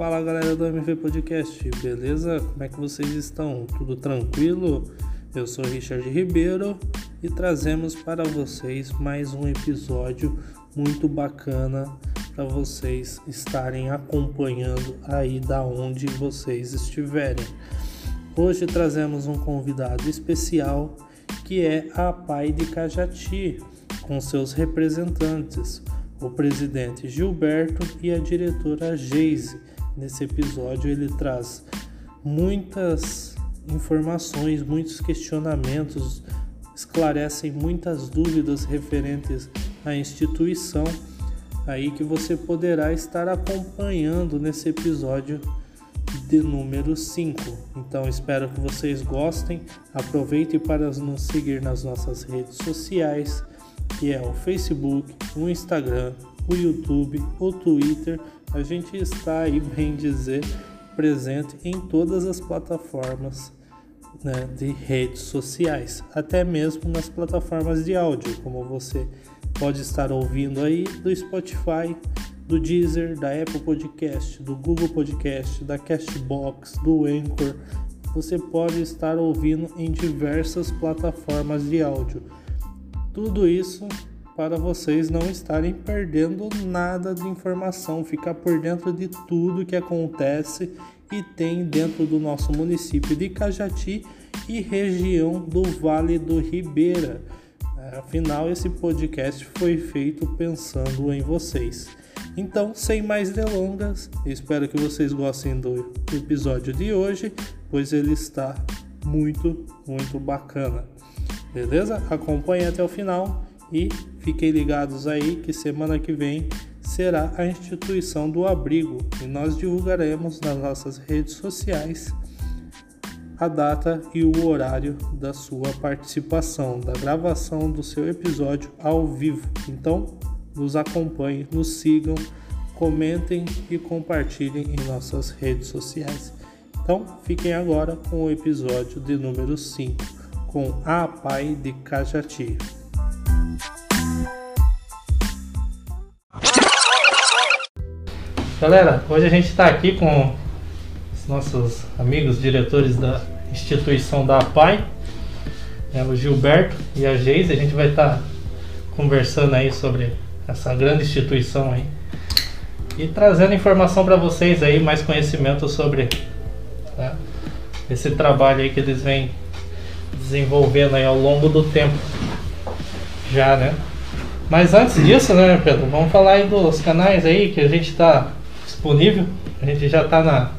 Fala galera do MV Podcast, beleza? Como é que vocês estão? Tudo tranquilo? Eu sou Richard Ribeiro e trazemos para vocês mais um episódio muito bacana para vocês estarem acompanhando aí da onde vocês estiverem. Hoje trazemos um convidado especial que é a Pai de Cajati, com seus representantes, o presidente Gilberto e a diretora Geise. Nesse episódio ele traz muitas informações, muitos questionamentos, esclarecem muitas dúvidas referentes à instituição aí que você poderá estar acompanhando nesse episódio de número 5. Então espero que vocês gostem. Aproveite para nos seguir nas nossas redes sociais, que é o Facebook, o Instagram, o YouTube, o Twitter. A gente está aí, bem dizer, presente em todas as plataformas né, de redes sociais, até mesmo nas plataformas de áudio, como você pode estar ouvindo aí do Spotify, do Deezer, da Apple Podcast, do Google Podcast, da Castbox, do Anchor. Você pode estar ouvindo em diversas plataformas de áudio. Tudo isso para vocês não estarem perdendo nada de informação, ficar por dentro de tudo que acontece e tem dentro do nosso município de Cajati e região do Vale do Ribeira. Afinal, esse podcast foi feito pensando em vocês. Então, sem mais delongas, espero que vocês gostem do episódio de hoje, pois ele está muito, muito bacana. Beleza? Acompanhe até o final e fiquem ligados aí que semana que vem será a instituição do abrigo e nós divulgaremos nas nossas redes sociais a data e o horário da sua participação, da gravação do seu episódio ao vivo. Então, nos acompanhem, nos sigam, comentem e compartilhem em nossas redes sociais. Então, fiquem agora com o episódio de número 5 com a Pai de Cajati. Galera, hoje a gente está aqui com os nossos amigos diretores da instituição da APAI, né, o Gilberto e a Geise. A gente vai estar tá conversando aí sobre essa grande instituição aí e trazendo informação para vocês aí, mais conhecimento sobre né, esse trabalho aí que eles vêm desenvolvendo aí ao longo do tempo já, né? Mas antes disso, né, Pedro, vamos falar aí dos canais aí que a gente está disponível. A gente já está na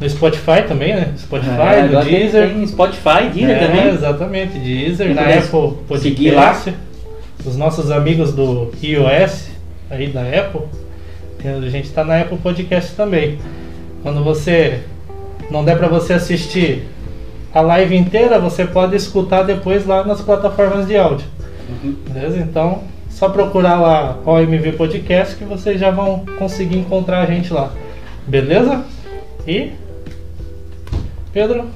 no Spotify também, né? Spotify, é, no Deezer. Tem Spotify, Deezer é, também. Exatamente, Deezer, na Apple Podcast. Os nossos amigos do iOS, aí da Apple. A gente está na Apple Podcast também. Quando você não der para você assistir a live inteira, você pode escutar depois lá nas plataformas de áudio. Beleza? Então, só procurar lá OMV Podcast que vocês já vão conseguir encontrar a gente lá. Beleza? E Pedro?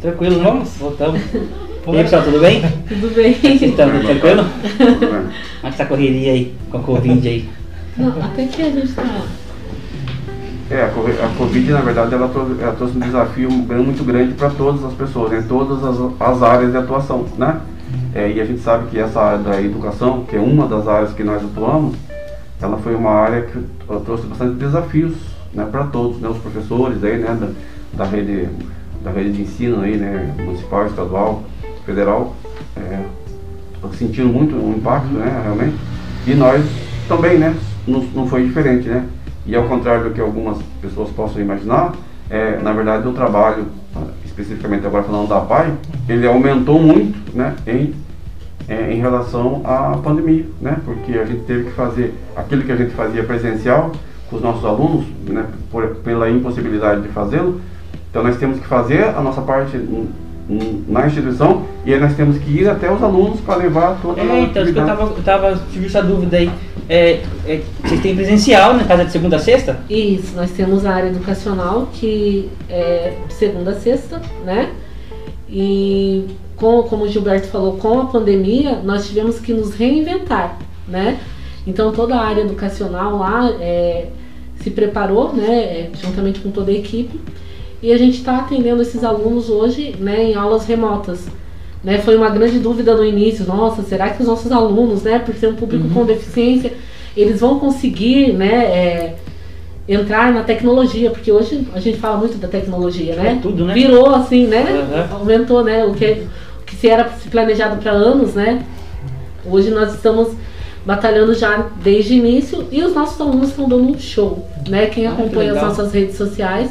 Tranquilo, né? vamos? Voltamos. E aí, pessoal, tudo bem? Tudo bem. Vocês estão tranquilo? Como é que tá a correria aí, com a Covid aí? Não, até que a gente tá... É, a Covid, na verdade, ela trouxe, ela trouxe um desafio muito grande para todas as pessoas, em todas as, as áreas de atuação, né? É, e a gente sabe que essa área da educação, que é uma das áreas que nós atuamos, ela foi uma área que trouxe bastante desafios né, para todos, né, os professores aí, né, da, da, rede, da rede de ensino aí, né, municipal, estadual, federal, é, sentindo muito o impacto, né, realmente, e nós também, né, não, não foi diferente, né, e ao contrário do que algumas pessoas possam imaginar, é, na verdade o trabalho, especificamente agora falando da PAI, ele aumentou muito, né, em é, em relação à pandemia, né? Porque a gente teve que fazer aquilo que a gente fazia presencial com os nossos alunos, né? Por, pela impossibilidade de fazê-lo. Então nós temos que fazer a nossa parte na instituição e aí nós temos que ir até os alunos para levar toda é, a então, isso que eu tava, eu tava tive essa dúvida aí. É, é, vocês têm presencial na casa de segunda a sexta? Isso, nós temos a área educacional que é segunda a sexta, né? E com, como o Gilberto falou, com a pandemia, nós tivemos que nos reinventar, né? Então toda a área educacional lá é, se preparou, né, é, juntamente com toda a equipe, e a gente está atendendo esses alunos hoje né, em aulas remotas. Né, foi uma grande dúvida no início, nossa, será que os nossos alunos, né, por ser um público com deficiência, eles vão conseguir né, é, entrar na tecnologia, porque hoje a gente fala muito da tecnologia, né? É tudo, né? Virou assim, né? Uhum. Aumentou, né? O que, o que se era planejado para anos, né? Hoje nós estamos batalhando já desde o início e os nossos alunos estão dando um show, né? Quem Ah, que acompanha as legal. nossas redes sociais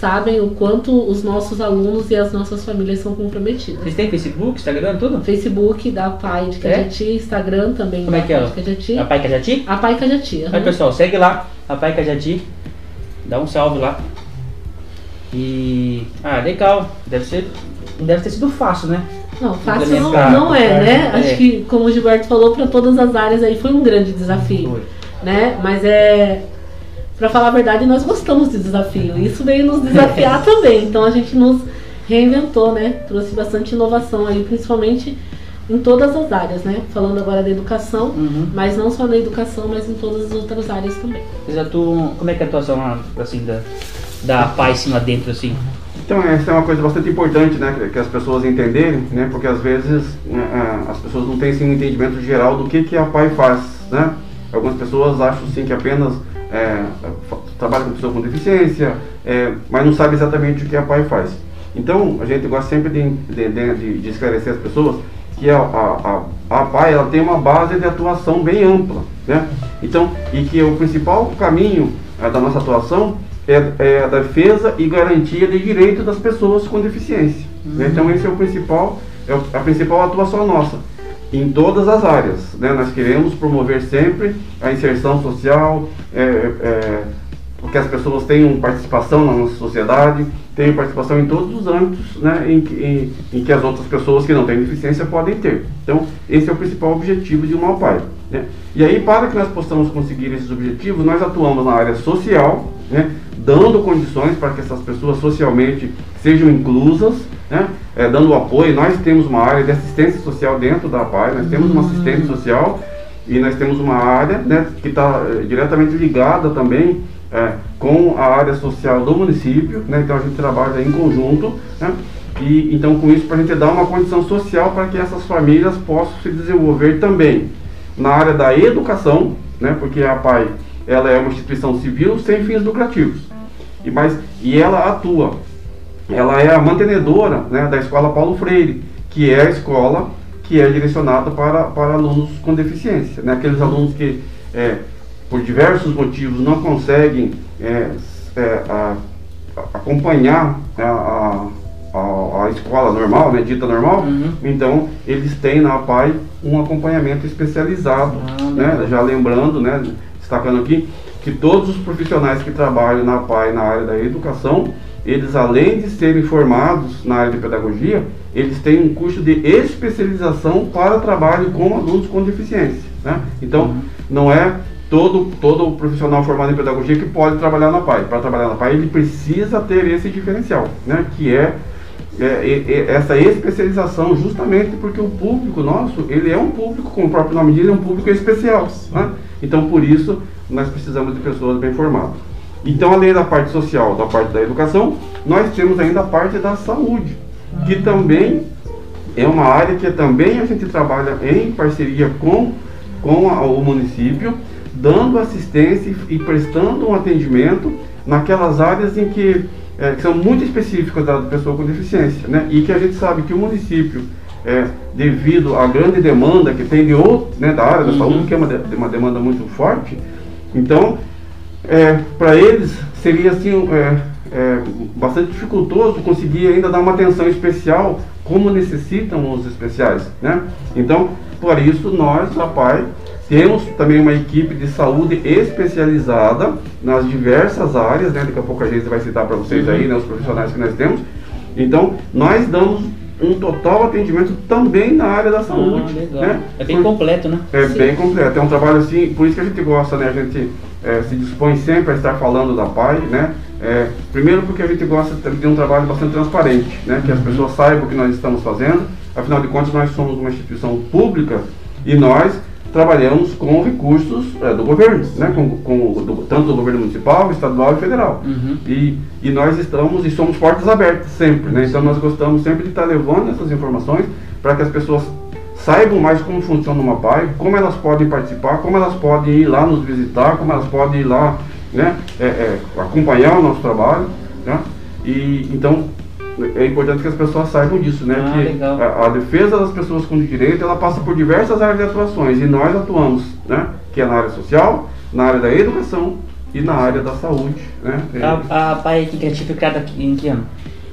sabem o quanto os nossos alunos e as nossas famílias são comprometidas. Vocês têm Facebook, Instagram, tudo? Facebook da Pai de Cajati, Instagram também Como é da que é? Pai de Cajati. A Pai Cajati? A Pai Cajati. Aí aham. pessoal, segue lá, a Pai Cajati. Dá um salve lá. E. Ah, legal. Deve ser. Deve ter sido fácil, né? Não, fácil não, não é, né? é. Acho que, como o Gilberto falou, para todas as áreas aí foi um grande desafio, Foi. né? Mas é, para falar a verdade, nós gostamos de desafio. Isso veio nos desafiar também. Então a gente nos reinventou, né? Trouxe bastante inovação aí, principalmente em todas as áreas, né? Falando agora da educação, Uhum. mas não só na educação, mas em todas as outras áreas também. Atuam. Como é que é a atuação assim, da, da Pai assim lá dentro, assim? Então, essa é uma coisa bastante importante, né, que- as pessoas entenderem, né, porque às vezes né, as pessoas não têm assim, um entendimento geral do que, que a PAI faz, né. Algumas pessoas acham sim que apenas é, trabalha com pessoas com deficiência, é, mas não sabe exatamente o que a PAI faz. Então, a gente gosta sempre de, de, de- de- esclarecer as pessoas que a, a, a, a PAI ela tem uma base de atuação bem ampla, né? Então, e que o principal caminho eh, da nossa atuação é, é a defesa e garantia de direitos das pessoas com deficiência. né? Então, esse é o principal, é a principal atuação nossa em todas as áreas. Né? Nós queremos promover sempre a inserção social, é, é, que as pessoas tenham participação na nossa sociedade, tenham participação em todos os âmbitos né, em, em- em que as outras pessoas que não têm deficiência podem ter. Então, esse é o principal objetivo de uma APAI. Né? E aí, para que nós possamos conseguir esses objetivos, nós atuamos na área social, né, dando condições para que essas pessoas socialmente sejam inclusas, né, eh, dando apoio. Nós temos uma área de assistência social dentro da APAI, nós temos uma assistente social e nós temos uma área né, que está diretamente ligada também eh, com a área social do município, né, então a gente trabalha em conjunto, né, e então com isso para a gente dar uma condição social para que essas famílias possam se desenvolver também. Na área da educação, né, porque a PAI ela é uma instituição civil sem fins lucrativos, e, mas, e ela atua ela é a mantenedora né, da escola Paulo Freire, que é a escola que é direcionada para, para alunos com deficiência. Né? Aqueles alunos que, é, por diversos motivos, não conseguem é, é, a- acompanhar né, a, a, a escola normal, né, dita normal, Uhum. então eles têm na APAI um acompanhamento especializado. Ah, né? Já lembrando, né, destacando aqui, que todos os profissionais que trabalham na APAI na área da educação, eles além de serem formados na área de pedagogia, eles têm um curso de especialização para trabalho com alunos com deficiência. Né? Então, não é todo, todo profissional formado em pedagogia que pode trabalhar na PAI. Para trabalhar na PAI, ele precisa ter esse diferencial, né? que é é, é, é, essa especialização justamente porque o público nosso, ele é um público, como o próprio nome diz, é um público especial. Né? Então, por isso, nós precisamos de pessoas bem formadas. Então, além da parte social, da parte da educação, nós temos ainda a parte da saúde, que também é uma área que também a gente trabalha em parceria com, com a- o município, dando assistência e, prestando um atendimento naquelas áreas em que, eh, que são muito específicas da pessoa com deficiência, né? E que a gente sabe que o município, eh, devido à grande demanda que tem de outro, né, da área da Uhum. saúde, que é uma, de- uma demanda muito forte, então para eles seria assim é, é, bastante dificultoso conseguir ainda dar uma atenção especial como necessitam os especiais, né? Então, por isso nós, a PAI, temos também uma equipe de saúde especializada nas diversas áreas, né? Daqui a pouco a gente vai citar para vocês aí, né, os profissionais que nós temos. Então, nós damos um total atendimento também na área da saúde, Ah, né? É bem completo, né? é Sim. bem completo, é um trabalho assim, por isso que a gente gosta, né? A gente é, se dispõe sempre a estar falando da PAI, né? É, primeiro porque a gente gosta de um trabalho bastante transparente, né? Que as pessoas saibam o que nós estamos fazendo. Afinal de contas, nós somos uma instituição pública e nós trabalhamos com recursos é, do governo, né? com, com do, tanto do governo municipal, estadual e federal. Uhum. E, e nós estamos e somos portas abertas sempre, né? Então nós gostamos sempre de estar levando essas informações para que as pessoas saibam mais como funciona uma PAI, como elas podem participar, como elas podem ir lá nos visitar, como elas podem ir lá né, é, é, acompanhar o nosso trabalho. Né? E, então é importante que as pessoas saibam disso, né? Ah, que a, a defesa das pessoas com direito ela passa por diversas áreas de atuações e nós atuamos, né? Que é na área social, na área da educação e na área da saúde, né? A, a PAI foi criada aqui em que ano?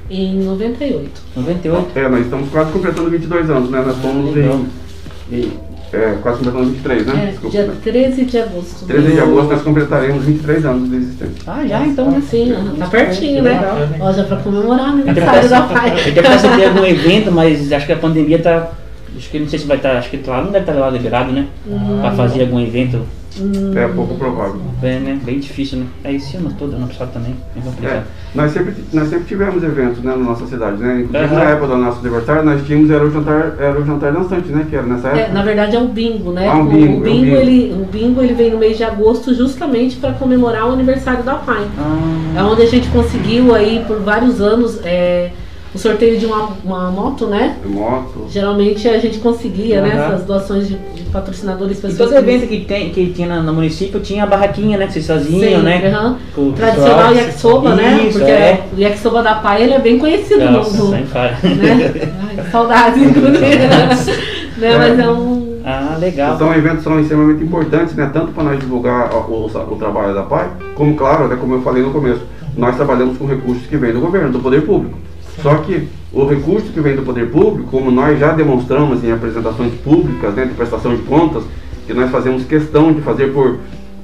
Em 98. 98? É, nós estamos quase completando 22 anos, né? Nós fomos legal. em, em é, quase completando 23, né? É, Desculpa. dia 13 de agosto. 13 de agosto nós completaremos 23 anos de existência. Ah, já então, né? Sim, tá pertinho, né? Legal. Ó, já pra comemorar o Até aniversário da pai. Até parece ter algum evento, mas acho que a pandemia tá. Acho que não sei se vai estar. acho que lá não deve estar lá liberado, né? Pra fazer algum evento. É pouco provável. É, né? Bem difícil, né? É esse ano todo, ano passado também. É É, complicado. nós, sempre, nós sempre tivemos eventos né, na nossa cidade, né? Inclusive Aham. na época do nosso aniversário, nós tínhamos era o jantar, era o jantar dançante, né? Que era nessa época. É, na verdade é o bingo, né? Ah, um O- bingo, o, é um bingo, bingo. ele, o bingo ele vem no mês de agosto justamente para comemorar o aniversário da pai. É Ah, onde a gente conseguiu aí por vários anos é, o sorteio de uma, uma moto, né? Moto. Geralmente a gente conseguia, né? Aham. Essas doações de, de patrocinadores e pessoas todo que- evento que, tem, que tinha no município tinha a barraquinha, né? Que vocês faziam, né? o Tradicional yakisoba, né? Porque é. o yakisoba da pai ele é bem conhecido no- Nossa, no, sem falha. né? Ai, saudades, inclusive. né? Mas é um. Ah, legal. Então, eventos são extremamente importantes, né? Tanto para nós divulgar o, o- o trabalho da PAI, como, claro, né, como eu falei no começo, nós trabalhamos com recursos que vêm do governo, do poder público. Só que o recurso que vem do poder público, como nós já demonstramos em apresentações públicas, né, de prestação de contas, que nós fazemos questão de fazer por,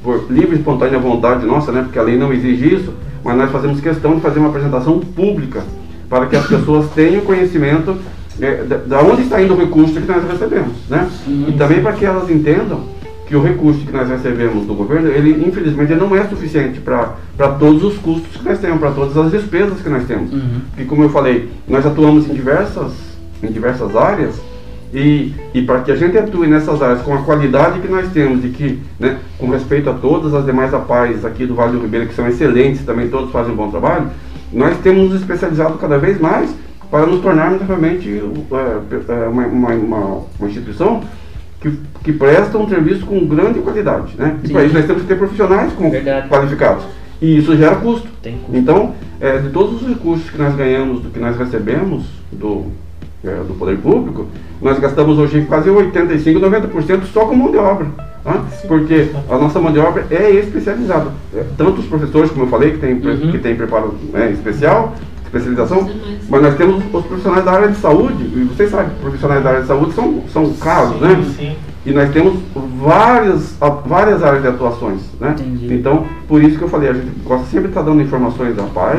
por livre e espontânea vontade nossa, né, porque a lei não exige isso, mas nós fazemos questão de fazer uma apresentação pública para que as pessoas tenham conhecimento é, da, da onde está indo o recurso que nós recebemos, né? E também para que elas entendam que o recurso que nós recebemos do governo, ele infelizmente ele não é suficiente para todos os custos que nós temos, para todas as despesas que nós temos. Uhum. Porque como eu falei, nós atuamos em diversas, em diversas áreas e, e para que a gente atue nessas áreas com a qualidade que nós temos e que, né, com respeito a todas as demais APAES aqui do Vale do Ribeira, que são excelentes, também todos fazem um bom trabalho, nós temos nos especializado cada vez mais para nos tornarmos realmente é, é, uma, uma, uma, uma instituição que, que presta um serviço com grande qualidade. Né? E para isso nós temos que ter profissionais com, Verdade. qualificados. E isso gera custo. Tem custo. Então, é, de todos os recursos que nós ganhamos, do que nós recebemos do, é, do poder público, nós gastamos hoje quase 85, 90% só com mão de obra. tá? Porque a nossa mão de obra é especializada. É, tanto os professores, como eu falei, que tem, Uhum. que tem preparo né, especial, especialização, mas nós temos os profissionais da área de saúde, e vocês sabem, profissionais da área de saúde são, são caros, né? Sim. E nós temos várias, várias áreas de atuações, né? Entendi. Então, por isso que eu falei, a gente gosta sempre de estar dando informações da PAI,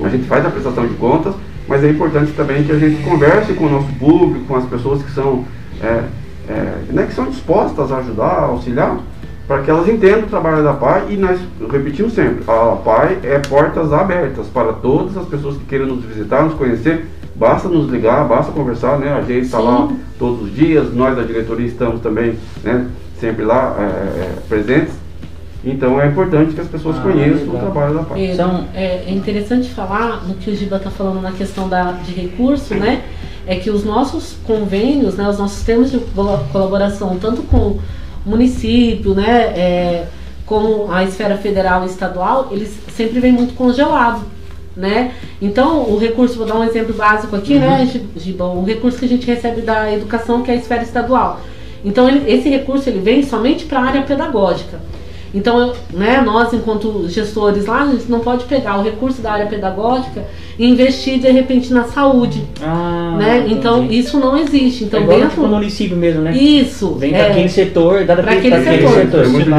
Uhum. a gente faz a prestação de contas, mas é importante também que a gente converse com o nosso público, com as pessoas que são, é, é, né, que são dispostas a ajudar, a auxiliar, para que elas entendam o trabalho da PAI e nós repetimos sempre, a PAI é portas abertas para todas as pessoas que queiram nos visitar, nos conhecer, basta nos ligar, basta conversar, né? A gente está lá todos os dias, nós da diretoria estamos também, né, sempre lá é, é, presentes. Então é importante que as pessoas Ah, conheçam o legal. trabalho da PAI. É, São- é, é interessante falar no que o Giba está falando na questão da, de recurso, né? É que os nossos convênios, né, os nossos termos de colaboração, tanto com o município, né, é, com a esfera federal e estadual, eles sempre vêm muito congelado, né? Então, o recurso, vou dar um exemplo básico aqui, né, Gi- Giba, o recurso que a gente recebe da educação, que é a esfera estadual. Então, ele- esse recurso ele vem somente para a área pedagógica. Então, eu- né, nós, enquanto gestores lá, a gente não pode pegar o recurso da área pedagógica e investir de repente na saúde, Ah, né? entendi. Então, isso não existe. Então, é igual dentro no município mesmo, né? isso Vem é, para aquele setor, dá pra aquele aquele setor. setor. É muito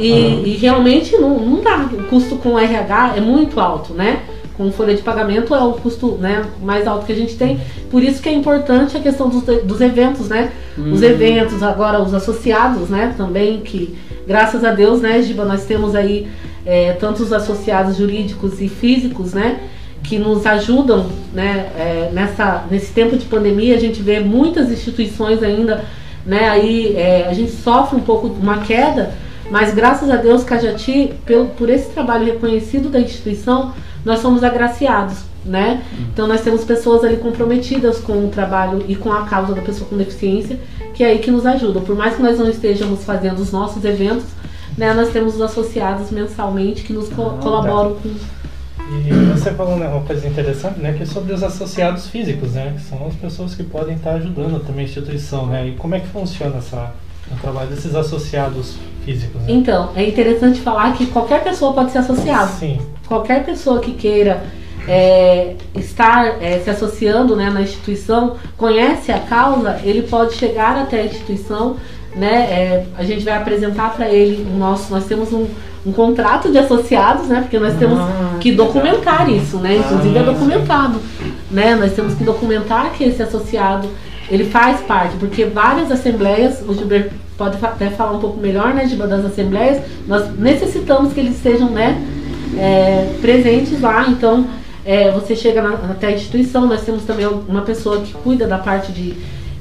e, e- e realmente não, não dá. O custo com RH é muito alto, né? Com folha de pagamento é o custo né, mais alto que a gente tem. Por isso que é importante a questão dos, dos eventos, né? Os Hum. eventos, agora os associados, né? Também que, graças a Deus, né, Giba, nós temos aí é, tanto os associados jurídicos e físicos, né? Que nos ajudam, né? é, nessa, nesse tempo de pandemia, a gente vê muitas instituições ainda né? Aí é, a gente sofre um pouco uma queda, mas graças a Deus, Cajati, pelo, por esse trabalho reconhecido da instituição, nós somos agraciados, né? Então nós temos pessoas ali comprometidas com o trabalho e com a causa da pessoa com deficiência, que é aí que nos ajudam. Por mais que nós não estejamos fazendo os nossos eventos, né, nós temos os associados mensalmente que nos co Ah, tá. colaboram com E você falou uma coisa interessante, né, que é sobre os associados físicos, né, que são as pessoas que podem estar ajudando também a instituição, né, e como é que funciona essa, o trabalho desses associados físicos, né? Então, é interessante falar que qualquer pessoa pode ser associada. Sim, Qualquer pessoa que queira é, estar é, se associando né, na instituição, conhece a causa, ele pode chegar até a instituição, né? é, a gente vai apresentar para ele o nosso. Nós temos um, um contrato de associados, né? Porque nós temos Ah, que documentar isso, né? Inclusive é Ah, documentado, né? Nós temos que documentar que esse associado ele faz parte, porque várias assembleias, o Gilberto pode até falar um pouco melhor, né, Gilberto, das assembleias, nós necessitamos que eles estejam, né, é, presentes lá, então é, você chega na- até a instituição, nós temos também uma pessoa que cuida da parte de,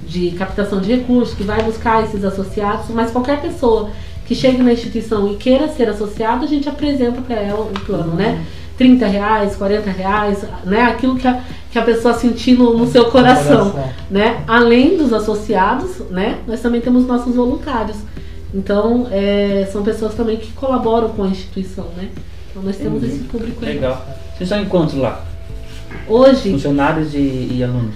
de captação de recursos, que vai buscar esses associados, mas qualquer pessoa que chegue na instituição e queira ser associado, a gente apresenta para ela o plano, né? 30 reais, 40 reais, né? Aquilo que a, que a pessoa sentir no, no seu coração, coração. né? Além dos associados, né? Nós também temos nossos voluntários. Então, é, são pessoas também que colaboram com a instituição, né? Então, nós temos esse público aí. Legal. Vocês são encontros lá? Hoje, Funcionários e, e alunos?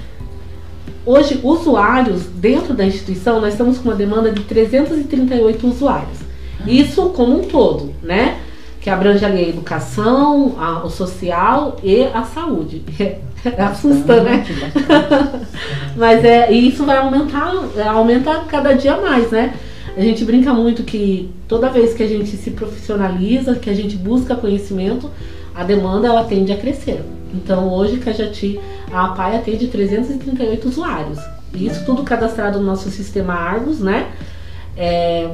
Hoje, usuários dentro da instituição, nós estamos com uma demanda de 338 usuários. Isso como um todo, né? Que abrange ali a educação, a- o social e a saúde. Assusta, né? Bastante. Mas é, e isso vai aumentar, é, aumenta cada dia mais, né? A gente brinca muito que toda vez que a gente se profissionaliza, que a gente busca conhecimento, a demanda ela tende a crescer. Então hoje Cajati, a APAI atende 338 usuários. E isso tudo cadastrado no nosso sistema Argos, né? É,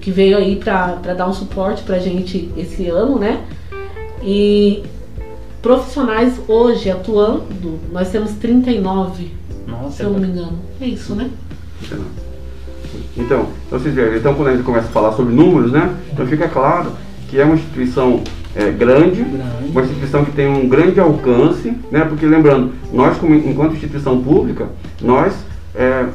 que veio aí para dar um suporte pra gente esse ano, né? E profissionais hoje atuando, nós temos 39 se Nossa, eu não me engano. É isso, né? Então, então, vocês veem, então quando a gente começa a falar sobre números, né? Então fica claro que é uma instituição é, grande, Grande. uma instituição que tem um grande alcance, né? Porque lembrando, nós como enquanto instituição pública, nós é,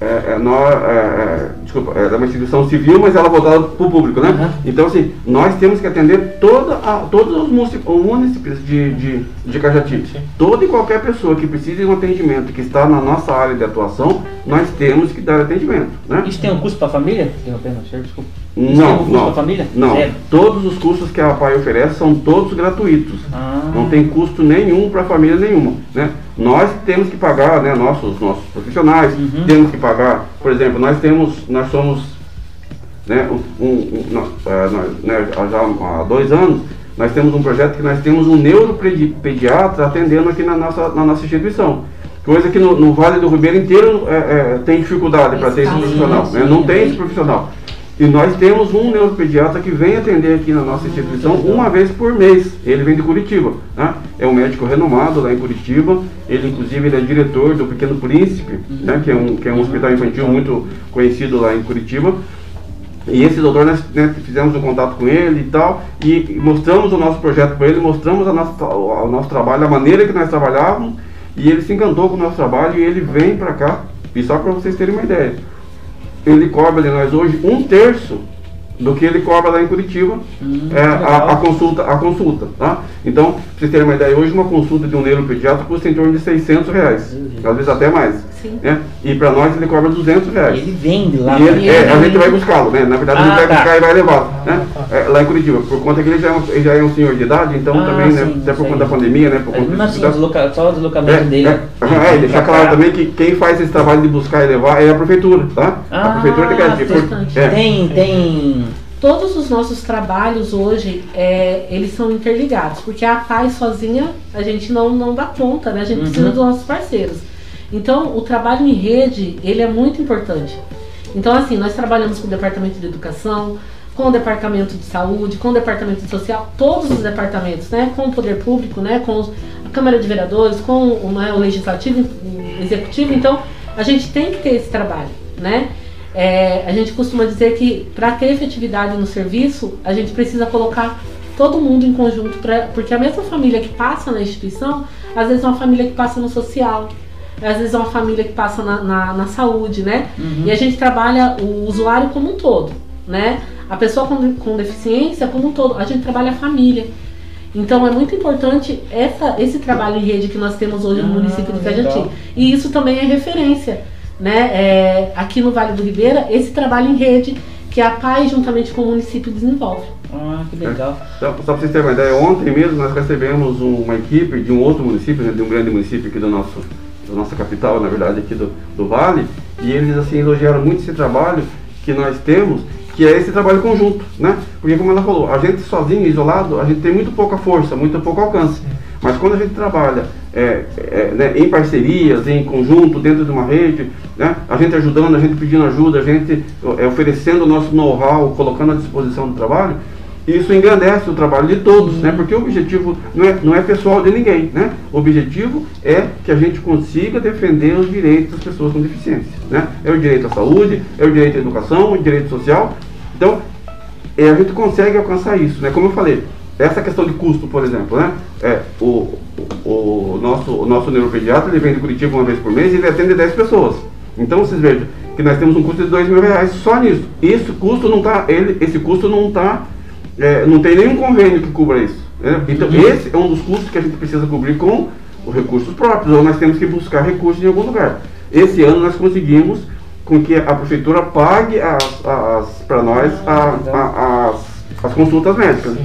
é, é, nós, é, é, desculpa, é uma instituição civil, mas ela voltada para o público, né? Uhum. Então, assim, nós temos que atender toda a, todos os municípios, municípios de, de, de Cajati. Sim. Toda e qualquer pessoa que precise de um atendimento que está na nossa área de atuação, nós temos que dar atendimento, né? Isso tem um custo para a família? Interrompendo, senhor, desculpa. Não, não, a família? não. Zero. Todos os cursos que a APAI oferece são todos gratuitos. Ah, Não tem custo nenhum para família nenhuma, né? Nós temos que pagar, né, nossos nossos profissionais, Uhum. temos que pagar, por exemplo, nós temos, nós somos, né, um, um- nós, é, nós, né, já há dois anos, nós temos um projeto que nós temos um neuropediatra atendendo aqui na nossa, na nossa instituição. Coisa que no, no Vale do Ribeiro inteiro é, é, tem dificuldade para ter esse profissional, né? Não tem esse profissional. E nós temos um neuropediatra que vem atender aqui na nossa instituição uma vez por mês. Ele vem de Curitiba, né? É um médico renomado lá em Curitiba. Ele, inclusive, ele é diretor do Pequeno Príncipe, né? Que é um, que é um hospital infantil muito conhecido lá em Curitiba. E esse doutor, nós né, fizemos um contato com ele e tal, e mostramos o nosso projeto para ele, mostramos a nossa, o nosso trabalho, a maneira que nós trabalhávamos, e ele se encantou com o nosso trabalho e ele vem para cá, e só para vocês terem uma ideia, ele cobra de nós hoje um terço do que ele cobra lá em Curitiba, Hum, é, a, a consulta, a consulta, tá? Então, pra vocês terem uma ideia, hoje uma consulta de um neuropediatra custa em torno de 600 reais, às vezes até mais, Sim. né? E para nós ele cobra 200 reais. Ele vende lá. E ele, né? é, a gente vai buscá-lo, né? Na verdade, a gente Ah, vai tá. buscar e vai levar, né? É, lá em Curitiba, por conta que ele já é um, ele já é um senhor de idade, então Ah, também, né? sim, Até por conta da pandemia, né? Por Mas conta mesmo assim, desloca- só o deslocamento é, dele. é, é, e deixar claro também que quem faz esse trabalho de buscar e levar é a prefeitura, tá? a Ah, prefeitura de Caraty. Por- bastante. é, Tem, tem. Todos os nossos trabalhos hoje, é, eles são interligados, porque a paz sozinha a gente não, não dá conta, né? A gente Uhum. precisa dos nossos parceiros. Então, o trabalho em rede, ele é muito importante. Então, assim, nós trabalhamos com o departamento de educação, com o departamento de saúde, com o departamento de social, todos os departamentos, né? Com o poder público, né? Com os- a Câmara de Vereadores, com o, né, o legislativo, o executivo. Então, a gente tem que ter esse trabalho, né? É, a gente costuma dizer que para ter efetividade no serviço, a gente precisa colocar todo mundo em conjunto, pra, porque a mesma família que passa na instituição, às vezes é uma família que passa no social, às vezes é uma família que passa na, na, na saúde, né? Uhum. E a gente trabalha o usuário como um todo, né? A pessoa com, com deficiência como um todo, a gente trabalha a família. Então é muito importante essa, esse trabalho em rede que nós temos hoje no Ah, município de. Cajati. E isso também é referência, né? É, aqui no Vale do Ribeira, esse trabalho em rede que a PAI juntamente com o município desenvolve. Ah, que legal. Então, só para vocês terem uma ideia, ontem mesmo nós recebemos um- uma equipe de um outro município, né, de um grande município aqui do nosso, da nossa capital, na verdade, aqui do, do Vale, e eles assim elogiaram muito esse trabalho que nós temos, que é esse trabalho conjunto, né? Porque como ela falou, a gente sozinho, isolado, a gente tem muito pouca força, muito pouco alcance. Mas quando a gente trabalha é, é, né, em parcerias, em conjunto, dentro de uma rede, né, a gente ajudando, a gente pedindo ajuda, a gente é, oferecendo o nosso know-how, colocando à disposição do trabalho, isso engrandece o trabalho de todos, né? Porque o objetivo não é, não é pessoal de ninguém, né? O objetivo é que a gente consiga defender os direitos das pessoas com deficiência, né? É o direito à saúde, é o direito à educação, o direito social. Então, é, a gente consegue alcançar isso, né? Como eu falei, essa questão de custo, por exemplo, né? É, o, o, nosso, o nosso neuropediatra, ele vem de Curitiba uma vez por mês e ele atende 10 pessoas. Então, vocês vejam que nós temos um custo de 2 mil reais só nisso. Esse custo não tá, ele, esse custo não tá, é, não tem nenhum convênio que cubra isso. né? Então, esse é um dos custos que a gente precisa cobrir com os recursos próprios, ou nós temos que buscar recursos em algum lugar. Esse ano nós conseguimos com que a prefeitura pague para nós a- a- as, as consultas médicas.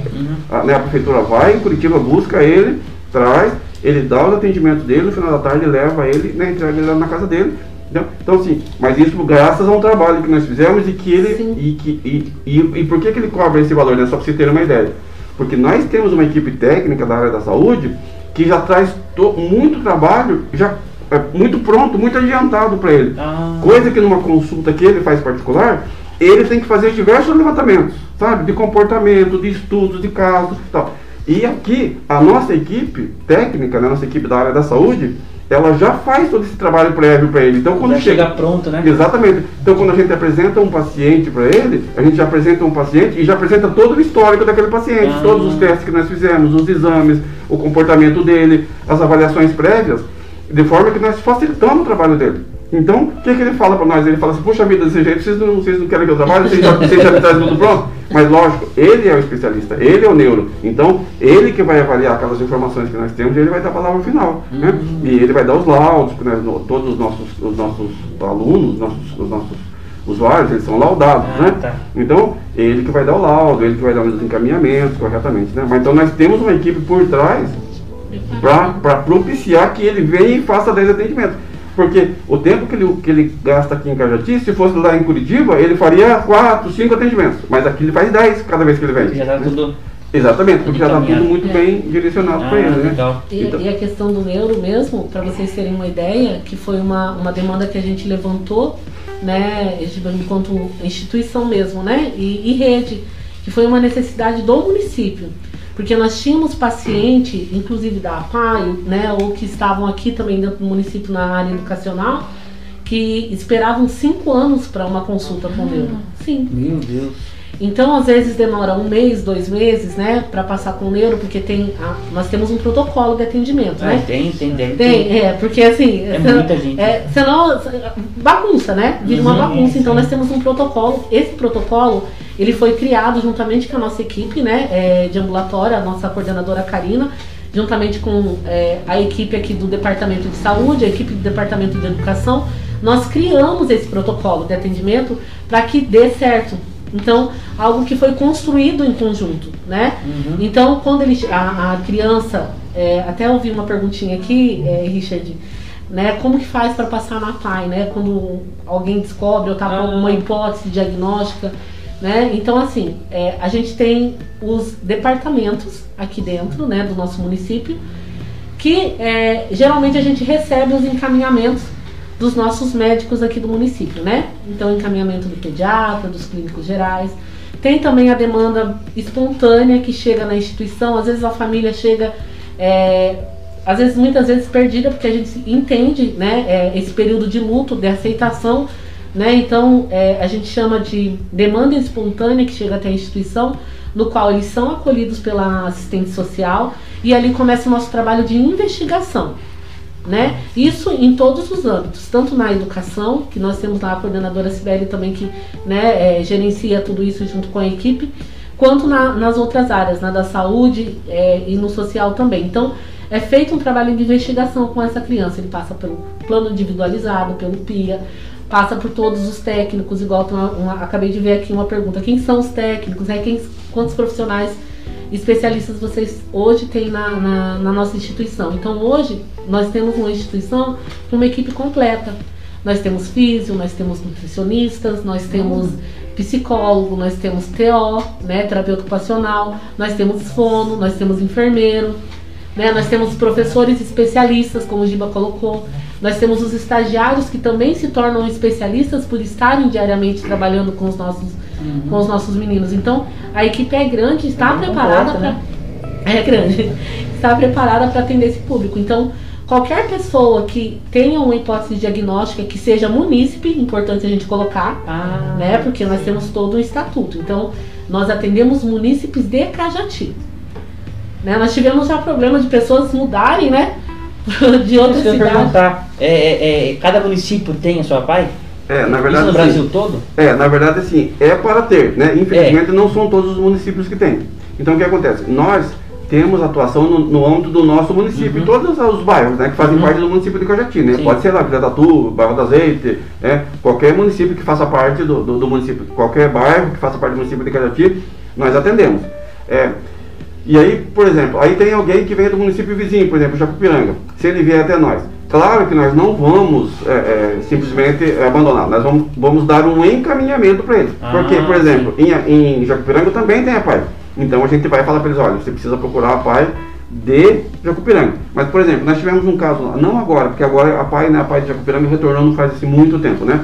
A, né, a prefeitura vai em Curitiba, busca ele, traz, ele dá os atendimentos dele, no final da tarde leva ele, né, entrega ele lá na casa dele. entendeu? Então assim, mas isso graças a um trabalho que nós fizemos e que ele. Sim. E, que, e, e, e por que, que ele cobra esse valor, né? Só para vocês terem uma ideia. Porque nós temos uma equipe técnica da área da saúde que já traz to- muito trabalho, já é, muito pronto, muito adiantado para ele. Ah, Coisa que numa consulta que ele faz particular, ele tem que fazer diversos levantamentos, sabe? De comportamento, de estudos, de casos e tal. E aqui, a nossa equipe técnica, né, a nossa equipe da área da saúde, ela já faz todo esse trabalho prévio para ele. Então, quando já chega chega pronto, né? Exatamente. Então, quando a gente apresenta um paciente para ele, a gente já apresenta um paciente e já apresenta todo o histórico daquele paciente, Ah. todos os testes que nós fizemos, os exames, o comportamento dele, as avaliações prévias, de forma que nós facilitamos o trabalho dele. Então, o que, que ele fala para nós? Ele fala assim: Puxa vida, desse jeito, vocês não, vocês não querem que eu trabalhe, vocês já, vocês já me trazem tudo pronto. Mas, lógico, ele é o especialista, ele é o neuro. Então, ele que vai avaliar aquelas informações que nós temos e ele vai dar a palavra final. Né? E ele vai dar os laudos, né? todos os nossos, os nossos alunos, nossos, os nossos usuários, eles são laudados, Ah, né? tá. Então, ele que vai dar o laudo, ele que vai dar os encaminhamentos corretamente, né? Mas então nós temos uma equipe por trás para propiciar que ele venha e faça 10 atendimentos. Porque o tempo que ele, que ele gasta aqui em Cajati, se fosse lá em Curitiba, ele faria 4, 5 atendimentos. Mas aqui ele faz 10 cada vez que ele vem. Já tá tudo. Exatamente, porque já está tudo muito bem direcionado Ah, para ele, né? E, Então- e a questão do neuro mesmo, para vocês terem uma ideia, que foi uma, uma demanda que a gente levantou, né, enquanto instituição mesmo, né, e, e rede, que foi uma necessidade do município. Porque nós tínhamos paciente, inclusive da APAI, né, ou que estavam aqui também dentro do município na área educacional, que esperavam cinco anos para uma consulta com neuro. Sim. Meu Deus. Então, às vezes demora um mês, dois meses, né, para passar com o neuro, porque tem a- nós temos um protocolo de atendimento, Ah, né? tem, tem, Tem, ter. é, porque assim, É senão- muita gente. é, senão bagunça, né? Vira uma Uhum, bagunça. Então sim. nós temos um protocolo. Esse protocolo ele foi criado juntamente com a nossa equipe, né, é, de ambulatório, a nossa coordenadora Karina, juntamente com é, a equipe aqui do departamento de saúde, a equipe do departamento de educação. Nós criamos esse protocolo de atendimento para que dê certo. Então, algo que foi construído em conjunto, né? Uhum. Então, quando ele, a, a criança, é, até ouvi uma perguntinha aqui, é, Richard, né? Como que faz para passar na PAI, né? Quando alguém descobre ou tá com Ah. alguma hipótese diagnóstica, né? Então, assim, é, a gente tem os departamentos aqui dentro, né, do nosso município, que é, geralmente a gente recebe os encaminhamentos dos nossos médicos aqui do município, né? Então, encaminhamento do pediatra, dos clínicos gerais. Tem também a demanda espontânea que chega na instituição, às vezes a família chega, é, às vezes, muitas vezes perdida, porque a gente entende, né, é, esse período de luto, de aceitação Né? Então, é, a gente chama de demanda espontânea que chega até a instituição, no qual eles são acolhidos pela assistente social e ali começa o nosso trabalho de investigação. Né? Isso em todos os âmbitos, tanto na educação, que nós temos lá a coordenadora Sibeli também que né, é, gerencia tudo isso junto com a equipe, quanto na, nas outras áreas, na da saúde é, e no social também. Então, é feito um trabalho de investigação com essa criança. Ele passa pelo plano individualizado, pelo PIA, passa por todos os técnicos, igual uma, uma, acabei de ver aqui uma pergunta, quem são os técnicos, né? quem, quantos profissionais especialistas vocês hoje têm na, na, na nossa instituição. Então hoje nós temos uma instituição com uma equipe completa. Nós temos físio, nós temos nutricionistas, nós temos psicólogo, nós temos TO, né, terapeuta ocupacional, nós temos fono, nós temos enfermeiro, né, nós temos professores especialistas, como o Giba colocou, nós temos os estagiários que também se tornam especialistas por estarem diariamente trabalhando com os nossos, uhum. com os nossos meninos. Então, a equipe é grande, está é preparada para. Né? É grande, está preparada para atender esse público. Então, qualquer pessoa que tenha uma hipótese diagnóstica que seja munícipe, importante a gente colocar, ah, né? Porque nós temos todo um estatuto. Então, nós atendemos munícipes de Cajati. Né? Nós tivemos já problema de pessoas mudarem, né? de outra cidade. perguntar, é, é, é, cada município tem a sua PAI? É, na verdade. Isso no Brasil todo? É, na verdade, assim, é para ter, né? Infelizmente, é. não são todos os municípios que têm. Então, o que acontece? Nós temos atuação no, no âmbito do nosso município, uhum. todos os bairros, né, que fazem uhum. parte do município de Cajati, né? Sim. Pode ser lá, Tatu, Barra do Azeite, né? Qualquer município que faça parte do, do, do, município, qualquer bairro que faça parte do município de Cajati, nós atendemos. É, e aí, por exemplo, aí tem alguém que vem do município vizinho, por exemplo, Jacupiranga. Se ele vier até nós, claro que nós não vamos é, é, simplesmente abandonar, nós vamos, vamos dar um encaminhamento para ele. Ah, Porque, por exemplo, em, em Jacupiranga também tem a PAI. Então a gente vai falar para eles, olha, você precisa procurar a PAI de Jacupiranga. Mas, por exemplo, nós tivemos um caso lá, não agora, porque agora a PAI, né, a PAI de Jacupiranga retornou não faz assim, muito tempo, né?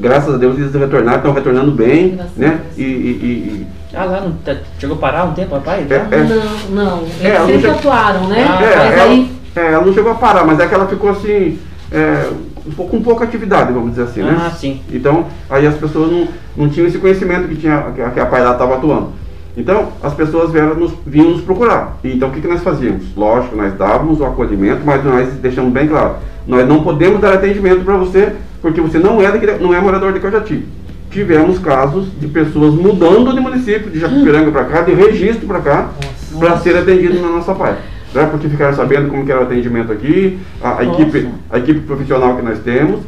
Graças a Deus eles retornaram, estão retornando bem, Graças né? E, e, e, ah, lá não, tá, chegou a parar um tempo, rapaz? É, é, não, não. É, eles é, sempre atuaram, né? Ah, é, mas aí... é, ela não chegou a parar, mas é que ela ficou assim, é, um pouco, com pouca atividade, vamos dizer assim, né? Ah, sim. Então, aí as pessoas não, não tinham esse conhecimento que, tinha, que a, que a pai lá estava atuando. Então, as pessoas vieram nos, vinham nos procurar. Então, o que, que nós fazíamos? Lógico, nós dávamos o acolhimento, mas nós deixamos bem claro, nós não podemos dar atendimento para você, porque você não é, de, não é morador de Cajati tivemos casos de pessoas mudando de município, de Jacupiranga para cá, de registro para cá, para ser atendido na nossa parte. Né? Porque ficaram sabendo como era o atendimento aqui, a, a equipe, a equipe profissional que nós temos,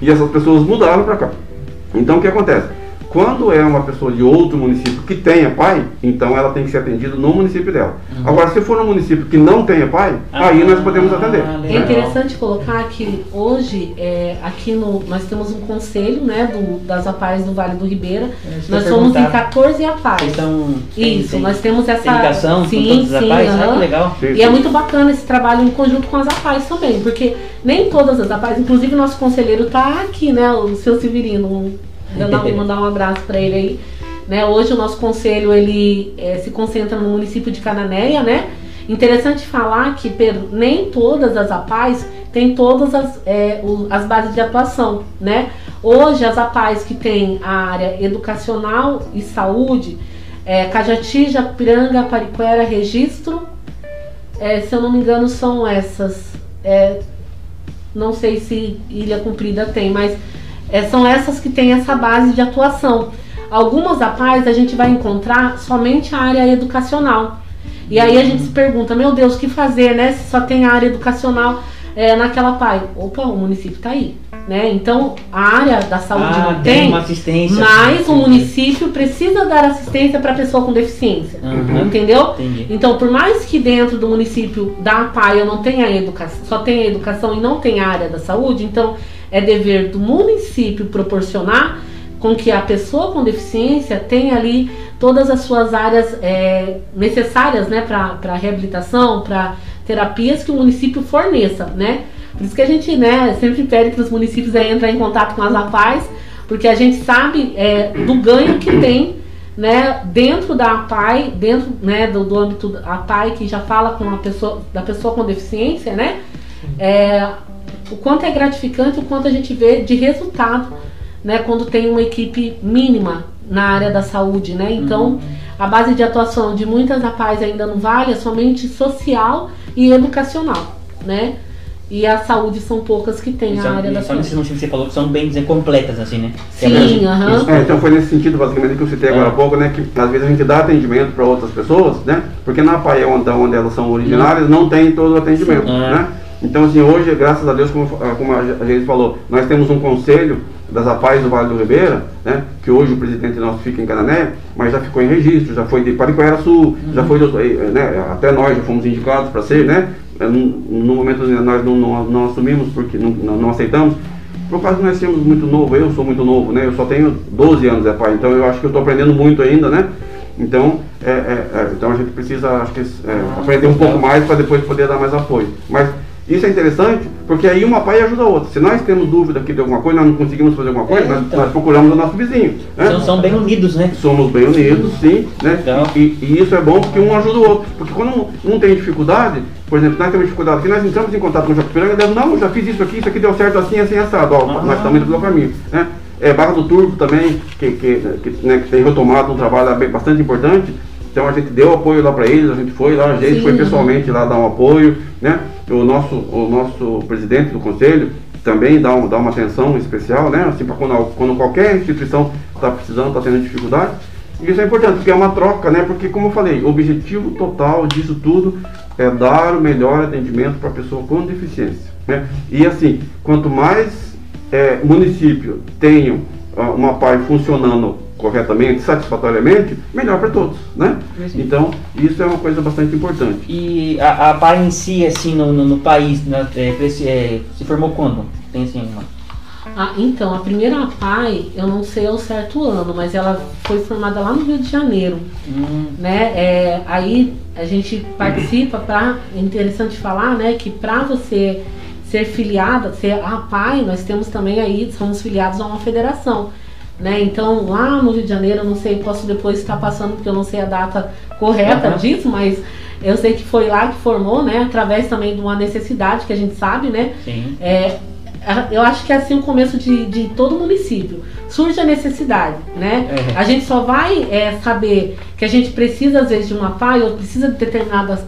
e essas pessoas mudaram para cá. Então o que acontece? Quando é uma pessoa de outro município que tenha pai, então ela tem que ser atendida no município dela. Uhum. Agora, se for um município que não tenha pai, ah, aí nós podemos atender. É interessante colocar que hoje, é, aqui no, nós temos um conselho né, do, das APAES do Vale do Ribeira. Nós somos em 14 APAES. Então, Isso, tem, nós temos essa. Ligação sim, com todas as sim, APAES, uhum. ah, que legal. Sim, e é muito bacana esse trabalho em conjunto com as APAES também, porque nem todas as APAES, inclusive o nosso conselheiro está aqui, né, o seu Severino, Mandar, mandar um abraço para ele aí. Né? Hoje o nosso conselho ele é, se concentra no município de Cananéia, né? Interessante falar que Pedro, nem todas as APAES têm todas as, é, o, as bases de atuação, né? Hoje as APAES que têm a área educacional e saúde, é, Cajati, Japiranga, Pariquera, Registro, é, se eu não me engano são essas. É, não sei se Ilha Cumprida tem, mas é, são essas que têm essa base de atuação. Algumas da paz a gente vai encontrar somente a área educacional. E aí a gente se pergunta, meu Deus, o que fazer, né? Se só tem a área educacional é, naquela PAI. Opa, o município está aí. Né? Então, a área da saúde ah, não tem, uma assistência, mas o município precisa dar assistência para a pessoa com deficiência. Uhum. Entendeu? Entendi. Então, por mais que dentro do município da PAI eu não tenha educação, só tenha educação e não tenha área da saúde, então é dever do município proporcionar com que a pessoa com deficiência tenha ali todas as suas áreas é, necessárias né, para reabilitação, para terapias que o município forneça, né? Por isso que a gente né, sempre pede para os municípios aí entrar em contato com as APAES, porque a gente sabe é, do ganho que tem né, dentro da APAI, dentro né, do, do âmbito da APAI, que já fala com a pessoa, da pessoa com deficiência, né? É, o quanto é gratificante, o quanto a gente vê de resultado né, quando tem uma equipe mínima na área da saúde, né? Então, a base de atuação de muitas APAES ainda não vale, é somente social e educacional, né? E a saúde são poucas que tem a só, área da só saúde. nesses motivos que você falou que são bem dizer completas, assim, né? Sim, aham. É, então foi nesse sentido, basicamente, que eu citei agora há É. pouco, né? Que às vezes a gente dá atendimento para outras pessoas, né? Porque na PAI, onde, onde elas são originárias, não tem todo o atendimento, Sim. É. né? Então, assim, hoje, graças a Deus, como, como a gente falou, nós temos um conselho das APAES do Vale do Ribeira, né? Que hoje o presidente nosso fica em Canané, mas já ficou em registro, já foi de Pariquera Sul, já foi, eh, né? Até nós já fomos indicados para ser, né? Eh, No, momento nós não, não, não assumimos, porque não, não, aceitamos, por causa que nós temos muito novo, eu sou muito novo, né? Eu só tenho 12 anos, é pai, então eu acho que eu estou aprendendo muito ainda, né? Então, é, é, é, então a gente precisa, acho que, é, aprender um pouco mais para depois poder dar mais apoio. Mas isso é interessante, porque aí uma pai ajuda a outra. Se nós temos dúvida aqui de alguma coisa, nós não conseguimos fazer alguma coisa, É, nós, então. nós procuramos o nosso vizinho. Né? São, são bem unidos, né? Somos bem unidos, sim, né? Legal. E, e isso é bom porque um ajuda o outro. Porque quando um, um tem dificuldade, por exemplo, nós temos dificuldade aqui, nós entramos em contato com o Jacopiranga e dizemos, não, já fiz isso aqui, isso aqui deu certo assim, assim, assado, ó, Ah. nós estamos indo pelo caminho, né? É, Barra do Turbo também, que, que, que, né, que tem retomado um trabalho bastante importante, então a gente deu apoio lá para eles, a gente foi lá, a gente Sim. foi pessoalmente lá dar um apoio, né? O nosso, o nosso presidente do conselho também dá, um, dá uma atenção especial, né? Assim, quando, quando qualquer instituição está precisando, está tendo dificuldade. E isso é importante, porque é uma troca, né? Porque, como eu falei, o objetivo total disso tudo é dar o melhor atendimento para a pessoa com deficiência. Né? E assim, quanto mais é, município tenham ah, uma PAI funcionando corretamente, satisfatoriamente, melhor para todos, né? Sim. Então, isso é uma coisa bastante importante. E a, a PAI em si, assim, no, no, no país, na- é, é, se formou quando? Tem assim, uma... Ah, então, a primeira APAI, eu não sei ao certo ano, mas ela foi formada lá no Rio de Janeiro. Hum, né? É, aí a gente participa para é interessante falar, né, que para você ser filiada, ser a PAI, nós temos também aí somos filiados a uma federação, né? Então lá no Rio de Janeiro, eu não sei, posso depois estar passando porque eu não sei a data correta Aham. disso, mas eu sei que foi lá que formou, né? Através também de uma necessidade que a gente sabe, né? sim. É, eu acho que é assim o começo de, de todo município. Surge a necessidade, né? É. A gente só vai é, saber que a gente precisa, às vezes, de uma PAI ou precisa de determinadas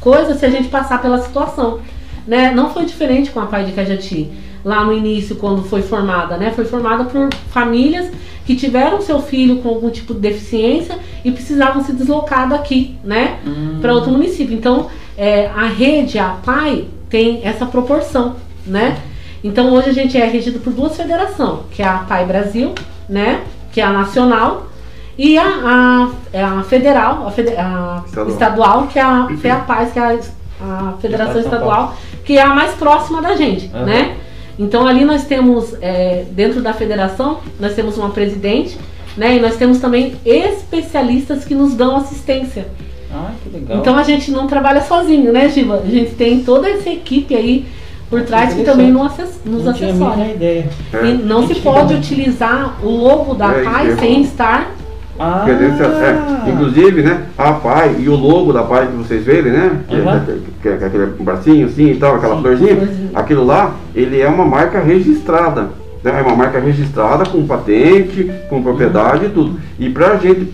coisas se a gente passar pela situação. Né? Não foi diferente com a PAI de Cajati. Lá no início, quando foi formada, né? Foi formada por famílias que tiveram seu filho com algum tipo de deficiência e precisavam se deslocar daqui, né? Hum, para outro município. Então, é, a rede, a PAI, tem essa proporção, né? Então, hoje a gente é regido por duas federações, que é a PAI Brasil, né? Que é a nacional, e a, a, é a federal, a, fede- a Estadual. estadual. que é a FEAPAS, que é a, a Federação Estadual, que é a mais próxima da gente, Aham. né? Então, ali nós temos, é, dentro da federação, nós temos uma presidente, né? E nós temos também especialistas que nos dão assistência. Ah, que legal. Então a gente não trabalha sozinho, né, Giba? A gente tem toda essa equipe aí por trás que também nos, assess- nos não tinha a assessora. mínima ideia. É. E não se pode utilizar o logo da É, é sem estar. Ah, é, inclusive, né, a PAI e o logo da PAI que vocês verem, né, que, Uhum. que- que- que é aquele bracinho assim e tal, aquela Sim, florzinha, florzinha. aquilo lá, ele é uma marca registrada, né, é uma marca registrada com patente, com propriedade e tudo. E pra gente,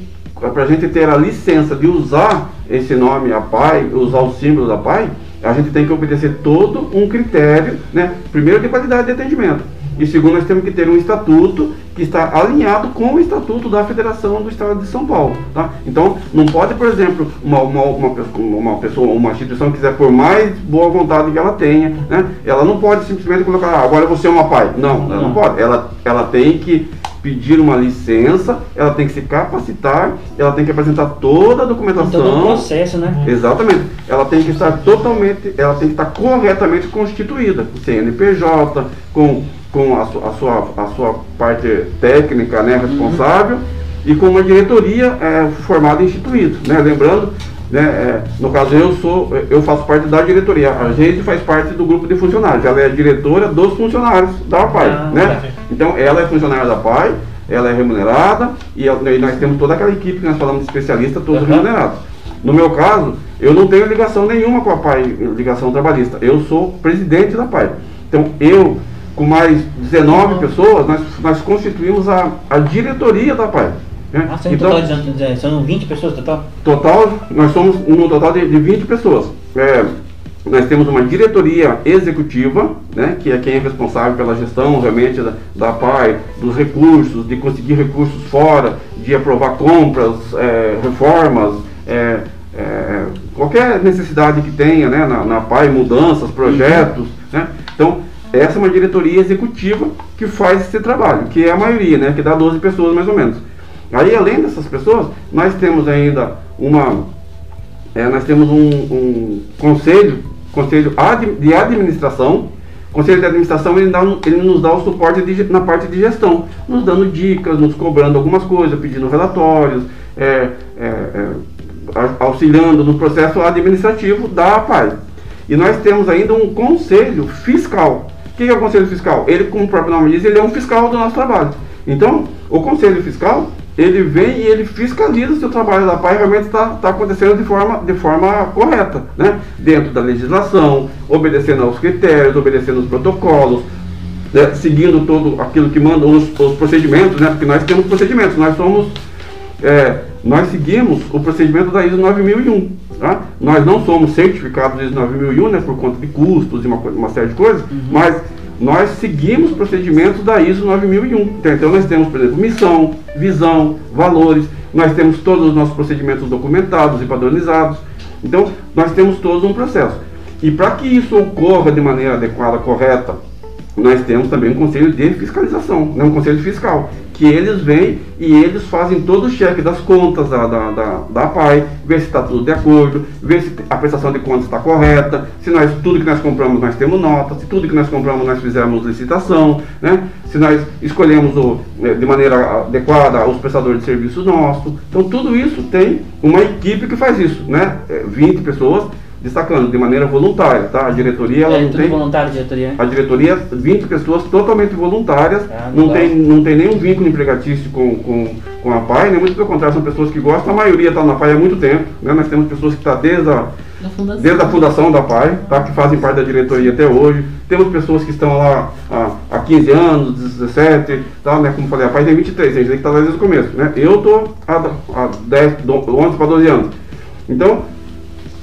pra gente ter a licença de usar esse nome, a PAI, usar o símbolo da PAI, a gente tem que obedecer todo um critério, né, primeiro de qualidade de atendimento. E segundo, nós temos que ter um estatuto que está alinhado com o estatuto da Federação do Estado de São Paulo. Tá? Então, não pode, por exemplo, uma, uma, uma, pessoa- uma instituição quiser, por mais boa vontade que ela tenha, né, ela não pode simplesmente colocar, ah, agora você é uma pai. Não, ela não pode. Ela, ela tem que pedir uma licença, ela tem que se capacitar, ela tem que apresentar toda a documentação. todo o processo, né? Exatamente. Ela tem que estar totalmente, ela tem que estar corretamente constituída, CNPJ, com, com a, su- a sua, a sua parte técnica né, responsável e com uma diretoria é, formada e instituída. Né? Lembrando, né, é, no caso eu sou, eu faço parte da diretoria, a Geise faz parte do grupo de funcionários, ela é a diretora dos funcionários da PAI. Ah, né? Então ela é funcionária da PAI, ela é remunerada e, e nós temos toda aquela equipe que nós falamos de especialistas, todos Aham. remunerados. No meu caso, eu não tenho ligação nenhuma com a PAI, ligação trabalhista. Eu sou presidente da PAI. Então eu com mais 19 pessoas, nós, nós constituímos a, a diretoria da PAI. Né? Ah, são, Então, total, de- são 20 pessoas total? Total, nós somos no total de, de 20 pessoas. É, nós temos uma diretoria executiva, né, que é quem é responsável pela gestão realmente da, da PAI, dos recursos, de conseguir recursos fora, de aprovar compras, é, reformas, é, é, qualquer necessidade que tenha né, na, na PAI, mudanças, projetos. Né? Então, essa é uma diretoria executiva que faz esse trabalho, que é a maioria, né, que dá 12 pessoas mais ou menos. Aí, além dessas pessoas, nós temos ainda uma é, nós temos um, um conselho, conselho de administração. Conselho de administração ele, dá ele nos dá o suporte de na parte de gestão, nos dando dicas, nos cobrando algumas coisas, pedindo relatórios, é, é, é, auxiliando no processo administrativo da APAI. E nós temos ainda um conselho fiscal. O que é o conselho fiscal? Ele, como o próprio nome diz, ele é um fiscal do nosso trabalho. Então, o conselho fiscal, ele vem e ele fiscaliza se o trabalho da PAI realmente está tá acontecendo de forma, de forma correta, né? Dentro da legislação, obedecendo aos critérios, obedecendo os protocolos, né? seguindo todo aquilo que mandam os, os procedimentos, né? Porque nós temos procedimentos, nós somos é, nós seguimos o procedimento da ISO 9001. Tá? Nós não somos certificados ISO 9001 né, por conta de custos e uma, uma série de coisas, mas nós seguimos procedimentos da ISO 9001. Então, então nós temos, por exemplo, missão, visão, valores, nós temos todos os nossos procedimentos documentados e padronizados. Então, nós temos todo um processo. E para que isso ocorra de maneira adequada, correta, nós temos também um conselho de fiscalização, né, um conselho fiscal, que eles vêm e eles fazem todo o cheque das contas da, da, da, da PAI, ver se está tudo de acordo, ver se a prestação de contas está correta, se nós, tudo que nós compramos nós temos nota, se tudo que nós compramos nós fizemos licitação, né, se nós escolhemos o, né, de maneira adequada os prestadores de serviço nossos. Então tudo isso tem uma equipe que faz isso, né, é, 20 pessoas destacando de maneira voluntária, tá? A diretoria ela é não tem voluntário, diretoria. a diretoria, 20 pessoas totalmente voluntárias, Ah, não, legal. tem, não tem nenhum vínculo empregatício com, com, com a PAI, né? muito pelo contrário, são pessoas que gostam, a maioria está na PAI há muito tempo, né? nós temos pessoas que estão desde a, desde a fundação da PAI, tá? que fazem parte da diretoria até hoje, temos pessoas que estão lá há, há 15 anos, 17, tá? né? como falei, a PAI tem 23, gente tem que estar lá desde o começo, né? eu estou há, há 10, do- 11 para 12 anos, então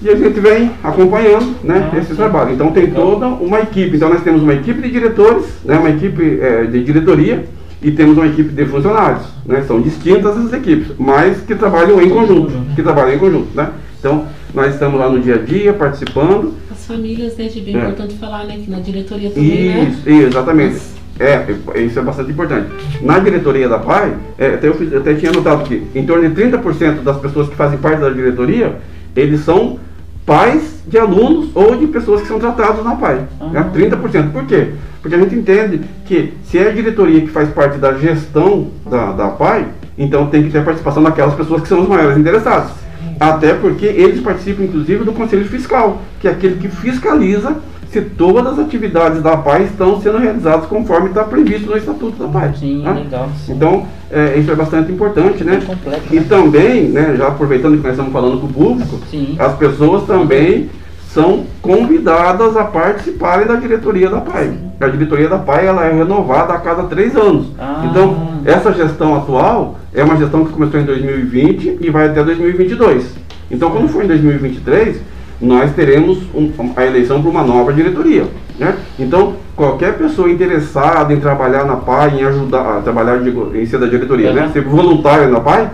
e a gente vem acompanhando né, Ah, esse sim. trabalho. Então tem toda uma equipe. Então nós temos uma equipe de diretores, né, uma equipe eh, de diretoria e temos uma equipe de funcionários. Né, são distintas as equipes, mas que trabalham em conjunto. Que trabalham em conjunto. Né? Então nós estamos lá no dia a dia participando. As famílias, né, de bem É. importante falar, né, que na diretoria também, né? Isso, isso, exatamente. É, isso é bastante importante. Na diretoria da PAI, é, até eu, fiz- eu até tinha notado que em torno de 30% das pessoas que fazem parte da diretoria, eles são pais de alunos ou de pessoas que são tratados na PAI. Né? Ah. 30%. Por quê? Porque a gente entende que se é a diretoria que faz parte da gestão da, da PAI, então tem que ter a participação daquelas pessoas que são os maiores interessados. Até porque eles participam, inclusive, do Conselho Fiscal, que é aquele que fiscaliza se todas as atividades da PAI estão sendo realizadas conforme está previsto no Estatuto da PAI. Sim, tá? legal. Sim. Então, é, isso é bastante importante, né? Bem complexo, E né? também, né, já aproveitando que nós estamos falando com o público, Sim. as pessoas também são convidadas a participarem da diretoria da PAI. A diretoria da PAI ela é renovada a cada três anos. Ah. Então, essa gestão atual é uma gestão que começou em 2020 e vai até 2022. Então, quando for em 2023, nós teremos um- a eleição para uma nova diretoria. Né? Então, qualquer pessoa interessada em trabalhar na PAI, em ajudar a trabalhar digo, em ser da diretoria, né? Ser voluntário na PAI,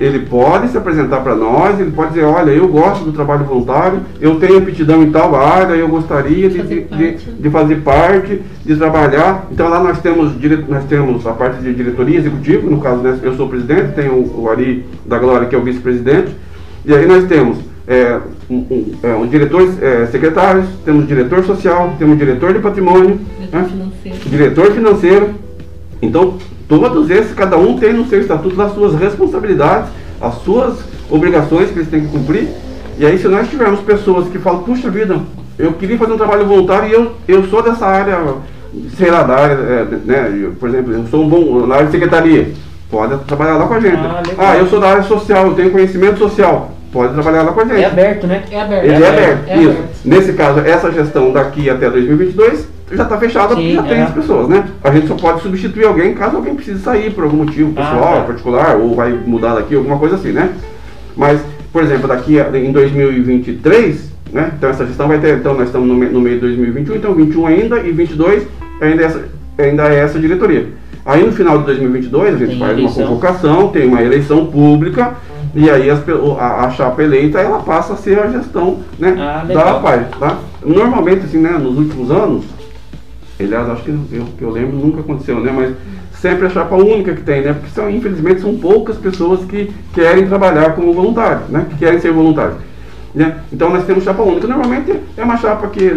ele pode se apresentar para nós, ele pode dizer, olha, eu gosto do trabalho voluntário, eu tenho aptidão em tal área, eu gostaria de, Fazer de, de, parte. de fazer parte, de trabalhar. Então lá nós temos, dire- nós temos a parte de diretoria executiva, no caso né, eu sou o presidente, tem o, o Ari da Glória que é o vice-presidente, e aí nós temos é, um, um, é, um diretores é, secretários, temos diretor social, temos diretor de patrimônio, Diretor né? financeiro. diretor financeiro. Então, todos esses, cada um tem no seu estatuto as suas responsabilidades, as suas obrigações que eles têm que cumprir. E aí, se nós tivermos pessoas que falam, puxa vida, eu queria fazer um trabalho voluntário e eu, eu sou dessa área, sei lá, da área, é, né, eu, por exemplo, eu sou um bom na área de secretaria, pode trabalhar lá com a gente. Ah. Ah, eu sou da área social, eu tenho conhecimento social, pode trabalhar lá com a gente. É aberto, né? É aberto. Ele é aberto, É isso. aberto. Nesse caso, essa gestão daqui até 2022 já está fechada Sim, já tem é. as pessoas, né? A gente só pode substituir alguém caso alguém precise sair por algum motivo Ah, pessoal, tá. particular, ou vai mudar daqui, alguma coisa assim, né? Mas, por exemplo, daqui a- em 2023, né? Então essa gestão vai ter, então nós estamos no, me- no meio de 2021, então 21 ainda e 22 ainda é essa, ainda é essa diretoria. Aí no final de 2022 a gente Tem faz eleição. uma convocação, tem uma eleição pública e aí as a, a chapa eleita ela passa a ser a gestão né, Ah, da. APAI. Tá? Normalmente, assim, né, nos últimos anos, aliás, acho que eu, que eu lembro nunca aconteceu, né? Mas sempre a chapa única que tem, né? Porque são, infelizmente são poucas pessoas que querem trabalhar como voluntários, né? Que querem ser voluntários. Né? Então nós temos chapa única. Normalmente é uma chapa que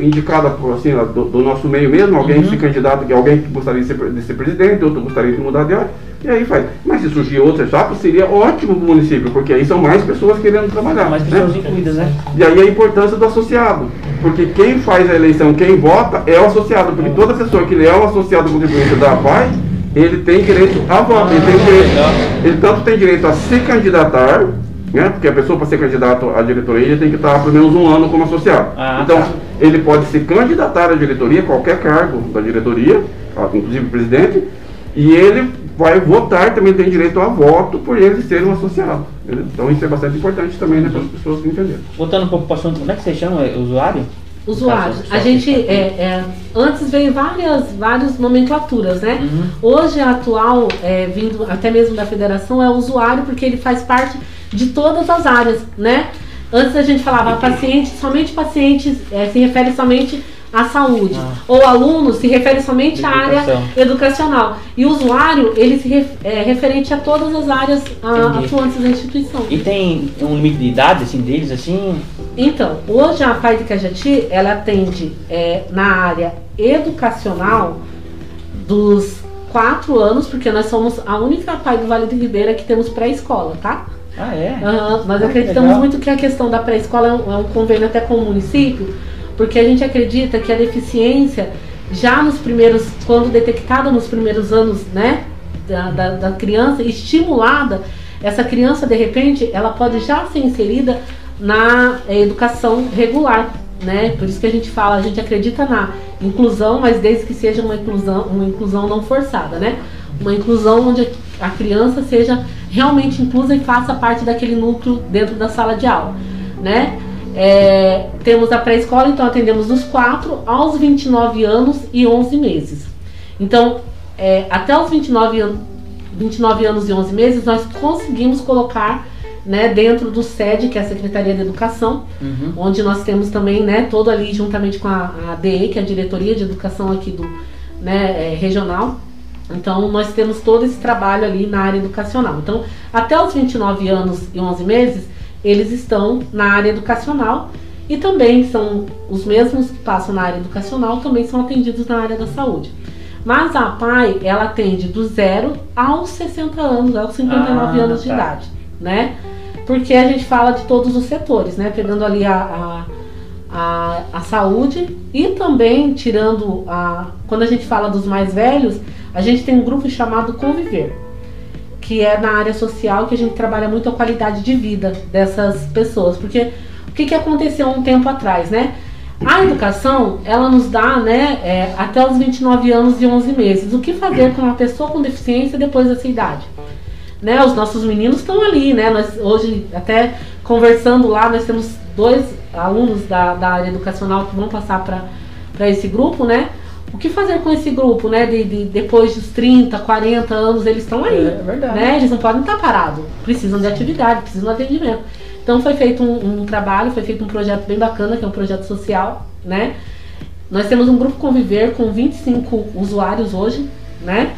indicada por assim do, do nosso meio mesmo, alguém que se candidata, que alguém que gostaria de ser, de ser presidente, outro gostaria de mudar de área, e aí faz. Mas se surgir outra chapa, seria ótimo para o município, porque aí são mais pessoas querendo trabalhar. Mais né? pessoas incluídas, né? E aí a importância do associado. Porque quem faz a eleição, quem vota, é o associado. Porque toda pessoa que é um associado contribuinte da APAI, ele tem direito a voto. Ele, tem direito, ele tanto tem direito a se candidatar, né? Porque a pessoa para ser candidato à diretoria, ele tem que estar pelo menos um ano como associado. Ah, então, tá. ele pode se candidatar à diretoria, qualquer cargo da diretoria, ah, inclusive presidente, e ele vai votar, também tem direito a voto por ele ser um associado. entendeu? Então isso é bastante importante também né, para as pessoas entenderem. Voltando um pouco para o assunto, como é que você chama? É Usuário? Só- A gente, é, é, antes veio várias, várias nomenclaturas, né? Uhum. Hoje a atual, é, vindo até mesmo da federação, é o usuário porque ele faz parte de todas as áreas, né? Antes a gente falava paciente, somente pacientes, é, se refere somente à saúde. Ah. Ou aluno se refere somente à área educacional. E o usuário, ele se ref- é referente a todas as áreas Entendi. atuantes da instituição. E tem um limite de idade, assim, deles, assim? Então, hoje a PAI de Cajati, ela atende é, na área educacional dos quatro anos, porque nós somos a única PAI do Vale do Ribeira que temos pré-escola, tá? Ah, é? Aham, nós Ah, acreditamos legal. muito que a questão da pré-escola é um, é um convênio até com o município, porque a gente acredita que a deficiência, já nos primeiros, quando detectada nos primeiros anos, né, da, da, da criança, estimulada, essa criança, de repente, ela pode já ser inserida na eh, educação regular, né? Por isso que a gente fala, a gente acredita na inclusão, mas desde que seja uma inclusão, uma inclusão não forçada, né? Uma inclusão onde a criança seja realmente inclusa e faça parte daquele núcleo dentro da sala de aula, né? É, temos a pré-escola, então atendemos dos 4 aos 29 anos e 11 meses. Então, é, até os 29, an 29 anos e 11 meses, nós conseguimos colocar né, dentro do SED, que é a Secretaria de Educação, Uhum. onde nós temos também, né, todo ali juntamente com a, a DE, que é a Diretoria de Educação aqui do né, é, regional. Então, nós temos todo esse trabalho ali na área educacional. Então, até os 29 anos e 11 meses, eles estão na área educacional e também são os mesmos que passam na área educacional, também são atendidos na área da saúde. Mas a PAI, ela atende do zero aos 60 anos, aos 59 Ah, anos de tá. idade, né? Porque a gente fala de todos os setores, né? Pegando ali a, a, a, a saúde e também tirando a. Quando a gente fala dos mais velhos, a gente tem um grupo chamado Conviver, que é na área social que a gente trabalha muito a qualidade de vida dessas pessoas. Porque o que, que aconteceu um tempo atrás, né? A educação, ela nos dá, né, é, até os 29 anos e 11 meses. O que fazer com uma pessoa com deficiência depois dessa idade? Né, os nossos meninos estão ali, né? Nós hoje até conversando lá, nós temos dois alunos da, da área educacional que vão passar para esse grupo, né? O que fazer com esse grupo, né? De, de- depois dos 30, 40 anos, eles estão aí. É verdade. Né? Eles não podem estar parados. Precisam de atividade, precisam de atendimento. Então foi feito um, um trabalho, foi feito um projeto bem bacana, que é um projeto social, né? Nós temos um grupo Conviver com 25 usuários hoje, né?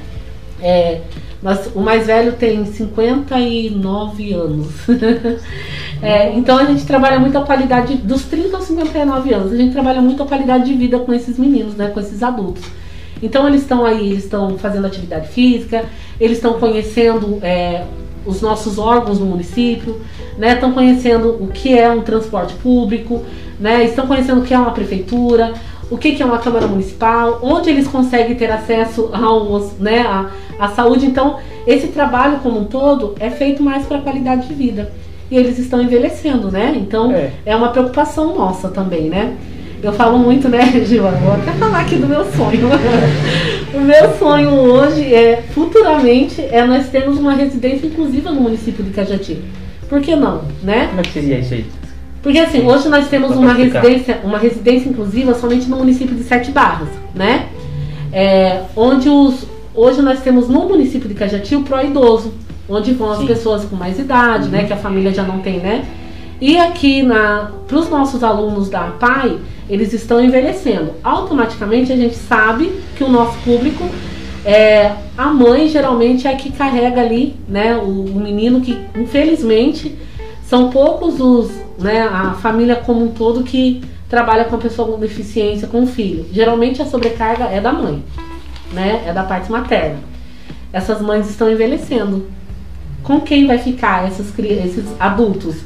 É, nós- o mais velho tem 59 anos. É, então a gente trabalha muito a qualidade dos 30 aos 59 anos. A gente trabalha muito a qualidade de vida com esses meninos, né, com esses adultos. Então eles estão aí, eles estão fazendo atividade física, eles estão conhecendo é, os nossos órgãos no município, né, estão conhecendo o que é um transporte público, né, estão conhecendo o que é uma prefeitura, o que, que é uma Câmara Municipal, onde eles conseguem ter acesso ao, né, à, à saúde. Então, esse trabalho como um todo é feito mais para a qualidade de vida. E eles estão envelhecendo, né? Então, É. é uma preocupação nossa também, né? Eu falo muito, né, Gil? Vou até falar aqui do meu sonho. o meu sonho hoje é, futuramente, é nós termos uma residência inclusiva no município de Cajati. Por que não, né? Como é que seria isso aí? Porque assim, hoje nós temos uma explicar. residência, uma residência inclusiva somente no município de Sete Barras, né? É, onde os, hoje nós temos no município de Cajati o pró-idoso, onde vão as Sim. pessoas com mais idade, né? Que a família já não tem, né? E aqui para os nossos alunos da APAI, eles estão envelhecendo. Automaticamente a gente sabe que o nosso público é, a mãe geralmente é a que carrega ali, né, o, o menino que infelizmente são poucos os, né, a família como um todo que trabalha com a pessoa com deficiência, com o filho. Geralmente a sobrecarga é da mãe, né, é da parte materna. Essas mães estão envelhecendo. Com quem vai ficar essas, cri- esses adultos,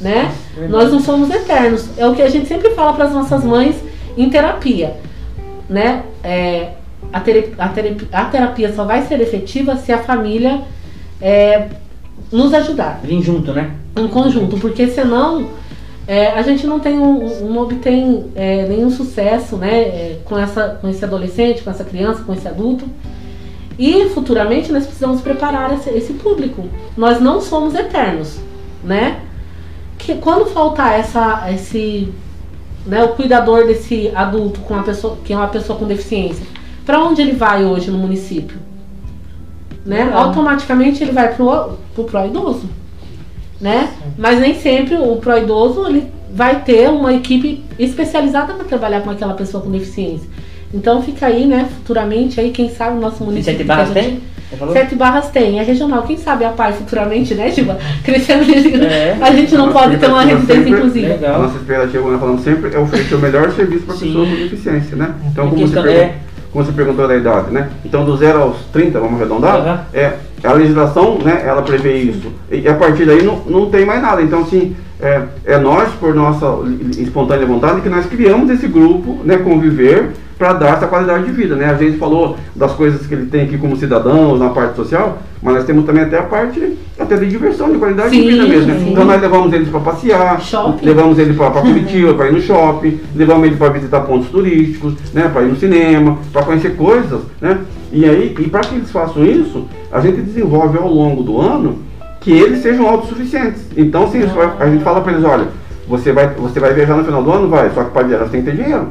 né? Nós não somos eternos. É o que a gente sempre fala para as nossas mães em terapia, né? É, a, tere- a terapia, a terapia só vai ser efetiva se a família é, nos ajudar Vim junto, né? em conjunto, porque senão é, a gente não tem um, não obtém é, nenhum sucesso, né, é, com essa, com esse adolescente, com essa criança, com esse adulto. E futuramente nós precisamos preparar esse, esse público. Nós não somos eternos, né? Que quando faltar essa, esse, né, o cuidador desse adulto com uma pessoa que é uma pessoa com deficiência, para onde ele vai hoje no município? Né? Legal. Automaticamente ele vai pro, pro pró-idoso né? Mas nem sempre o pró-idoso ele vai ter uma equipe especializada para trabalhar com aquela pessoa com deficiência. Então fica aí, né, futuramente aí, quem sabe o nosso E município. sete barras gente- tem? Sete barras tem, é regional. Quem sabe a PAI futuramente, né, Giba? Crescendo, É. a gente não pode ter uma residência inclusiva. A Legal. nossa expectativa, como nós falamos sempre, é oferecer o melhor serviço para a Sim. pessoa com deficiência, né? Então, como você, pergun- é. como você perguntou da idade, né? Então, do 0 aos 30, vamos arredondar, Aham. é, a legislação, né, ela prevê isso. E a partir daí não, não tem mais nada. Então, assim, é, é nós, por nossa espontânea vontade, que nós criamos esse grupo, né, conviver, para dar essa qualidade de vida, né? A gente falou das coisas que ele tem aqui como cidadão, na parte social, mas nós temos também até a parte até de diversão, de qualidade Sim, de vida mesmo. né? sim. Então nós levamos eles para passear, Shopping. levamos ele para Curitiba, para ir no shopping, levamos ele para visitar pontos turísticos, né, para ir no cinema, para conhecer coisas, né? E aí, e para que eles façam isso, a gente desenvolve ao longo do ano que eles sejam autossuficientes. Então, eles vai- a gente fala para eles, olha, você vai, você vai viajar no final do ano, vai, só que para viajar você tem que ter dinheiro.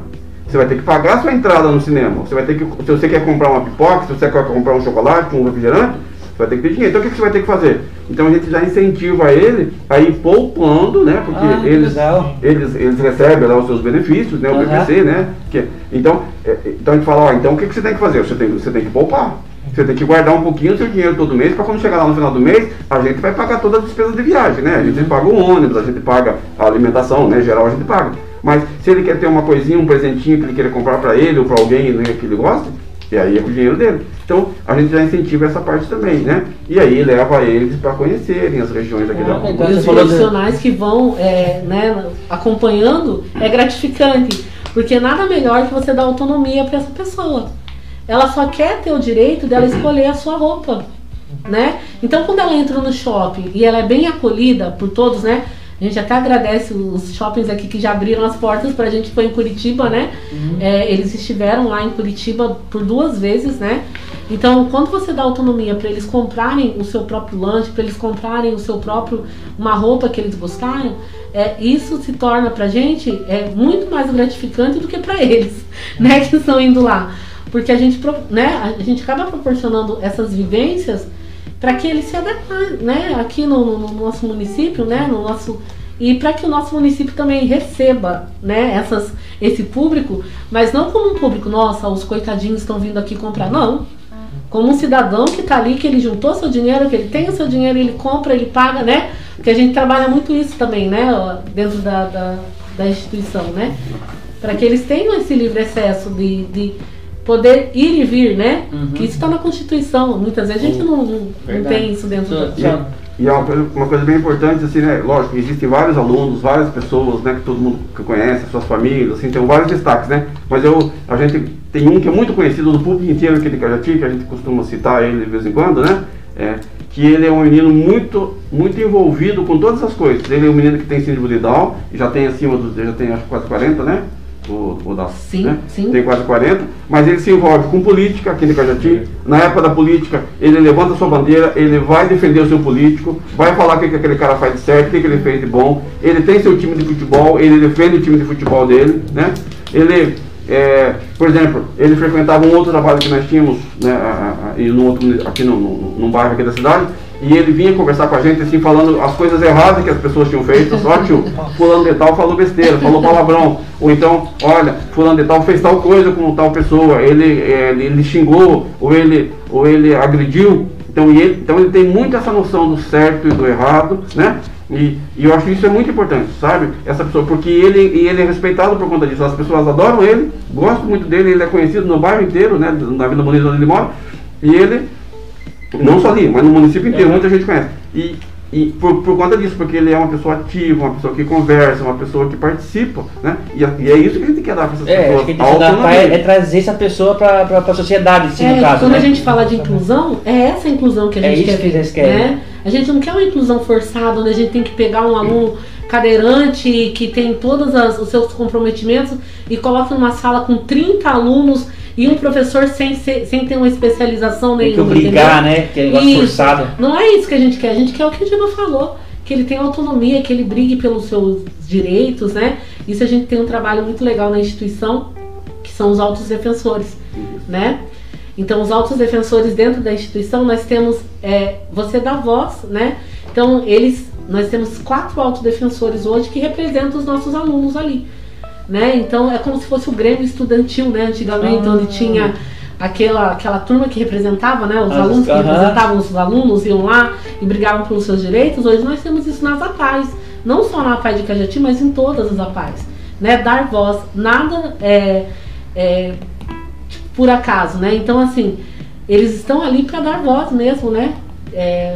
Você vai ter que pagar a sua entrada no cinema. Você vai ter que, se você quer comprar uma pipoca, se você quer comprar um chocolate, um refrigerante, você vai ter que ter dinheiro. Então o que que você vai ter que fazer? Então a gente já incentiva ele a ir poupando, né? Porque Ah, eles, legal. eles, eles recebem lá os seus benefícios, né? O Aham. BPC, né? Que, então, é, então a gente fala, ó, então o que, que você tem que fazer? Você tem, você tem que poupar. Você tem que guardar um pouquinho do seu dinheiro todo mês para quando chegar lá no final do mês, a gente vai pagar todas as despesas de viagem, né? A gente paga o ônibus, a gente paga a alimentação, né? Geral a gente paga. Mas se ele quer ter uma coisinha, um presentinho que ele queira comprar para ele ou para alguém né, que ele gosta, e aí é com o dinheiro dele. Então a gente já incentiva essa parte também, né? E aí leva eles para conhecerem as regiões aqui Ah, da. E Você os profissionais que vão é, né, acompanhando é gratificante, porque nada melhor que você dar autonomia para essa pessoa. Ela só quer ter o direito dela escolher a sua roupa, né? Então quando ela entra no shopping e ela é bem acolhida por todos, né? A gente até agradece os shoppings aqui que já abriram as portas pra gente que foi em Curitiba, né? É, eles estiveram lá em Curitiba por duas vezes, né? Então, quando você dá autonomia para eles comprarem o seu próprio lanche, para eles comprarem o seu próprio uma roupa que eles gostaram, é, isso se torna pra gente é muito mais gratificante do que para eles, né, que estão indo lá, porque a gente, né, a gente acaba proporcionando essas vivências para que eles se adequem, né, aqui no, no- no nosso município, né, no nosso e para que o nosso município também receba, né, essas, esse público, mas não como um público, nossa, os coitadinhos estão vindo aqui comprar, não. Como um cidadão que está ali, que ele juntou seu dinheiro, que ele tem o seu dinheiro, ele compra, ele paga, né? Porque a gente trabalha muito isso também, né? Dentro da, da, da instituição, né? Para que eles tenham esse livre acesso de, de poder ir e vir, né? Uhum. Que isso está na Constituição. Muitas vezes a gente não, não, tem isso dentro Só- da. E é uma coisa, uma coisa bem importante, assim, né? Lógico, existem vários alunos, várias pessoas, né? Que todo mundo que conhece, suas famílias, assim, tem vários destaques, né? Mas eu, a gente tem um que é muito conhecido do público inteiro aqui de Cajati, que a gente costuma citar ele de vez em quando, né? É, que ele é um menino muito, muito envolvido com todas as coisas. Ele é um menino que tem síndrome de Down, já tem acima dos, já tem acho que quase 40, né? Da, Sim, né? sim. tem quase 40, mas ele se envolve com política aqui no Cajati. Na época da política, ele levanta sua bandeira, ele vai defender o seu político, vai falar o que, que aquele cara faz de certo, o que, que ele fez de bom. Ele tem seu time de futebol, ele defende o time de futebol dele, né? Ele, é, por exemplo, ele frequentava um outro trabalho que nós tínhamos, né, a- a- e no outro, aqui no, no, num bairro aqui da cidade, e ele vinha conversar com a gente, assim, falando as coisas erradas que as pessoas tinham feito. Só, tio, fulano de tal falou besteira, falou palavrão. Ou então, olha, fulano de tal fez tal coisa com tal pessoa, ele, ele, ele xingou, ou ele, ou ele agrediu. Então ele, então ele tem muito essa noção do certo e do errado, né? E, e eu acho que isso é muito importante, sabe? Essa pessoa, porque ele, ele é respeitado por conta disso. As pessoas adoram ele, gostam muito dele, ele é conhecido no bairro inteiro, né? Na Vila Bonita onde ele mora. E ele, não só ali, mas no município inteiro, muita gente conhece. E, e por, por conta disso, porque ele é uma pessoa ativa, uma pessoa que conversa, uma pessoa que participa, né? E, a- e é isso que a gente quer dar para essas É, acho pessoas. que a gente tem que dar autonomia. é, é trazer essa pessoa pra, pra, pra sociedade, assim, É, no caso, quando né? a gente fala de inclusão, é essa inclusão que a É gente isso quer. que eles querem. Né? A gente não quer uma inclusão forçada, onde a gente tem que pegar um aluno cadeirante que tem todos as- os seus comprometimentos e coloca numa sala com 30 alunos e um professor sem, sem ter uma especialização Tem que nenhuma. obrigar, entendeu? né? Que é negócio Isso. forçado. Não é isso que a gente quer, a gente quer o que o Diego falou, que ele tenha autonomia, que ele brigue pelos seus direitos, né? Isso a gente tem um trabalho muito legal na instituição, que são os autos defensores, né? Então, os autos defensores dentro da instituição, nós temos, é, você dá voz, né? Então, eles, nós temos quatro autodefensores hoje que representam os nossos alunos ali, né? Então, é como se fosse o Grêmio Estudantil, né? Antigamente, Ah. onde tinha aquela, aquela turma que representava, né? Os As- alunos que aham. representavam os alunos, iam lá e brigavam pelos seus direitos. Hoje nós temos isso nas APAES, não só na APAE de Cajati, mas em todas as APAES, né? Dar voz, nada é, é por acaso, né? Então, assim, eles estão ali para dar voz mesmo, né? É,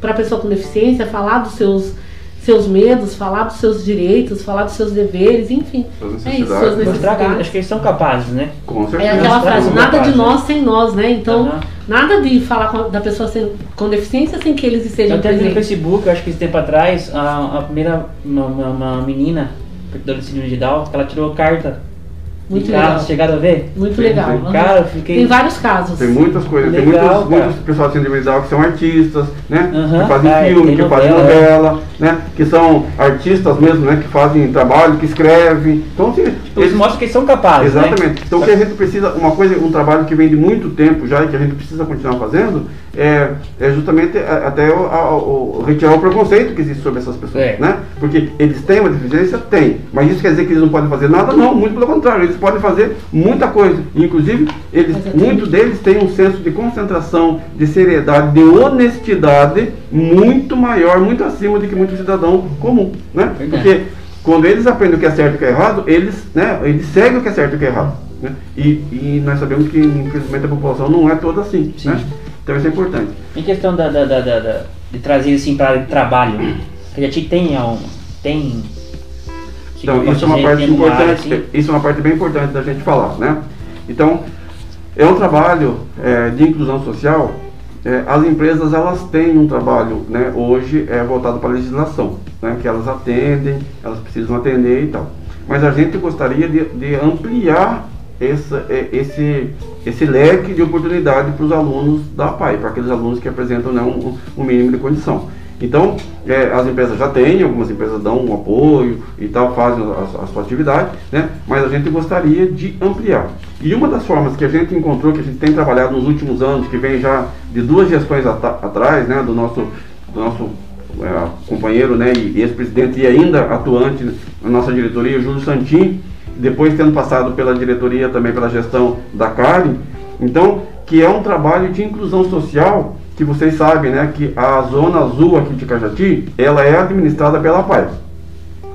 para a pessoa com deficiência, falar dos seus, seus medos, falar dos seus direitos, falar dos seus deveres, enfim. Suas É isso, suas necessidades. Mostrar que acho que eles são capazes, né? Com É certeza. aquela frase, nada de certeza. nós sem nós, né? Então, Aham. nada de falar com da pessoa sem- com deficiência sem que eles Eu estejam até vi no presentes. Facebook, acho que esse tempo atrás, a, a primeira, uma, uma, uma menina, portadora de síndrome de Down, que ela tirou carta Muito de carro, legal. chegaram a ver? Muito Sim, legal. aham. Cara, eu fiquei... Tem vários casos. Tem muitas coisas, tem Legal, muitos, cara. muitos pessoal de síndrome de Down que são artistas, né? Que fazem Ah, filme, tem que fazem novela. Né? Que são artistas mesmo, né? Que fazem trabalho, que escrevem. Então, assim, Então, isso mostra que eles são capazes, né? Exatamente. Então o que a gente precisa, uma coisa, um trabalho que vem de muito tempo já e que a gente precisa continuar fazendo é, é justamente a- até o, a- o- retirar o preconceito que existe sobre essas pessoas, É. né? Porque eles têm uma deficiência? Tem. Mas isso quer dizer que eles não podem fazer nada? Não, muito pelo contrário, eles podem fazer muita coisa. Inclusive, eles, é muitos deles têm um senso de concentração, de seriedade, de honestidade muito maior, muito acima do que muito cidadão comum, né? Verdade. Porque quando eles aprendem o que é certo e o que é errado, eles, né, eles seguem o que é certo e o que é errado. Né? E, e nós sabemos que, infelizmente, a população não é toda assim. Sim. Né? Então isso é importante. Em questão da, da, da, da- de trazer assim para o trabalho, a gente tem tem Então, isso é uma parte importante, assim, isso é uma parte bem importante da gente falar, né? Então, é um trabalho é, de inclusão social. É, as empresas elas têm um trabalho, né, hoje é voltado para a legislação, né, que elas atendem, elas precisam atender e tal. Mas a gente gostaria de, de ampliar essa, é, esse, esse leque de oportunidade para os alunos da PAI, para aqueles alunos que apresentam né, um, um mínimo de condição. Então, é, as empresas já têm, algumas empresas dão um apoio e tal, fazem a, a sua atividade, né? mas a gente gostaria de ampliar. E uma das formas que a gente encontrou, que a gente tem trabalhado nos últimos anos, que vem já de duas gestões atrás, né, do nosso, do nosso é, companheiro né, e ex-presidente e ainda atuante na nossa diretoria, Júlio Santin, depois tendo passado pela diretoria também pela gestão da Karen, então, que é um trabalho de inclusão social, que vocês sabem, né, que a zona azul aqui de Cajati, ela é administrada pela PAI,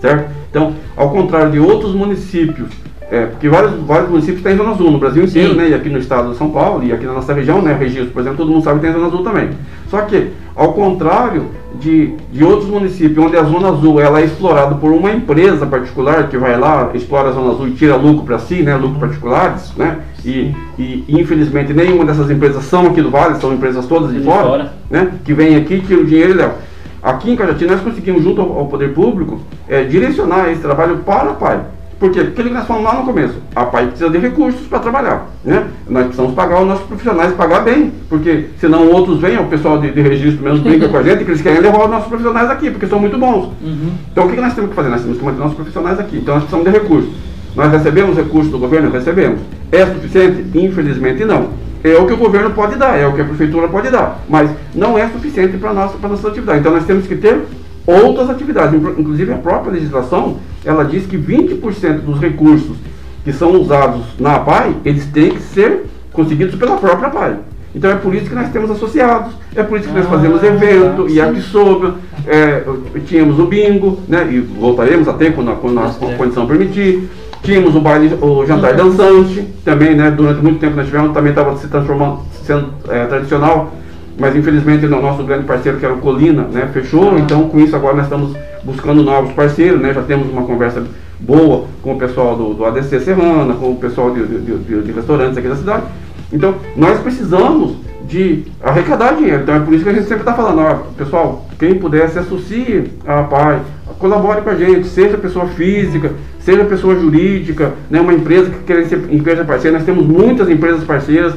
certo? Então, ao contrário de outros municípios, é, porque vários, vários municípios têm zona azul no Brasil inteiro, Sim. né, e aqui no estado de São Paulo, e aqui na nossa região, né, Registro, por exemplo, todo mundo sabe que tem zona azul também. Só que, ao contrário de, de outros municípios, onde a zona azul ela é explorada por uma empresa particular que vai lá, explora a zona azul e tira lucro para si, né, lucro particulares, né, e, e infelizmente nenhuma dessas empresas são aqui do Vale, são empresas todas de De fora, fora. né, que vem aqui, tira o dinheiro e leva. Aqui em Cajati nós conseguimos, junto ao, ao poder público, eh, direcionar esse trabalho para a PAI, Por quê? Porque nós falamos lá no começo, a PAI precisa de recursos para trabalhar. Né? Nós precisamos pagar os nossos profissionais, pagar bem, porque senão outros vêm, o pessoal de, de registro mesmo brinca com a gente, que eles querem levar os nossos profissionais aqui, porque são muito bons. Uhum. Então o que nós temos que fazer? Nós temos que manter nossos profissionais aqui. Então nós precisamos de recursos. Nós recebemos recursos do governo? Recebemos. É suficiente? Infelizmente não. É o que o governo pode dar, é o que a prefeitura pode dar, mas não é suficiente para a nossa, nossa atividade. Então nós temos que ter outras atividades. Inclu- Inclusive a própria legislação, ela diz que 20% dos recursos que são usados na APAI, eles têm que ser conseguidos pela própria APAI. Então é por isso que nós temos associados, é por isso que nós Ah, fazemos evento, e soube, é, tínhamos o bingo, né, e voltaremos a ter quando a, quando a condição permitir. Tínhamos o baile, o jantar dançante, também, né, durante muito tempo nós tivemos, também estava se transformando, sendo é, tradicional, mas infelizmente o nosso grande parceiro, que era o Colina, né, fechou, Ah. então com isso agora nós estamos buscando novos parceiros, né, já temos uma conversa boa com o pessoal do, do ADC Serrana, com o pessoal de, de- de- de restaurantes aqui da cidade. Então, nós precisamos de arrecadar dinheiro. Então, é por isso que a gente sempre está falando, ó, pessoal, quem puder se associe à PAI, colabore com a gente, seja pessoa física, seja pessoa jurídica, né, uma empresa que quer ser empresa parceira. Nós temos muitas empresas parceiras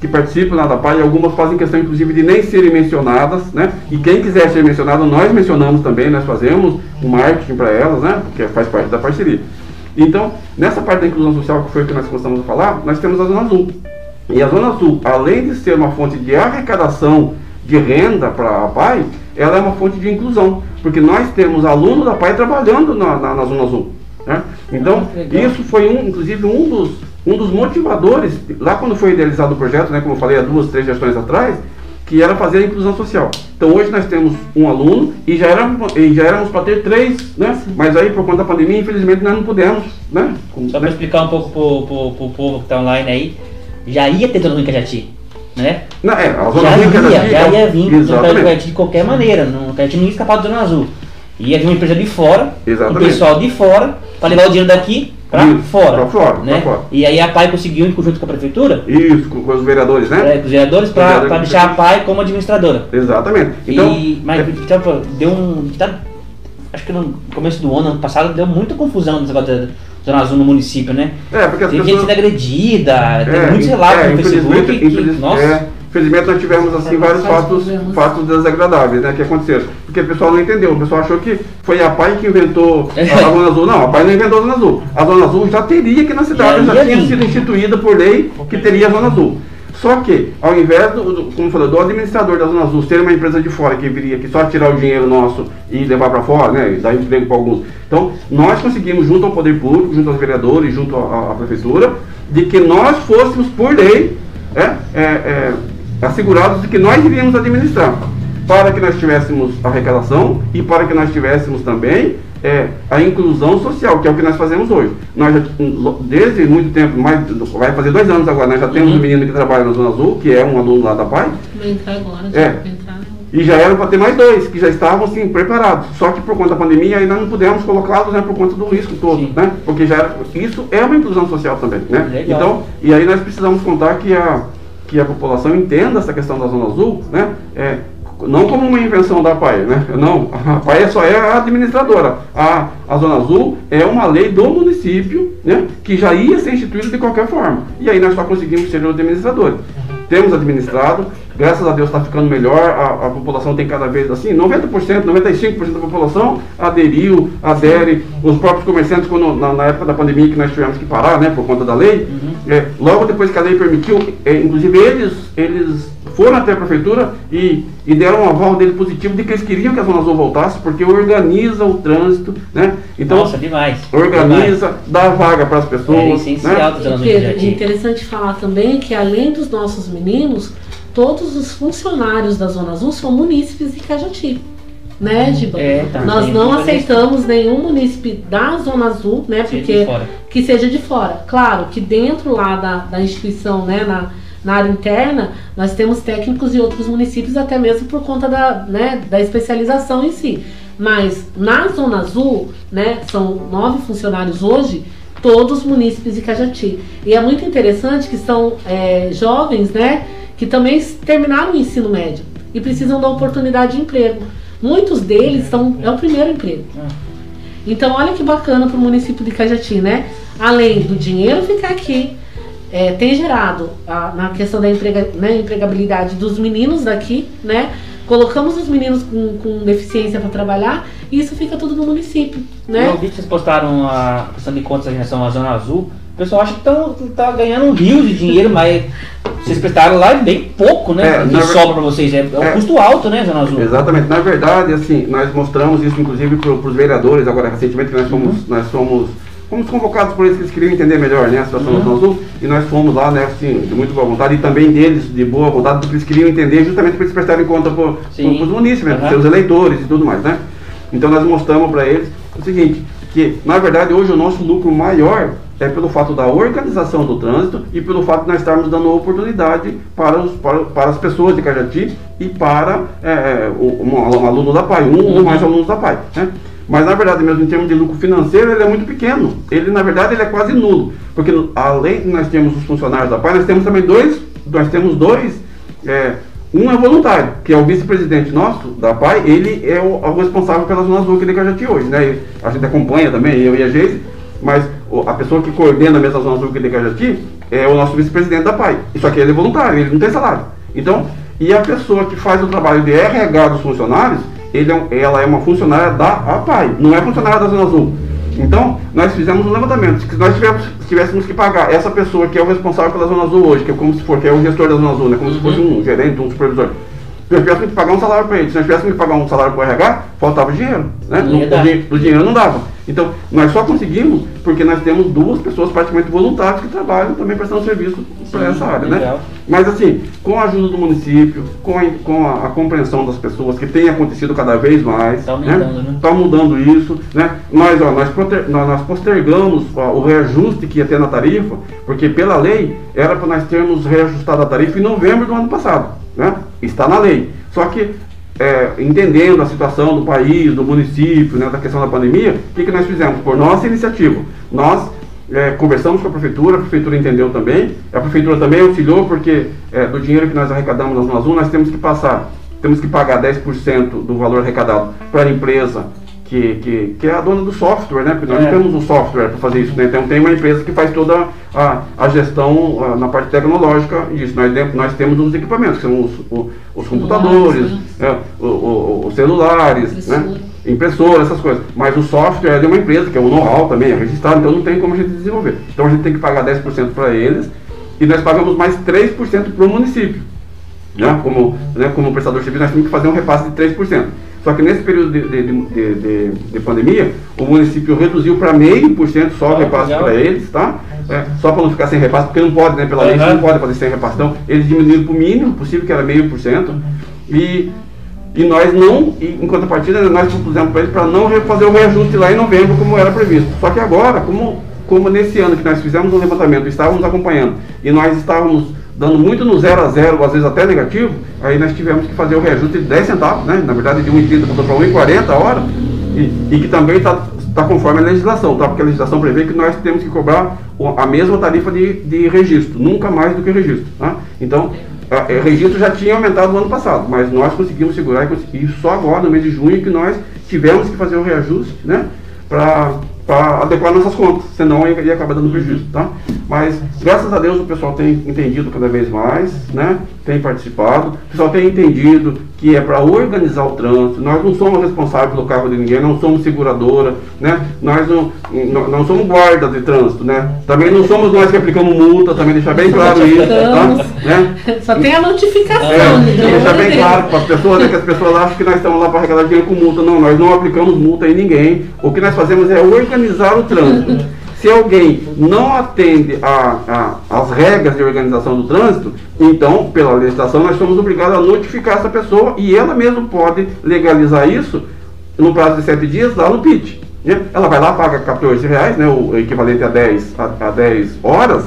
que participam da PAI, algumas fazem questão, inclusive, de nem serem mencionadas, né? E quem quiser ser mencionado, nós mencionamos também, nós fazemos o marketing para elas, né? Porque faz parte da parceria. Então, nessa parte da inclusão social, que foi o que nós começamos a falar, nós temos a Zona Azul. E a Zona Azul, além de ser uma fonte de arrecadação de renda para a PAI, ela é uma fonte de inclusão, porque nós temos alunos da PAI trabalhando na, na, na Zona Azul. Né? Então, Ah, isso foi, um, inclusive, um dos, um dos motivadores, lá quando foi idealizado o projeto, né, como eu falei há duas, três gestões atrás, que era fazer a inclusão social. Então hoje nós temos um aluno e já éramos, e já éramos para ter três, né? Mas aí por conta da pandemia, infelizmente nós não pudemos, né? Só para explicar um pouco pro, pro, pro povo que tá online aí, já ia ter todo mundo em Cajati, né? Não, é, a Já zona azul era ia, aqui, já é- ia vir Exatamente. Cajati de qualquer maneira, não, Cajati não ia escapar do Zona Azul. Ia vir uma empresa de fora, Exatamente. um pessoal de fora, para levar o dinheiro daqui para fora. pra fora, né? fora. E aí a PAI conseguiu, em conjunto com a prefeitura, Isso, com, com os vereadores, né? é, com os vereadores, para deixar a PAI como administradora. Exatamente. Então, e, mas tipo, deu um. tá- acho que no começo do ano, ano passado, deu muita confusão nesse negócio da Zona Azul no município, né? é, porque as Tem gente pessoas... sendo agredida, tem É, muitos relatos é, no Facebook que, nossa, infelizmente nós tivemos assim É, vários fatos, fatos desagradáveis né, que aconteceram. Porque o pessoal não entendeu. O pessoal achou que foi a PAI que inventou É. a Zona Azul. Não, a PAI não inventou a Zona Azul. A Zona Azul já teria aqui na cidade, Já tinha sido instituída por lei que teria a Zona Azul. Só que, ao invés do, do- como falei, do administrador da Zona Azul ser uma empresa de fora que viria aqui só tirar o dinheiro nosso e levar para fora, né, e dar emprego para alguns. Então, nós conseguimos, junto ao poder público, junto aos vereadores, junto à, à- à prefeitura, de que nós fôssemos, por lei, é, é, é, assegurados de que nós iríamos administrar, para que nós tivéssemos arrecadação e para que nós tivéssemos também é, a inclusão social, que é o que nós fazemos hoje. Nós já, desde muito tempo, mais, vai fazer dois anos agora, nós já temos Uhum. um menino que trabalha na Zona Azul, que é um aluno lá da PAI, Vai entrar agora, É. já vai entrar. e já eram para ter mais dois, que já estavam assim, preparados. Só que por conta da pandemia ainda não pudemos colocá-los né, por conta do risco todo, Sim. né? Porque já era, isso é uma inclusão social também, né? Legal. Então, e aí nós precisamos contar que a, que a população entenda essa questão da Zona Azul, né? É, não como uma invenção da PAE, né? Não, a PAE só é a administradora. A, a Zona Azul é uma lei do município, né? Que já ia ser instituída de qualquer forma. E aí nós só conseguimos ser os administradores. Temos administrado, graças a Deus está ficando melhor, a, a população tem cada vez assim, 90%, 95% da população aderiu, adere, os próprios comerciantes, quando, na, na época da pandemia que nós tivemos que parar, né, por conta da lei, é, logo depois que a lei permitiu, é, inclusive eles, eles foram até a prefeitura e, e deram um aval dele positivo de que eles queriam que a Zona Azul voltasse, porque organiza o trânsito, né, então nossa, demais. organiza, dá vaga para as Demais. pessoas, É né? E, Pedro, é Cajati. interessante falar também que além dos nossos meninos, todos os funcionários da Zona Azul são munícipes de Cajati. Né, Giba? É, tá. Nós não aceitamos nenhum munícipe da Zona Azul, né? Seja Porque fora. que seja de fora. Claro que dentro lá da, da instituição, né, na, na área interna, nós temos técnicos de outros municípios, até mesmo por conta da, né, da especialização em si. Mas na Zona Azul, né, são nove funcionários hoje, todos munícipes de Cajati. E é muito interessante que são é, jovens, né, que também terminaram o ensino médio e precisam da oportunidade de emprego. Muitos deles são, é o primeiro emprego. Então, olha que bacana para o município de Cajati, né? Além do dinheiro ficar aqui, é, tem gerado a, na questão da emprega, né, empregabilidade dos meninos daqui, né? Colocamos os meninos com, com deficiência para trabalhar e isso fica tudo no município, né? Eu vi que vocês postaram a questão de contas em relação à Zona Azul. O pessoal acha que estão tá ganhando um rio de dinheiro, mas vocês prestaram lá bem pouco, né? É, e sobra para vocês. É, é um É. custo alto, né, Zona Azul? Exatamente. Na verdade, assim, nós mostramos isso inclusive para os vereadores, agora recentemente que nós fomos, nós fomos, fomos convocados por eles que eles queriam entender melhor né, a situação Uhum. da Zona Azul, e nós fomos lá, né, assim, de muito boa vontade, e também deles, de boa vontade, porque eles queriam entender justamente para eles prestarem conta para os munícipes, né, Uhum. para seus eleitores e tudo mais, né? Então nós mostramos para eles o seguinte, que na verdade hoje o nosso lucro maior é pelo fato da organização do trânsito e pelo fato de nós estarmos dando oportunidade para, os, para, para as pessoas de Cajati e para é, o- um, um aluno da PAI, um ou mais alunos da PAI. Né? Mas na verdade mesmo em termos de lucro financeiro ele é muito pequeno. Ele na verdade ele é quase nulo. Porque além de nós termos os funcionários da PAI, nós temos também dois, nós temos dois é, um é voluntário, que é o vice-presidente nosso, da PAI, ele é o, o responsável pela Zona Azul aqui de Cajati hoje, né? A gente acompanha também, eu e a Geise, mas a pessoa que coordena a Zona Azul aqui de Cajati é o nosso vice-presidente da PAI. Isso aqui ele é voluntário, ele não tem salário. Então, e a pessoa que faz o trabalho de RH dos funcionários, ele é ela é uma funcionária da APAI, não é funcionária da Zona Azul. Então, nós fizemos um levantamento. Se nós tivéssemos, tivéssemos que pagar essa pessoa que é o responsável pela Zona Azul hoje, que é como se for, que é o gestor da Zona Azul, né? como se fosse um gerente, um supervisor. Se nós tivéssemos que pagar um salário para ele, se nós tivéssemos que pagar um salário para o RH, faltava dinheiro. Né? Ia O, dinheiro não dava. Então, nós só conseguimos porque nós temos duas pessoas praticamente voluntárias que trabalham também prestando serviço para essa área. Né? legal. Mas assim, com a ajuda do município, com a, com a, a compreensão das pessoas, que tem acontecido cada vez mais, Tá aumentando, né? está mudando isso, né? Nós, ó, nós, proter- nós, nós postergamos ó, o reajuste que ia ter na tarifa, porque pela lei era para nós termos reajustado a tarifa em novembro do ano passado, né? Está na lei. Só que é, entendendo a situação do país, do município, né, da questão da pandemia, o que, que nós fizemos? Por nossa iniciativa, nós é, conversamos com a prefeitura, a prefeitura entendeu também, a prefeitura também auxiliou, porque é, do dinheiro que nós arrecadamos na Zona Azul, nós temos que passar, temos que pagar 10% do valor arrecadado para a empresa que, que, que é a dona do software, né? Porque nós É. não temos o software para fazer isso, né? Então tem uma empresa que faz toda a, a gestão ah, na parte tecnológica disso. Nós, nós temos os equipamentos, que são os, o- os computadores, né? é, o- o- os celulares, Impressora. né? impressora, essas coisas. Mas o software é de uma empresa, que é o know-how também, é registrado, então não tem como a gente desenvolver. Então a gente tem que pagar 10% para eles e nós pagamos mais 3% para o município. Né? Como, né, como prestador de serviço, nós temos que fazer um repasse de 3%. Só que nesse período de, de, de, de- de pandemia, o município reduziu para meio por cento só o Ah, repasse para eles, tá? É, só para não ficar sem repasse, porque não pode, né? Pela lei, você não pode fazer sem repasse. Então, eles diminuíram para o mínimo possível, que era meio por cento. E e nós não, em contrapartida, nós propusemos para eles para não re- fazer o reajuste lá em novembro, como era previsto. Só que agora, como, como nesse ano que nós fizemos um levantamento, estávamos acompanhando, e nós estávamos dando muito no zero a zero, às vezes até negativo, aí nós tivemos que fazer o reajuste de 10 centavos, né? Na verdade, de 1,30 mudou para 1,40 a hora, e, e que também está tá conforme a legislação, tá? Porque a legislação prevê que nós temos que cobrar a mesma tarifa de, de registro, nunca mais do que registro, tá? Então, a- o registro já tinha aumentado no ano passado, mas nós conseguimos segurar e conseguir só agora, no mês de junho, que nós tivemos que fazer o reajuste, né? Para adequar nossas contas, senão ia, ia acabar dando prejuízo, tá? Mas, graças a Deus, o pessoal tem entendido cada vez mais, né? Tem participado, o pessoal tem entendido que é para organizar o trânsito, nós não somos responsáveis pelo carro de ninguém, não somos seguradora, né? Nós não, não, não somos guarda de trânsito, né? Também não somos nós que aplicamos multa, também deixar bem claro isso, tá? Né? Só tem a notificação. É, então, deixar bem claro para as pessoas, né, que as pessoas acham que nós estamos lá para arrecadar dinheiro com multa. Não, nós não aplicamos multa em ninguém. O que nós fazemos é organizar o trânsito. Se alguém não atende as regras de organização do trânsito, então, pela legislação, nós somos obrigados a notificar essa pessoa e ela mesma pode legalizar isso no prazo de sete dias lá no PIT. né? Ela vai lá, paga 14 reais, né, o equivalente a 10, a, a 10 horas,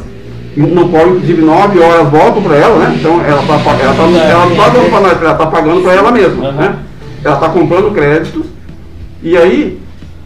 no qual inclusive 9 horas voltam para ela, né? Então ela está ela tá, ela não tá dando para nós, ela está pagando para ela mesma. Né? Ela está comprando créditos e aí,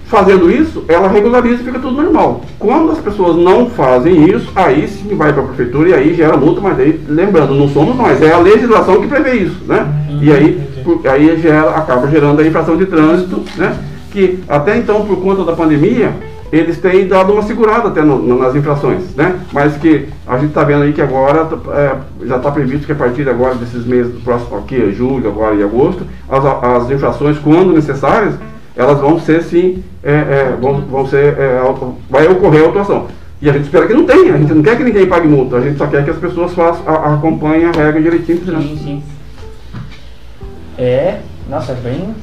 fazendo isso, ela regulariza e fica tudo normal. Quando as pessoas não fazem isso, aí sim vai para a prefeitura e aí gera multa, mas aí, lembrando, não somos nós, é a legislação que prevê isso, né? E aí, por- aí gera, acaba gerando a infração de trânsito, né? que até então, por conta da pandemia, eles têm dado uma segurada até no, no, nas infrações, né? Mas que a gente está vendo aí que agora é, já está previsto que a partir agora desses meses, do próximo aqui, julho, agora e agosto, as, as infrações, quando necessárias, elas vão ser sim, é, é, vão, vão ser, é, vai ocorrer a atuação. E a gente espera que não tenha, a gente não quer que ninguém pague multa, a gente só quer que as pessoas façam, a, acompanhem a regra direitinho. Sim, sim. É, nossa, é bem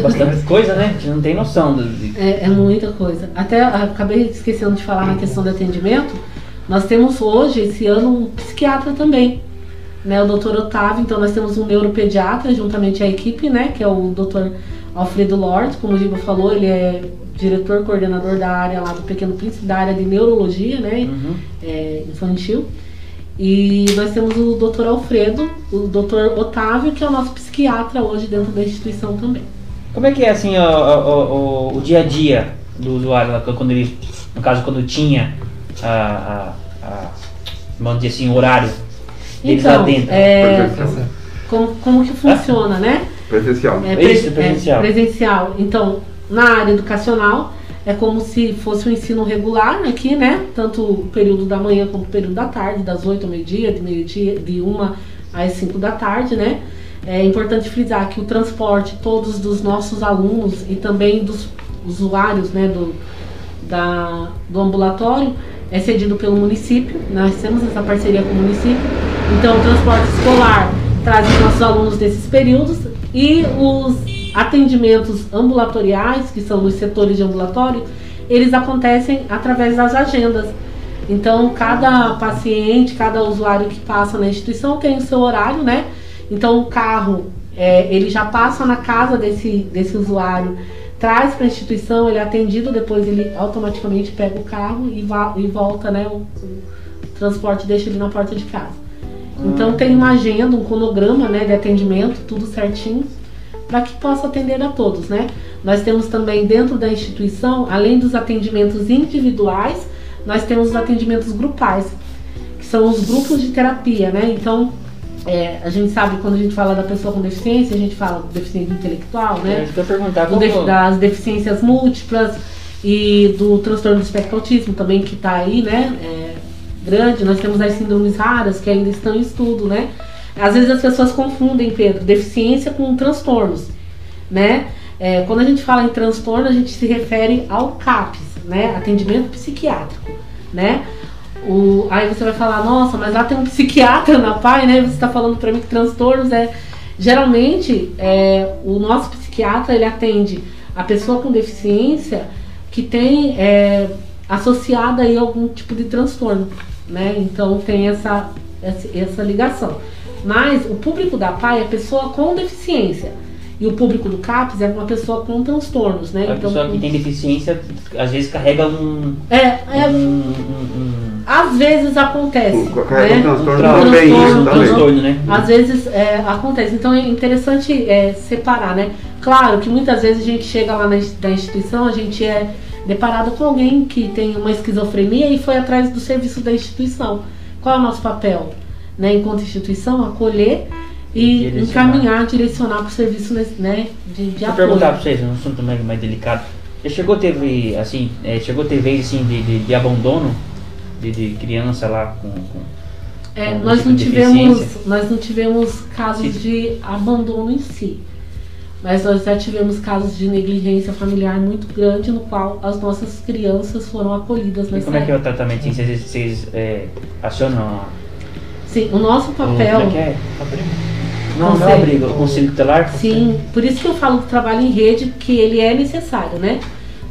bastante coisa, né? A gente não tem noção. Do... É, é muita coisa. Até acabei esquecendo de falar na questão do atendimento. Nós temos hoje, esse ano, um psiquiatra também. Né, o doutor Otávio, então nós temos um neuropediatra juntamente à equipe, né, que é o doutor Alfredo Lord, como o Giba falou, ele é diretor coordenador da área lá do Pequeno Príncipe, da área de neurologia, né, uhum. é, infantil. E nós temos o doutor Alfredo, o doutor Otávio, que é o nosso psiquiatra hoje dentro da instituição também. Como é que é assim o, o, o, o dia a dia do usuário, quando ele, no caso quando tinha a, a, a vamos dizer assim, o horário deles então? É, como, como que funciona, né? Presencial. É, pre, Isso, presencial. É, presencial. Então, na área educacional, é como se fosse um ensino regular aqui, né? Tanto o período da manhã como o período da tarde, das 8 ao meio-dia, de meio-dia, de 1 às 5 da tarde, né? É importante frisar que o transporte todos dos nossos alunos e também dos usuários né, do, da, do ambulatório é cedido pelo município. Nós temos essa parceria com o município. Então, o transporte escolar traz os nossos alunos desses períodos e os atendimentos ambulatoriais, que são nos setores de ambulatório, eles acontecem através das agendas. Então, cada paciente, cada usuário que passa na instituição tem o seu horário, né? Então o carro, é, ele já passa na casa desse, desse usuário, traz para a instituição, ele é atendido, depois ele automaticamente pega o carro e, e volta, né? O, o, transporte deixa ele na porta de casa. Então tem uma agenda, um cronograma né, de atendimento, tudo certinho, para que possa atender a todos, né? Nós temos também dentro da instituição, além dos atendimentos individuais, nós temos os atendimentos grupais, que são os grupos de terapia, né? Então é, a gente sabe quando a gente fala da pessoa com deficiência, a gente fala de deficiência intelectual, né? É, eu perguntar como... Das deficiências múltiplas e do transtorno do espectro autismo também que está aí, né? É, grande. Nós temos as síndromes raras que ainda estão em estudo, né? Às vezes as pessoas confundem, Pedro, deficiência com transtornos, né? É, quando a gente fala em transtorno, a gente se refere ao CAPS, né? Atendimento psiquiátrico, né? O, aí você vai falar, nossa, mas lá tem um psiquiatra na PAI, né? Você está falando para mim que transtornos é. Geralmente, é, o nosso psiquiatra ele atende a pessoa com deficiência que tem é, associada aí algum tipo de transtorno, né? Então tem essa, essa, essa ligação. Mas o público da PAI é pessoa com deficiência. E o público do CAPS é uma pessoa com transtornos, né? A então, pessoa que tem deficiência, às vezes carrega um. É, é. Um, um, um, às vezes acontece. Carrega né? um transtorno um também, isso também. Transtorno, né? Às vezes é, acontece. Então é interessante é, separar, né? Claro que muitas vezes a gente chega lá na, na instituição, a gente é deparado com alguém que tem uma esquizofrenia e foi atrás do serviço da instituição. Qual é o nosso papel? Né, enquanto instituição, acolher e direcionar. encaminhar, direcionar para o serviço né, de, de apoio. perguntar para vocês, um assunto mais, mais delicado. Já chegou a ter, assim, é, chegou vez assim, de, de, de abandono de, de, criança lá com, com é, nós tipo não tivemos nós não tivemos casos Sim. de abandono em si mas nós já tivemos casos de negligência familiar muito grande no qual as nossas crianças foram acolhidas nessa e como é que é o tratamento vocês, vocês é, acionam Sim, o nosso papel. O é? Não, não é abrigo, o conselho tutelar? Sim, por isso que eu falo do trabalho em rede, que ele é necessário, né?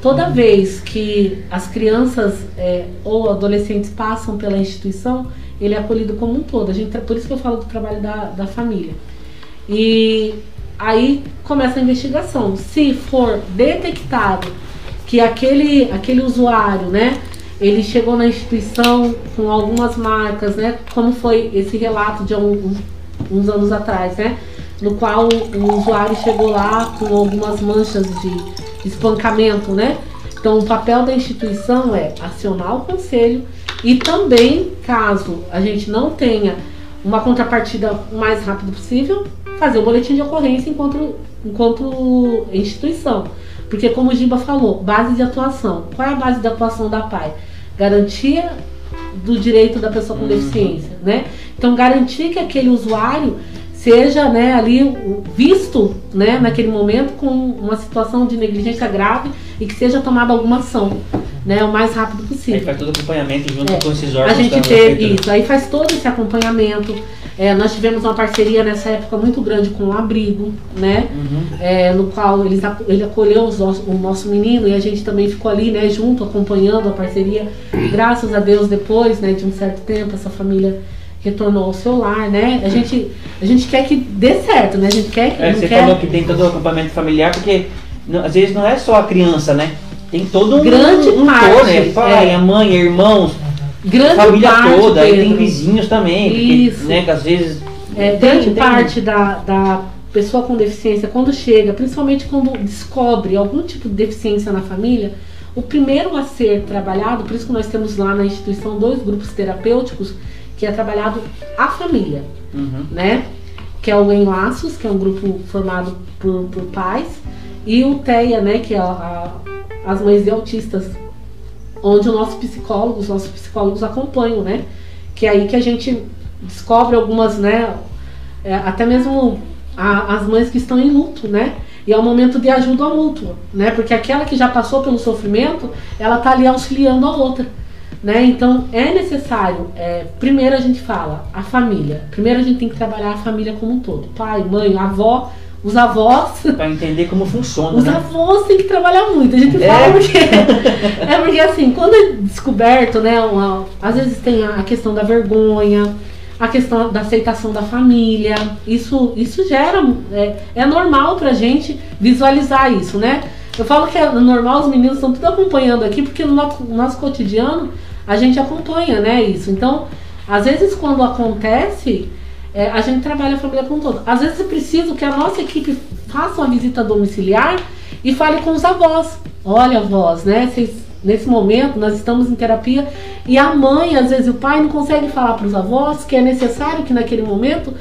Toda vez que as crianças é, ou adolescentes passam pela instituição, ele é acolhido como um todo. A gente, por isso que eu falo do trabalho da, da família. E aí começa a investigação. Se for detectado que aquele, aquele usuário, né, ele chegou na instituição com algumas marcas, né? Como foi esse relato de um, uns anos atrás, né? No qual o usuário chegou lá com algumas manchas de espancamento, né? Então, o papel da instituição é acionar o conselho e também, caso a gente não tenha uma contrapartida o mais rápido possível, fazer o boletim de ocorrência enquanto, enquanto instituição. Porque como o Giba falou, base de atuação. Qual é a base de atuação da PAI? Garantia do direito da pessoa com Uhum. deficiência, né? Então garantir que aquele usuário seja né, ali visto né, naquele momento com uma situação de negligência grave e que seja tomada alguma ação né, o mais rápido Aí possível. faz todo o acompanhamento junto É. com esses A órgãos gente da teve prefeitura. isso, aí faz todo esse acompanhamento. É, nós tivemos uma parceria nessa época muito grande com o Abrigo, né? Uhum. É, no qual eles, ac- ele acolheu o nosso menino e a gente também ficou ali, né, junto, acompanhando a parceria. Graças a Deus, depois né, de um certo tempo, essa família retornou ao seu lar, né? A gente, a gente quer que dê certo, né? A gente quer que. É, você quer... falou que tem todo o acompanhamento familiar, porque não- às vezes não é só a criança, né? Tem todo um, Grande um parte, todo, né? Pai, é. a mãe, irmãos, grande a família parte, toda, aí tem Pedro, vizinhos também, porque, Isso. né? Que às vezes. É, grande tem- parte da, da pessoa com deficiência, quando chega, principalmente quando descobre algum tipo de deficiência na família, o primeiro a ser trabalhado, por isso que nós temos lá na instituição dois grupos terapêuticos, que é trabalhado a família, Uhum. né? Que é o Enlaços, que é um grupo formado por, por pais, e o TEA, né? Que é a- a- as mães de autistas, onde o nosso psicólogo, os nossos psicólogos acompanham, né? Que é aí que a gente descobre algumas, né? é, até mesmo a- as mães que estão em luto, né? E é um momento de ajuda mútua, né? Porque aquela que já passou pelo sofrimento, ela tá ali auxiliando a outra, né? Então é necessário, é, primeiro a gente fala a família. Primeiro a gente tem que trabalhar a família como um todo, pai, mãe, avó, os avós. Pra entender como funciona, Os né? avós têm que trabalhar muito. A gente É. fala porque. é porque assim, quando é descoberto, né? uma- às vezes tem a, questão da vergonha, a questão da aceitação da família. Isso, isso gera. É, é normal pra gente visualizar isso, né? Eu falo que é normal, os meninos estão tudo acompanhando aqui, porque no nosso, no nosso cotidiano a gente acompanha, né? Isso. Então, às vezes quando acontece. É, a gente trabalha a família como um todo. Às vezes é preciso que a nossa equipe faça uma visita domiciliar e fale com os avós. Olha, avós, né? Vocês, nesse momento nós estamos em terapia e a mãe, às vezes o pai, não consegue falar para os avós que é necessário que naquele momento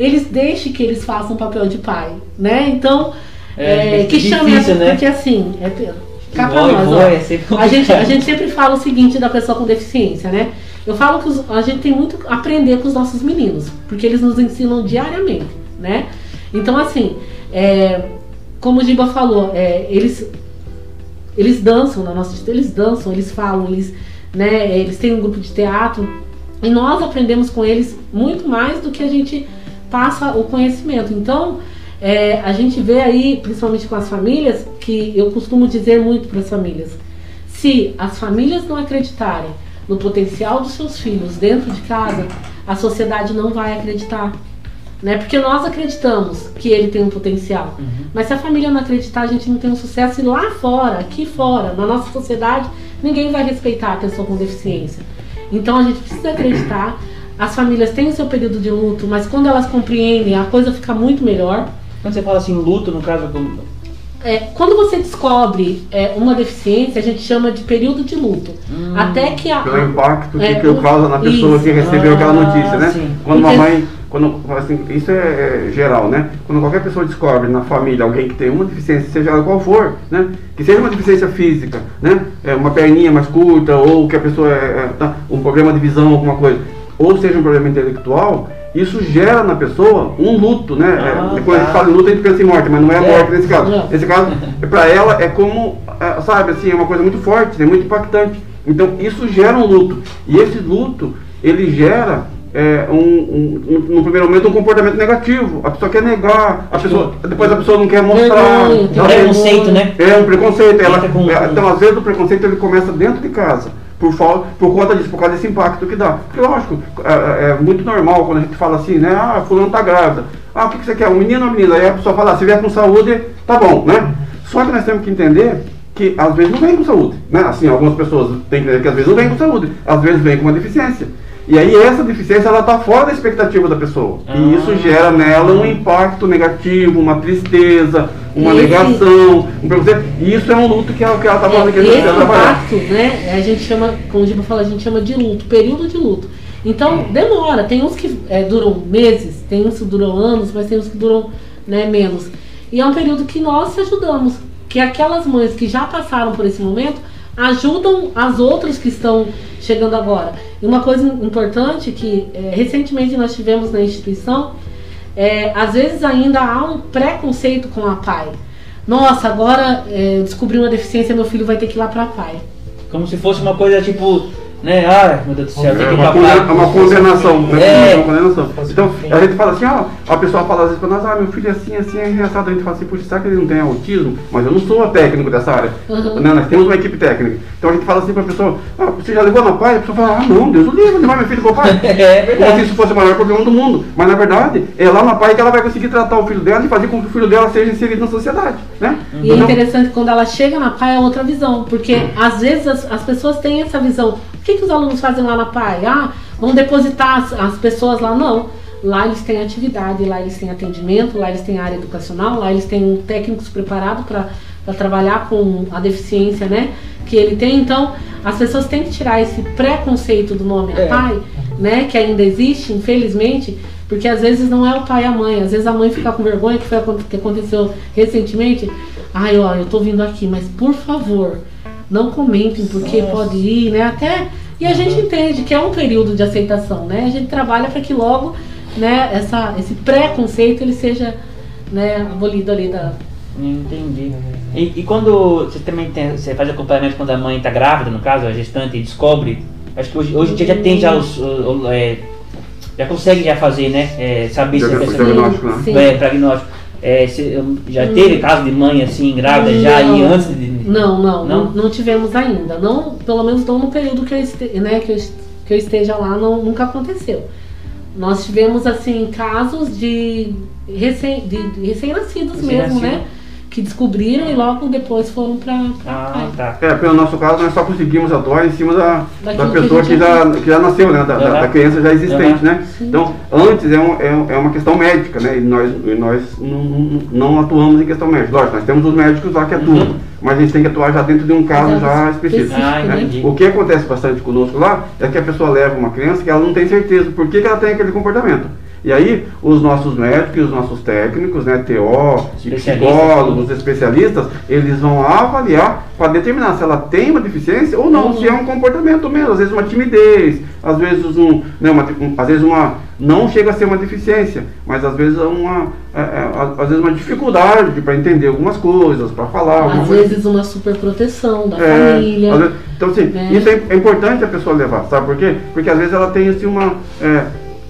eles deixem que eles façam o papel de pai, né? Então, É, é, que difícil, chame a- né? porque assim, é, cá pra nós, ó. é A gente, a gente sempre fala o seguinte da pessoa com deficiência, né? Eu falo que a gente tem muito a aprender com os nossos meninos, porque eles nos ensinam diariamente, né? Então, assim, é, como o Giba falou, é, eles, eles dançam na nossa eles dançam, eles falam, eles, né, eles têm um grupo de teatro e nós aprendemos com eles muito mais do que a gente passa o conhecimento. Então, é, a gente vê aí, principalmente com as famílias, que eu costumo dizer muito para as famílias: se as famílias não acreditarem no potencial dos seus filhos dentro de casa, a sociedade não vai acreditar. Né? Porque nós acreditamos que ele tem um potencial. Mas se a família não acreditar, a gente não tem um sucesso. E lá fora, aqui fora, na nossa sociedade, ninguém vai respeitar a pessoa com deficiência. Então a gente precisa acreditar. As famílias têm o seu período de luto, mas quando elas compreendem, a coisa fica muito melhor. Quando você fala assim, luto, no caso do. É, quando você descobre é, uma deficiência, a gente chama de período de luto. Até que a. Pelo impacto que, É, que causa na pessoa isso. que recebeu aquela Ah, notícia, né? sim. Quando uma Porque- mãe, quando, assim, isso é, é geral, né? Quando qualquer pessoa descobre na família alguém que tem uma deficiência, seja ela qual for, né? Que seja uma deficiência física, né? É uma perninha mais curta, ou que a pessoa é, é, tá, um problema de visão, alguma coisa, ou seja um problema intelectual, isso gera na pessoa um luto, né? Ah, É, quando a gente tá. fala em luto, a gente pensa em morte, mas não é a É. morte nesse caso. Não. Nesse caso, para ela é como, é, sabe, assim, é uma coisa muito forte, é muito impactante. Então isso gera um luto. E esse luto, ele gera, é, um, um- um- no primeiro momento, um comportamento negativo. A pessoa quer negar, a pessoa, depois a pessoa não quer mostrar. Ela tem- Preconceito, né? é um preconceito. Ela, com- é, então, às vezes, o preconceito ele começa dentro de casa. Por, fal- por conta disso, por causa desse impacto que dá. Porque, lógico, é, é muito normal quando a gente fala assim, né? Ah, fulano tá grávida. Ah, o que, que você quer? Um menino ou uma menina? Aí a pessoa fala, ah, se vier com saúde, tá bom, né? Só que nós temos que entender que às vezes não vem com saúde. Né? Assim, algumas pessoas têm que entender que às vezes não vem com saúde. Às vezes vem com uma deficiência. E aí essa deficiência ela está fora da expectativa da pessoa. Ah. E isso gera nela um impacto negativo, uma tristeza, uma Esse- negação, um preconceito. E isso é um luto que ela que ela está falando que a É, gente esse trabalhar. impacto, né? A gente chama, como o Giba fala, a gente chama de luto, período de luto. Então demora, tem uns que é, duram meses, tem uns que duram anos, mas tem uns que duram né, menos. E é um período que nós ajudamos. que aquelas mães que já passaram por esse momento ajudam as outras que estão chegando agora. E uma coisa importante que é, recentemente nós tivemos na instituição, é, às vezes ainda há um preconceito com a pai. Nossa, agora é, descobri uma deficiência, meu filho vai ter que ir lá para a pai. Como se fosse uma coisa tipo, né? Ai, meu Deus do céu, tem É que ir uma, pra pai. uma condenação, né? É. Uma condenação. Então, a gente fala assim, ó, a pessoa fala às vezes pra nós, ah, meu filho é assim, assim, é engraçado. A gente fala assim, puxa, será que ele não tem autismo? Mas eu não sou técnico dessa área. Uhum. Né? Nós temos uma equipe técnica. Então a gente fala assim pra pessoa, ah, você já levou na pai? A pessoa fala, ah, não, Deus o livre, levar meu filho pro pai. É Como se verdade. isso fosse o maior problema do mundo. Mas na verdade, é lá na pai que ela vai conseguir tratar o filho dela e fazer com que o filho dela seja inserido na sociedade. Né? E é Então, interessante que quando ela chega na PAI é outra visão, porque às vezes as, as pessoas têm essa visão. O que, que os alunos fazem lá na PAI? Ah, vão depositar as, as pessoas lá? Não. Lá eles têm atividade, lá eles têm atendimento, lá eles têm área educacional, lá eles têm técnicos preparados para trabalhar com a deficiência né, que ele tem. Então, as pessoas têm que tirar esse preconceito do nome É. pai, né, que ainda existe, infelizmente, porque às vezes não é o pai e a mãe, às vezes a mãe fica com vergonha, que foi o que aconteceu recentemente. Ai, ó, eu tô vindo aqui, mas por favor, não comentem porque pode ir, né? Até e a gente entende que é um período de aceitação, né? A gente trabalha para que logo, né, essa, esse preconceito ele seja, né, abolido ali da Entendi. E, e quando você também tem, você faz acompanhamento quando a mãe está grávida, no caso, a gestante, e descobre, acho que hoje, hoje em dia já tem já os. o- o- é, já consegue já fazer, né? É, saber se a Diagnóstico, pessoa diagnóstico, né? Sim. é diagnóstico. É, se- já teve caso de mãe assim, grávida, já e Não. antes de. Não, não, Não? não, não tivemos ainda. Não, pelo menos não no período que eu, este, né, que eu, que eu esteja lá, não, nunca aconteceu. Nós tivemos assim casos de recém- recém-nascidos mesmo, Recém-nascido. né? Que descobriram e logo depois foram pra Ah, pai. tá. É, pelo nosso caso, nós só conseguimos atuar em cima da, da Daquilo que pessoa a que, gente já, que já nasceu, né? Da, da- criança já existente, né? Então, antes é, um- é, é uma questão médica, né? E nós, e nós não, não- não atuamos em questão médica. Lógico, nós temos os médicos lá que atuam, Uhum. Mas a gente tem que atuar já dentro de um caso já específico. Ah, né? O que acontece bastante conosco lá é que a pessoa leva uma criança que ela não tem certeza por que, que ela tem aquele comportamento. E aí, os nossos médicos e os nossos técnicos, né, TO, Especialistas, psicólogos, especialistas, eles vão avaliar para determinar se ela tem uma deficiência ou não, Uhum. se é um comportamento mesmo, às vezes uma timidez, às vezes um, né, uma, um- às vezes uma, não chega a ser uma deficiência, mas às vezes é uma, é, é, às- vezes uma dificuldade para entender algumas coisas, para falar Às coisa. vezes uma superproteção da É, família. vezes- então, assim, né? isso é, é importante a pessoa levar, sabe por quê? Porque às vezes ela tem assim, uma.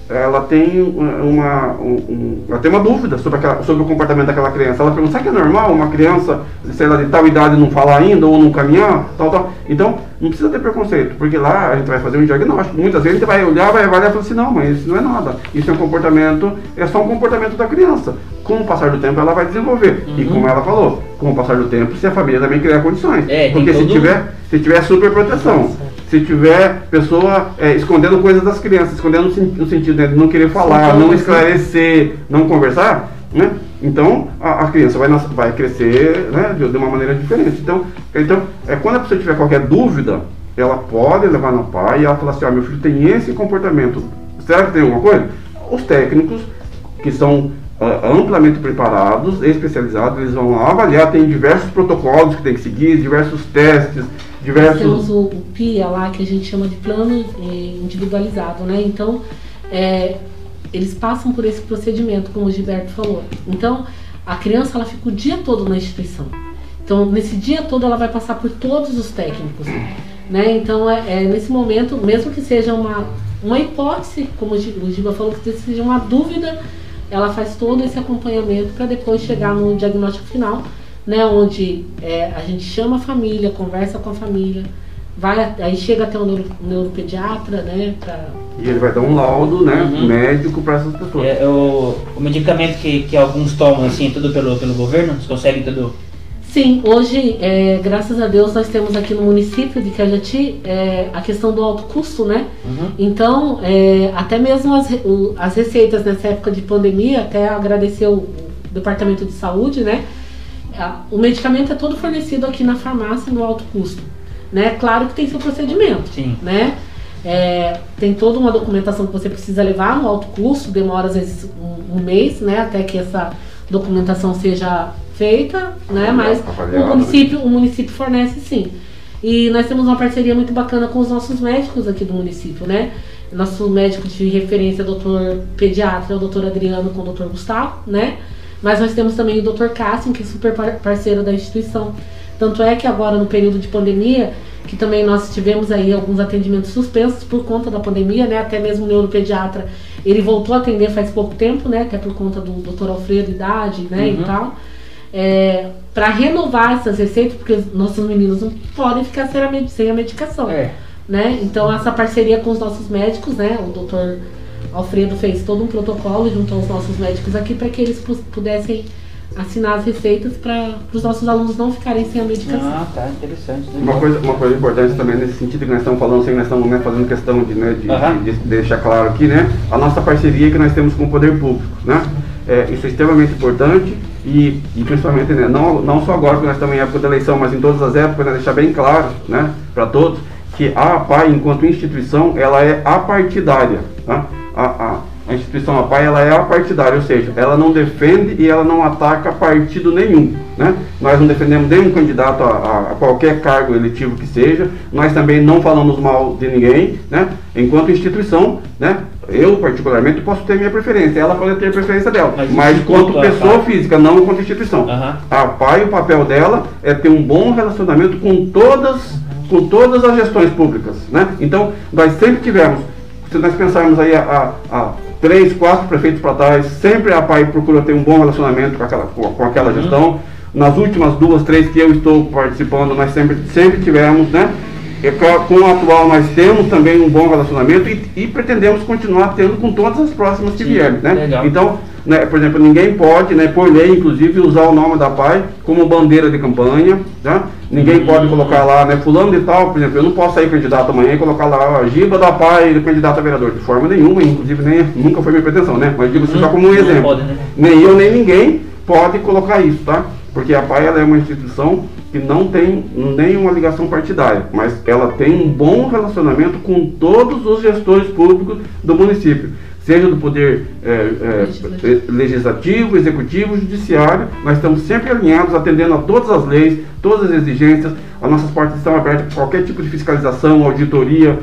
Ela tem uma, um- ela tem uma dúvida sobre, aquela, sobre o comportamento daquela criança. Ela pergunta, será que é normal uma criança, sei lá, de tal idade não falar ainda ou não caminhar, tal, tal. Então, não precisa ter preconceito, porque lá a gente vai fazer um diagnóstico. Muitas vezes a gente vai olhar, vai avaliar e falar assim, não, mas isso não é nada. Isso é um comportamento, é só um comportamento da criança. Com o passar do tempo ela vai desenvolver. E Uhum. como ela falou, com o passar do tempo, se a família também criar condições. É, porque se tiver se tiver super proteção, se tiver pessoa é, escondendo coisas das crianças, escondendo no, sen- no sentido né, de não querer falar, não esclarecer, não conversar, né? Então a, a criança vai, nas- vai crescer né, de, de uma maneira diferente. Então, então é, quando a pessoa tiver qualquer dúvida, ela pode levar no pai e ela fala assim, ó, meu filho tem esse comportamento. Será que tem alguma coisa? Os técnicos que são ah, amplamente preparados, especializados, eles vão lá avaliar, tem diversos protocolos que tem que seguir, diversos testes, diversos. temos o, PIA lá, que a gente chama de plano eh, individualizado, né? Então, é, eles passam por esse procedimento, como o Gilberto falou. Então, a criança, ela fica o dia todo na instituição. Então, nesse dia todo, ela vai passar por todos os técnicos, né? Então, é, é nesse momento, mesmo que seja uma, uma hipótese, como o Giba falou, que seja uma dúvida, ela faz todo esse acompanhamento para depois chegar no diagnóstico final, né, onde é, a gente chama a família, conversa com a família, vai aí chega até o neuro, neuropediatra, né, pra, E ele vai dar um laudo né, Uhum. médico para essas pessoas. É, o, o medicamento que, que alguns tomam, assim, tudo pelo, pelo governo, eles conseguem tudo. Sim, hoje, é, graças a Deus, nós temos aqui no município de Cajati é, a questão do alto custo, né? Uhum. Então, é, até mesmo as, o- as receitas nessa época de pandemia, até agradecer o, o Departamento de Saúde, né? A- O medicamento é todo fornecido aqui na farmácia no alto custo, né? Claro que tem seu procedimento, Sim. né? É, tem toda uma documentação que você precisa levar no alto custo, demora às vezes um, um mês, né? Até que essa documentação seja feita, né? Mas o Avaliado, município, o município fornece sim. E nós temos uma parceria muito bacana com os nossos médicos aqui do município, né? Nosso médico de referência, é o doutor pediatra, é o doutor Adriano com o doutor Gustavo, né? Mas nós temos também o doutor Cássio, que é super par- parceiro da instituição. Tanto é que agora, no período de pandemia, que também nós tivemos aí alguns atendimentos suspensos por conta da pandemia, né? Até mesmo o neuropediatra, ele voltou a atender faz pouco tempo, né? Até por conta do doutor Alfredo, idade, né? E Uhum. tal. É, para renovar essas receitas, porque os nossos meninos não podem ficar sem a, medicação É. né? Então essa parceria com os nossos médicos, né? O doutor Alfredo fez todo um protocolo junto aos nossos médicos aqui para que eles pu- pudessem assinar as receitas para os nossos alunos não ficarem sem a medicação. Ah, tá, interessante. Uma coisa, uma coisa importante também nesse sentido que nós estamos falando, assim, nós estamos né, fazendo questão de, né, de, de- de deixar claro aqui, né, a nossa parceria que nós temos com o poder público, né? É, isso é extremamente importante e, e principalmente, né, não, não só agora que nós estamos em época da eleição, mas em todas as épocas, né, deixar bem claro, né, para todos, que a APAI, enquanto instituição, ela é apartidária, tá? A, a, a instituição APAI, ela é apartidária, ou seja, ela não defende e ela não ataca partido nenhum, né? Nós não defendemos nenhum candidato a, a- qualquer cargo eletivo que seja, nós também não falamos mal de ninguém, né? Enquanto instituição, né? Eu, particularmente, posso ter minha preferência, ela pode ter a preferência dela, Mas mas, quanto pessoa APAI- física, não enquanto instituição. Aham. A PAI, o papel dela é ter um bom relacionamento com todas, com todas as gestões públicas, né? Então, nós sempre tivemos, se nós pensarmos aí a, a, três, quatro prefeitos para trás, sempre a PAI procura ter um bom relacionamento com aquela, com, aquela gestão. Nas últimas duas, três que eu estou participando, nós sempre, sempre tivemos, né? E com com o atual nós temos também um bom relacionamento e, e pretendemos continuar tendo com todas as próximas que Sim, vierem, né? legal. Então, né, por exemplo, ninguém pode, né, por lei, inclusive, usar o nome da PAI como bandeira de campanha, tá? Ninguém Hum. pode colocar lá, né, fulano de tal, por exemplo, eu não posso sair candidato amanhã e colocar lá a Giba da PAI, candidato a vereador, de forma nenhuma, inclusive nem, nunca foi minha pretensão, né? Mas digo isso só como um Não exemplo. pode, né? Nem eu, nem ninguém pode colocar isso, tá? Porque a PAI é uma instituição que não tem nenhuma ligação partidária, mas ela tem um bom relacionamento com todos os gestores públicos do município, seja do poder é, é, Legislativo. executivo, judiciário. Nós estamos sempre alinhados, atendendo a todas as leis, todas as exigências. As nossas portas estão abertas para qualquer tipo de fiscalização, auditoria.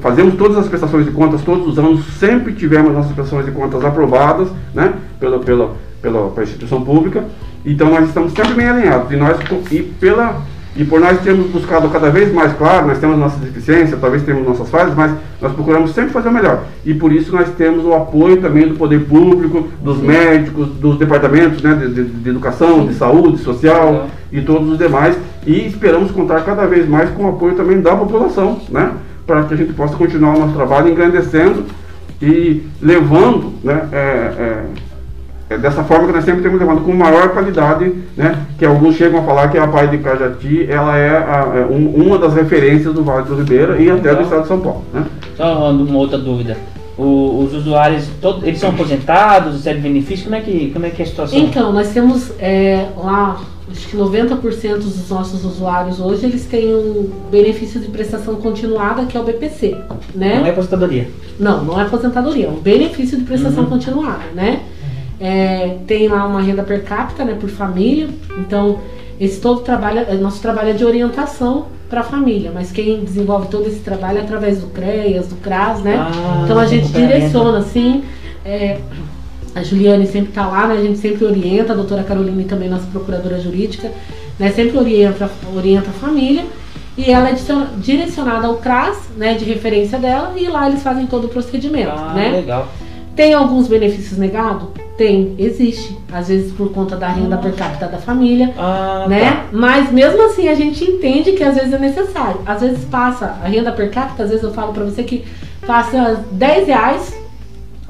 Fazemos todas as prestações de contas todos os anos. Sempre tivemos nossas prestações de contas aprovadas, né, pela, pela, pela, pela instituição pública. Então nós estamos sempre bem alinhados. E nós e pela e por nós termos buscado cada vez mais claro, nós temos nossas deficiências, talvez temos nossas falhas, mas nós procuramos sempre fazer o melhor. E por isso nós temos o apoio também do poder público, dos médicos, dos departamentos né, de, de- de educação, de saúde, social e todos os demais. E esperamos contar cada vez mais com o apoio também da população, né? Para que a gente possa continuar o nosso trabalho engrandecendo e levando, né? é, é, é dessa forma que nós sempre temos levado com maior qualidade, né? Que alguns chegam a falar que a Pai de Cajati ela é, a- é um- uma das referências do Vale do Ribeira e até do Legal. estado de São Paulo, né? Só uma outra dúvida. O- os usuários, todos, eles são aposentados, recebem benefício? Como é que, como é, que é a situação? Então, nós temos é, lá, acho que 90% dos nossos usuários hoje, eles têm um benefício de prestação continuada, que é o BPC, né? Não é aposentadoria. Não, não é aposentadoria, é um benefício de prestação Uhum. continuada, né? É, tem lá uma renda per capita, né, por família. Então, esse todo trabalho, é, nosso trabalho é de orientação para a família, mas quem desenvolve todo esse trabalho é através do CREAS, do CRAS, né? Ah, então a gente direciona assim. é, a Juliane sempre está lá, né? A gente sempre orienta, a doutora Caroline também, nossa procuradora jurídica, né? Sempre orienta, orienta a família. E ela é direciona- direcionada ao CRAS, né? De referência dela, e lá eles fazem todo o procedimento, Ah, né? legal. Tem alguns benefícios negados? Tem, existe. Às vezes por conta da renda per capita da família, Ah, né? tá. Mas mesmo assim a gente entende que às vezes é necessário. Às vezes passa a renda per capita, às vezes eu falo pra você que passa 10 reais.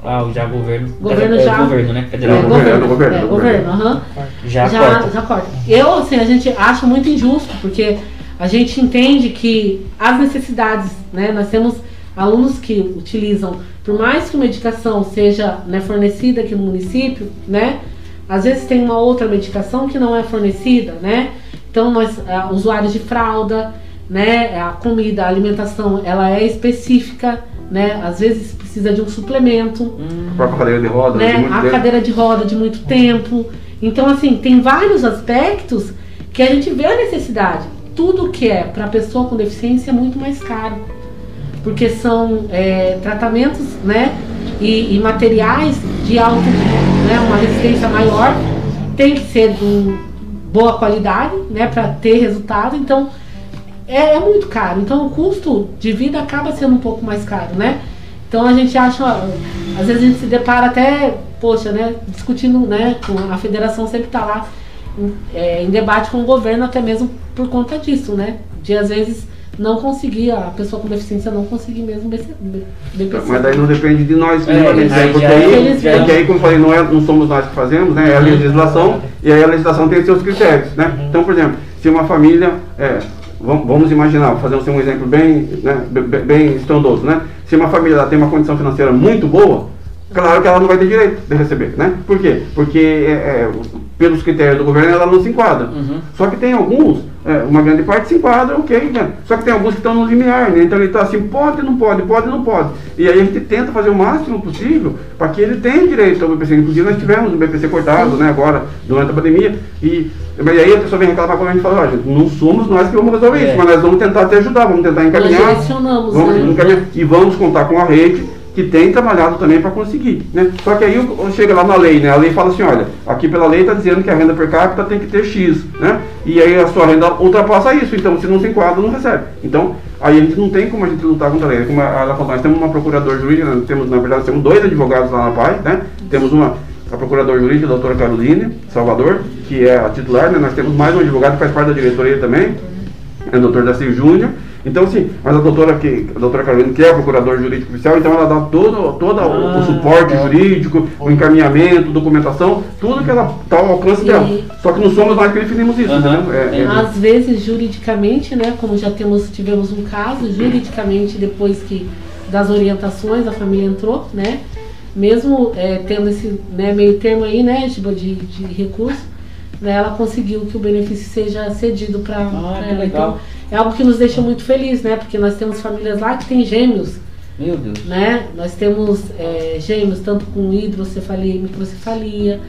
Ah, o já governo. Governo é, já- governo, né? É, Federal. governo, governo, governo, é, governo. governo, aham. Já, já, corta. já corta. Eu, assim, a gente acha muito injusto, porque a gente entende que as necessidades, né? Nós temos alunos que utilizam, por mais que a medicação seja né, fornecida aqui no município, né? Às vezes tem uma outra medicação que não é fornecida, né? Então, nós, ah, usuários de fralda, né? A comida, a alimentação, ela é específica, né? Às vezes precisa de um suplemento, A própria cadeira de rodas, né? de muito A tempo. cadeira de roda de muito tempo. Então, assim, tem vários aspectos que a gente vê a necessidade. Tudo que é para pessoa com deficiência é muito mais caro. Porque são é, tratamentos né, e, e, materiais de alto, né, uma resistência maior, tem que ser de boa qualidade né, para ter resultado. Então, é, é, muito caro. Então, o custo de vida acaba sendo um pouco mais caro, né? Então, a gente acha, às vezes a gente se depara até, poxa, né, discutindo, né, a federação sempre está lá é, em debate com o governo, até mesmo por conta disso, né? De às vezes não conseguir, a pessoa com deficiência não conseguir mesmo BPC. Mas daí não depende de nós, É, né? aí porque, aí, porque aí, como eu falei, não, é, não somos nós que fazemos, né? É a legislação, e aí a legislação tem seus critérios, né? Então, por exemplo, se uma família, é, vamos, imaginar, vou fazer um, exemplo bem, né, bem, estrondoso, né? Se uma família tem uma condição financeira muito boa, claro que ela não vai ter direito de receber, né? Por quê? Porque é, é, pelos critérios do governo ela não se enquadra. Uhum. Só que tem alguns, é, uma grande parte se enquadra, ok, né? Só que tem alguns que estão no limiar, né? Então ele está assim, pode, não pode, pode, não pode. E aí a gente tenta fazer o máximo possível para que ele tenha direito ao BPC. Inclusive nós tivemos o BPC cortado, né, agora, durante a pandemia. E mas aí a pessoa vem reclamar com a gente e fala, gente, não somos nós que vamos resolver É. isso, mas nós vamos tentar te ajudar, vamos tentar Nós encaminhar. direcionamos, Vamos né? encaminhar e vamos contar com a rede que tem trabalhado também para conseguir, né? Só que aí chega lá na lei, né? A lei fala assim, olha, aqui pela lei está dizendo que a renda per capita tem que ter X, né? E aí a sua renda ultrapassa isso, então se não se enquadra, não recebe. Então, aí a gente não tem como a gente lutar contra a lei. Como ela falou, nós temos uma procuradora jurídica, nós temos, na verdade, temos dois advogados lá na PAI, né? Temos uma a procuradora jurídica, a doutora Caroline Salvador, que é a titular, né? Nós temos mais um advogado que faz parte da diretoria também, é o doutor Daci Júnior. Então, assim, mas a doutora, que, a doutora Carolina, que é a procuradora jurídica oficial, então ela dá todo, todo o- o Ah, suporte legal. jurídico, o encaminhamento, documentação, tudo que ela está ao alcance E- dela. Só que não somos nós que definimos isso, entendeu? É- é-. Às vezes, juridicamente, né, como já temos, tivemos um caso, juridicamente, depois que das orientações a família entrou, né, mesmo é, tendo esse né, meio termo aí, né, tipo, de, de recurso, né, ela conseguiu que o benefício seja cedido para Ah, ela. Então, é algo que nos deixa muito feliz, né, porque nós temos famílias lá que têm gêmeos, Meu Deus. né? Nós temos é, gêmeos tanto com hidrocefalia e microcefalia.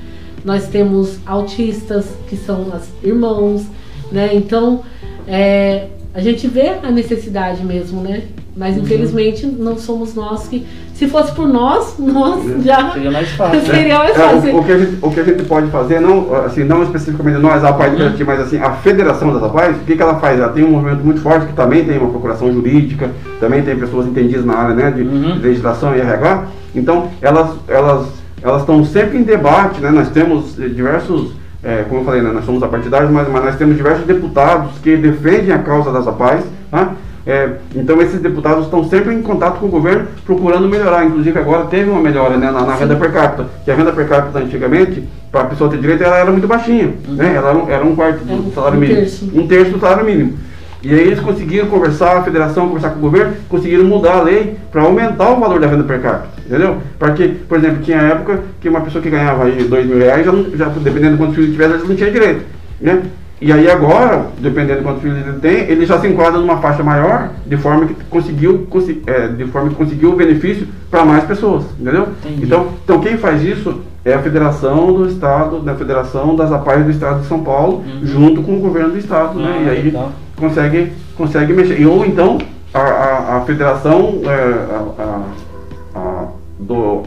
Nós temos autistas que são as irmãos, né? Então é, a gente vê a necessidade mesmo, né? Mas Uhum. infelizmente não somos nós que, se fosse por nós, nós já Seria mais fácil. né? seria mais É, fácil. o, o que a gente, o que a gente pode fazer, não, assim, não especificamente nós, a APAI do Brasil, mas assim, a Federação das APAIs, o que, que ela faz? Ela tem um movimento muito forte que também tem uma procuração jurídica, também tem pessoas entendidas na área né, de, Uhum. de legislação e RH. Então, elas elas elas estão sempre em debate, né? Nós temos eh, diversos, eh, como eu falei, né, nós somos apartidários, mas, mas nós temos diversos deputados que defendem a causa das APAIs, tá? É, então esses deputados estão sempre em contato com o governo procurando melhorar. Inclusive agora teve uma melhora né, na, na renda per capita. Que a renda per capita antigamente, para a pessoa ter direito, ela era muito baixinha. Né? Ela era um, era um quarto do um- salário um mínimo. terço. Um terço do salário mínimo. E aí eles conseguiram conversar, a federação conversar com o governo, conseguiram mudar a lei para aumentar o valor da renda per capita, entendeu? Porque, por exemplo, tinha época que uma pessoa que ganhava aí dois mil reais, já, não- já, dependendo de quantos filhos tivesse, ele não tinha direito, né? E aí agora, dependendo de quantos filhos ele tem, ele já se enquadra numa faixa maior, de forma que conseguiu, é, de forma que conseguiu o benefício para mais pessoas, entendeu? Entendi. Então, então quem faz isso é a Federação do Estado, da Federação das APAES do Estado de São Paulo, Uhum. junto com o governo do Estado, né? Ah, E aí consegue, consegue mexer. E, ou então a, a, a federação é, a, a- do,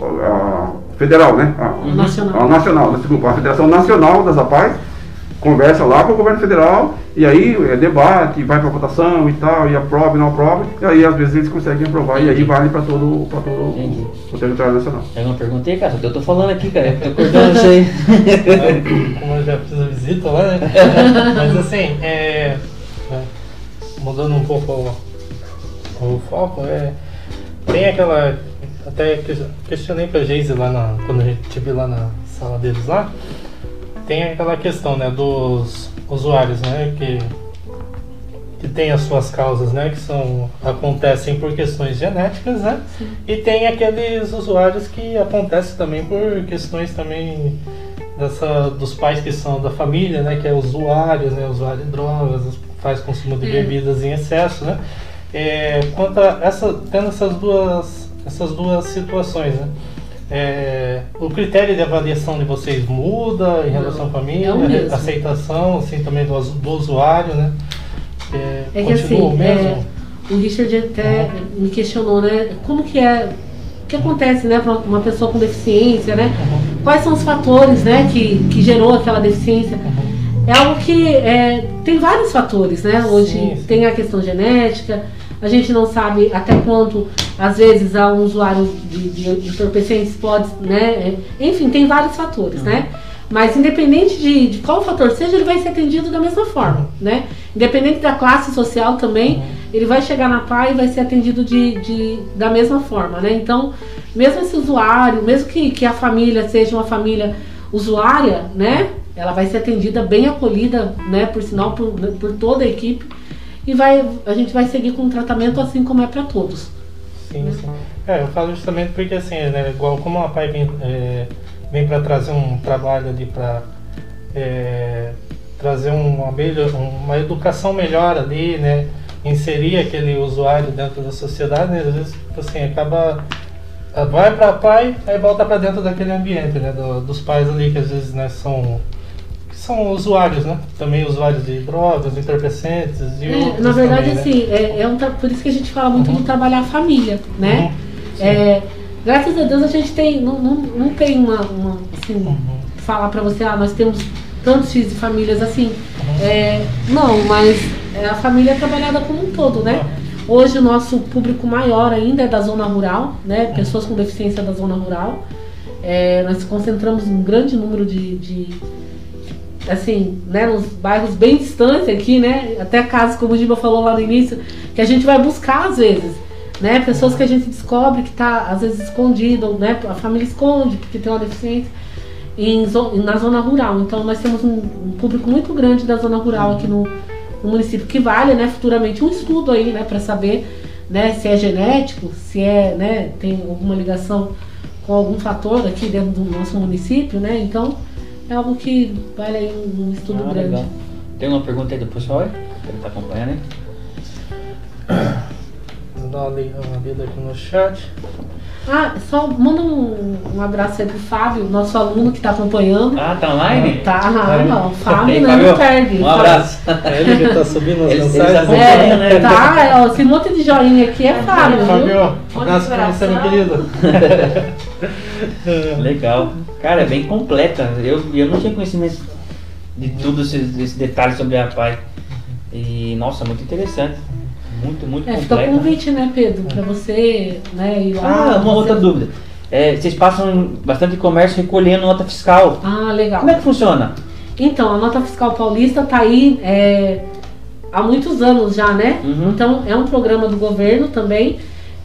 federal, né? A, Uhum. Nacional. a nacional, desculpa, a Federação Nacional das APAES conversa lá com o governo federal e aí é debate, vai para votação e tal, e aprova e não aprova, e aí às vezes eles conseguem aprovar e aí Entendi. vale para todo, pra todo Entendi. o território nacional. Eu não perguntei, cara, eu tô falando aqui, cara. Eu tô cortando isso aí. Como eu já fiz a visita lá, né? Mas assim, é, né, mudando um pouco o, o foco, é, tem aquela. Até que- questionei pra Geise lá na, quando a gente estive lá na sala deles lá. Tem aquela questão né, dos usuários, né? Que, que tem as suas causas, né? Que são, acontecem por questões genéticas, né? E tem aqueles usuários que acontecem também por questões também dessa, dos pais que são da família, né? Que é usuários, né? Usuário de drogas, faz consumo de É. bebidas em excesso, né? É, quanto a essa, tendo essas duas, essas duas situações, né? É, o critério de avaliação de vocês muda em relação à família, é a aceitação assim, também do, do usuário, né? É, É que continua assim, o mesmo? é, o Richard até me questionou, né? Como que é, o que acontece, né, para uma pessoa com deficiência, né? Quais são os fatores, né, que, que gerou aquela deficiência? É algo que é, tem vários fatores, né? Hoje Sim, sim. tem a questão genética, a gente não sabe até quanto, às vezes, a um usuário de, entorpecentes pode, né? é, Enfim, tem vários fatores, né? Mas independente de, de qual fator seja, ele vai ser atendido da mesma forma, né? Independente da classe social também, ele vai chegar na PAI e vai ser atendido de, de, da mesma forma, né? Então, mesmo esse usuário, mesmo que, que a família seja uma família usuária, né? Ela vai ser atendida bem acolhida, né? Por sinal, por, por toda a equipe. E vai, a gente vai seguir com o tratamento assim como é para todos. Sim, sim. É, eu falo justamente porque assim, né, igual como a PAI vem, é, vem para trazer um trabalho ali para trazer uma, melhor, uma educação melhor ali, né? Inserir aquele usuário dentro da sociedade, né? Às vezes, tipo assim, acaba. Vai para PAI, aí volta para dentro daquele ambiente, né? do- dos pais ali que às vezes né, são. São usuários, né? Também usuários de drogas, entorpecentes e É, na verdade, também, né? assim, é, é um por isso que a gente fala muito Uhum. de trabalhar a família, né? Sim. É, graças a Deus a gente tem, não, não, não tem uma, uma, assim, Uhum. falar pra você, ah, nós temos tantos filhos e famílias assim. Uhum. É, não, mas é, a família é trabalhada como um todo, né? Hoje o nosso público maior ainda é da zona rural, né? Pessoas com deficiência da zona rural. É, nós concentramos um grande número de, de assim, né, nos bairros bem distantes aqui, né? Até casos, como o Giba falou lá no início, que a gente vai buscar às vezes, né? Pessoas que a gente descobre que tá às vezes escondido, né? A família esconde porque tem uma deficiência em, na zona rural. Então nós temos um, um público muito grande da zona rural aqui no, no município que vale, né? Futuramente um estudo aí, né? Para saber, né? Se é genético, se é, né? Tem alguma ligação com algum fator aqui dentro do nosso município, né? Então é algo que vale aí um, estudo Ah, grande. legal. Tem uma pergunta aí do pessoal? Que ele tá acompanhando, hein? Vou dar uma lida aqui no chat. Ah, só manda um, um abraço aí pro Fábio, nosso aluno que está acompanhando. Ah, tá online? Tá, ah, não, o Fábio Ei, não, Fábio, não perde. Um abraço. É ele que tá subindo as eles mensagens. É, tá, é, ó, esse monte de joinha aqui é Fábio, viu? Fábio, um abraço pra você, meu querido. Legal. Cara, é bem completa. Eu, eu não tinha conhecimento de tudo esses, esses detalhes sobre a PAI. E, nossa, muito interessante. Muito, muito É, fica o completa. convite, né, Pedro, pra você né, ir lá. Ah, uma você- outra dúvida. É, vocês passam bastante comércio recolhendo nota fiscal. Ah, legal. Como é que funciona? Então, a nota fiscal paulista tá aí é, há muitos anos já, né? Uhum. Então, é um programa do governo também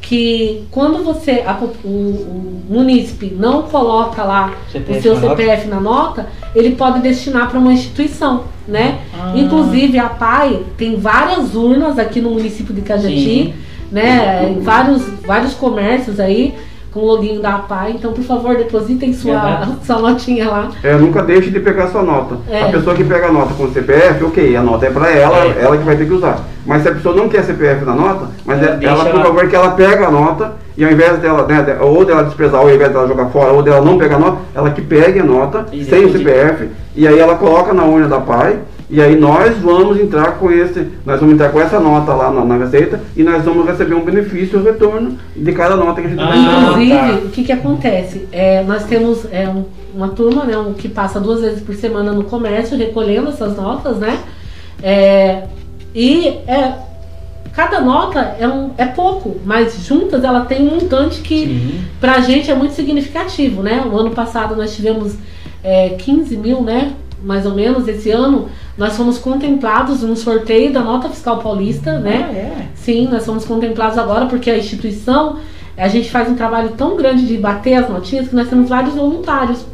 que quando você, a o, o munícipe não coloca lá CPF o seu? CPF na nota, ele pode destinar para uma instituição, né? Ah. Inclusive, a PAI tem várias urnas aqui no município de Cajati, Sim. né? Em vários, vários comércios aí com o login da PAI. Então, por favor, depositem sua, sua notinha lá. É, nunca deixe de pegar sua nota. É. A pessoa que pega a nota com o CPF, ok, a nota é para ela, É. ela que vai ter que usar. Mas se a pessoa não quer CPF na nota, mas É, deixa ela, por favor, que ela pega a nota e ao invés dela, né, ou dela desprezar, ou ao invés dela jogar fora, ou dela não pegar a nota, ela que pegue a nota E sem o deposita. CPF e aí ela coloca na urna da PAI. E aí nós vamos entrar com esse, nós vamos entrar com essa nota lá na, na receita e nós vamos receber um benefício, um retorno de cada nota que a gente vai Ah, entrar. Inclusive, tá. o que, que acontece? É, nós temos é, um- uma turma né, um, que passa duas vezes por semana no comércio recolhendo essas notas, né? É, e é, cada nota é, um, é pouco, mas juntas ela tem um montante que Sim. pra gente é muito significativo, né? O ano passado nós tivemos é, 15 mil, né? Mais ou menos. Esse ano nós fomos contemplados no sorteio da nota fiscal paulista, né? Ah, é. Sim, nós somos contemplados agora porque a instituição, a gente faz um trabalho tão grande de bater as notinhas que nós temos vários voluntários.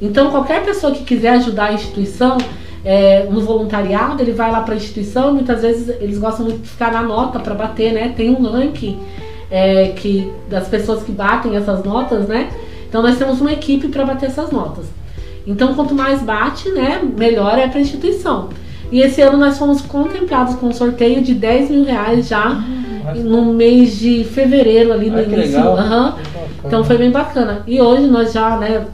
Então, qualquer pessoa que quiser ajudar a instituição é, no voluntariado, ele vai lá para a instituição. Muitas vezes eles gostam muito de ficar na nota para bater, né? Tem um ranking é, que, das pessoas que batem essas notas, né? Então, nós temos uma equipe para bater essas notas. Então, quanto mais bate, né, melhor é para a instituição. E esse ano nós fomos contemplados com um sorteio de 10 mil reais já no mês de fevereiro, ali no Ah, início. legal. Aham. Então foi bem bacana. E hoje nós já, né,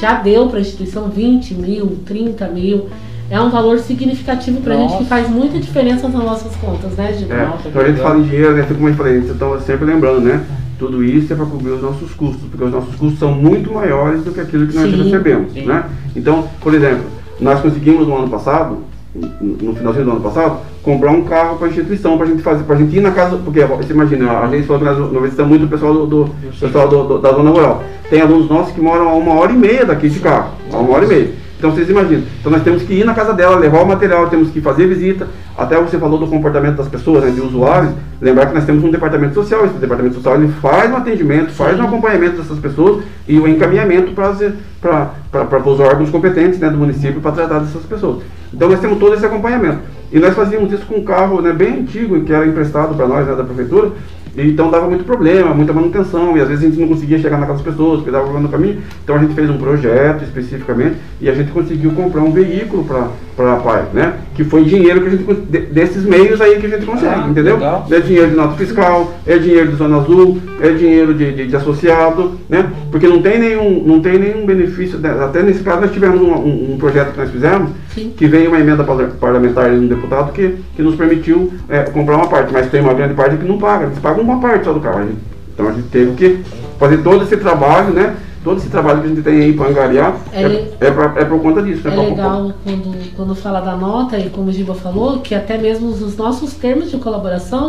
já deu para a instituição 20 mil, 30 mil. É um valor significativo para a gente que faz muita diferença nas nossas contas, né, Gil? É, então a gente fala em dinheiro, né, como eu falei, vocês estão sempre lembrando, né? Tudo isso é para cobrir os nossos custos, porque os nossos custos são muito maiores do que aquilo que nós Sim, recebemos, sim. né? Então, por exemplo, nós conseguimos no ano passado, no finalzinho do ano passado, comprar um carro para a instituição, para a gente fazer, para a gente ir na casa, porque você imagina, a gente falou que nós, visitamos muito o pessoal, do, do- pessoal do- do- da zona rural. Tem alunos nossos que moram a uma hora e meia daqui de carro, a uma hora e meia. Então vocês imaginam. Então nós temos que ir na casa dela, levar o material, temos que fazer visita. Até você falou do comportamento das pessoas, né, de usuários. Lembrar que nós temos um departamento social. Esse departamento social ele faz um atendimento, faz um acompanhamento dessas pessoas e o encaminhamento para os órgãos competentes né, do município para tratar dessas pessoas. Então nós temos todo esse acompanhamento. E nós fazíamos isso com um carro né, bem antigo, que era emprestado para nós né, da prefeitura. Então dava muito problema, muita manutenção, e às vezes a gente não conseguia chegar na casa das pessoas, porque dava problema no caminho. Então a gente fez um projeto especificamente e a gente conseguiu comprar um veículo para a PAI, né? Que foi dinheiro que a gente desses meios aí que a gente consegue, Ah, entendeu? legal. É dinheiro de nota fiscal, é dinheiro de zona azul, é dinheiro de, de, de associado, né? Porque não tem nenhum, não tem nenhum benefício. né? Até nesse caso nós tivemos um, um- um projeto que nós fizemos, Sim. que veio uma emenda parla- parlamentar de um deputado que, que nos permitiu é, comprar uma parte, mas tem uma grande parte que não paga, eles pagam uma parte só do carro. Então a gente teve que fazer todo esse trabalho, né? Todo esse trabalho que a gente tem aí para angariar É é, é, pra- é por conta disso. É né? Pra- legal quando, quando fala da nota, e como o Giba falou, que até mesmo os nossos termos de colaboração,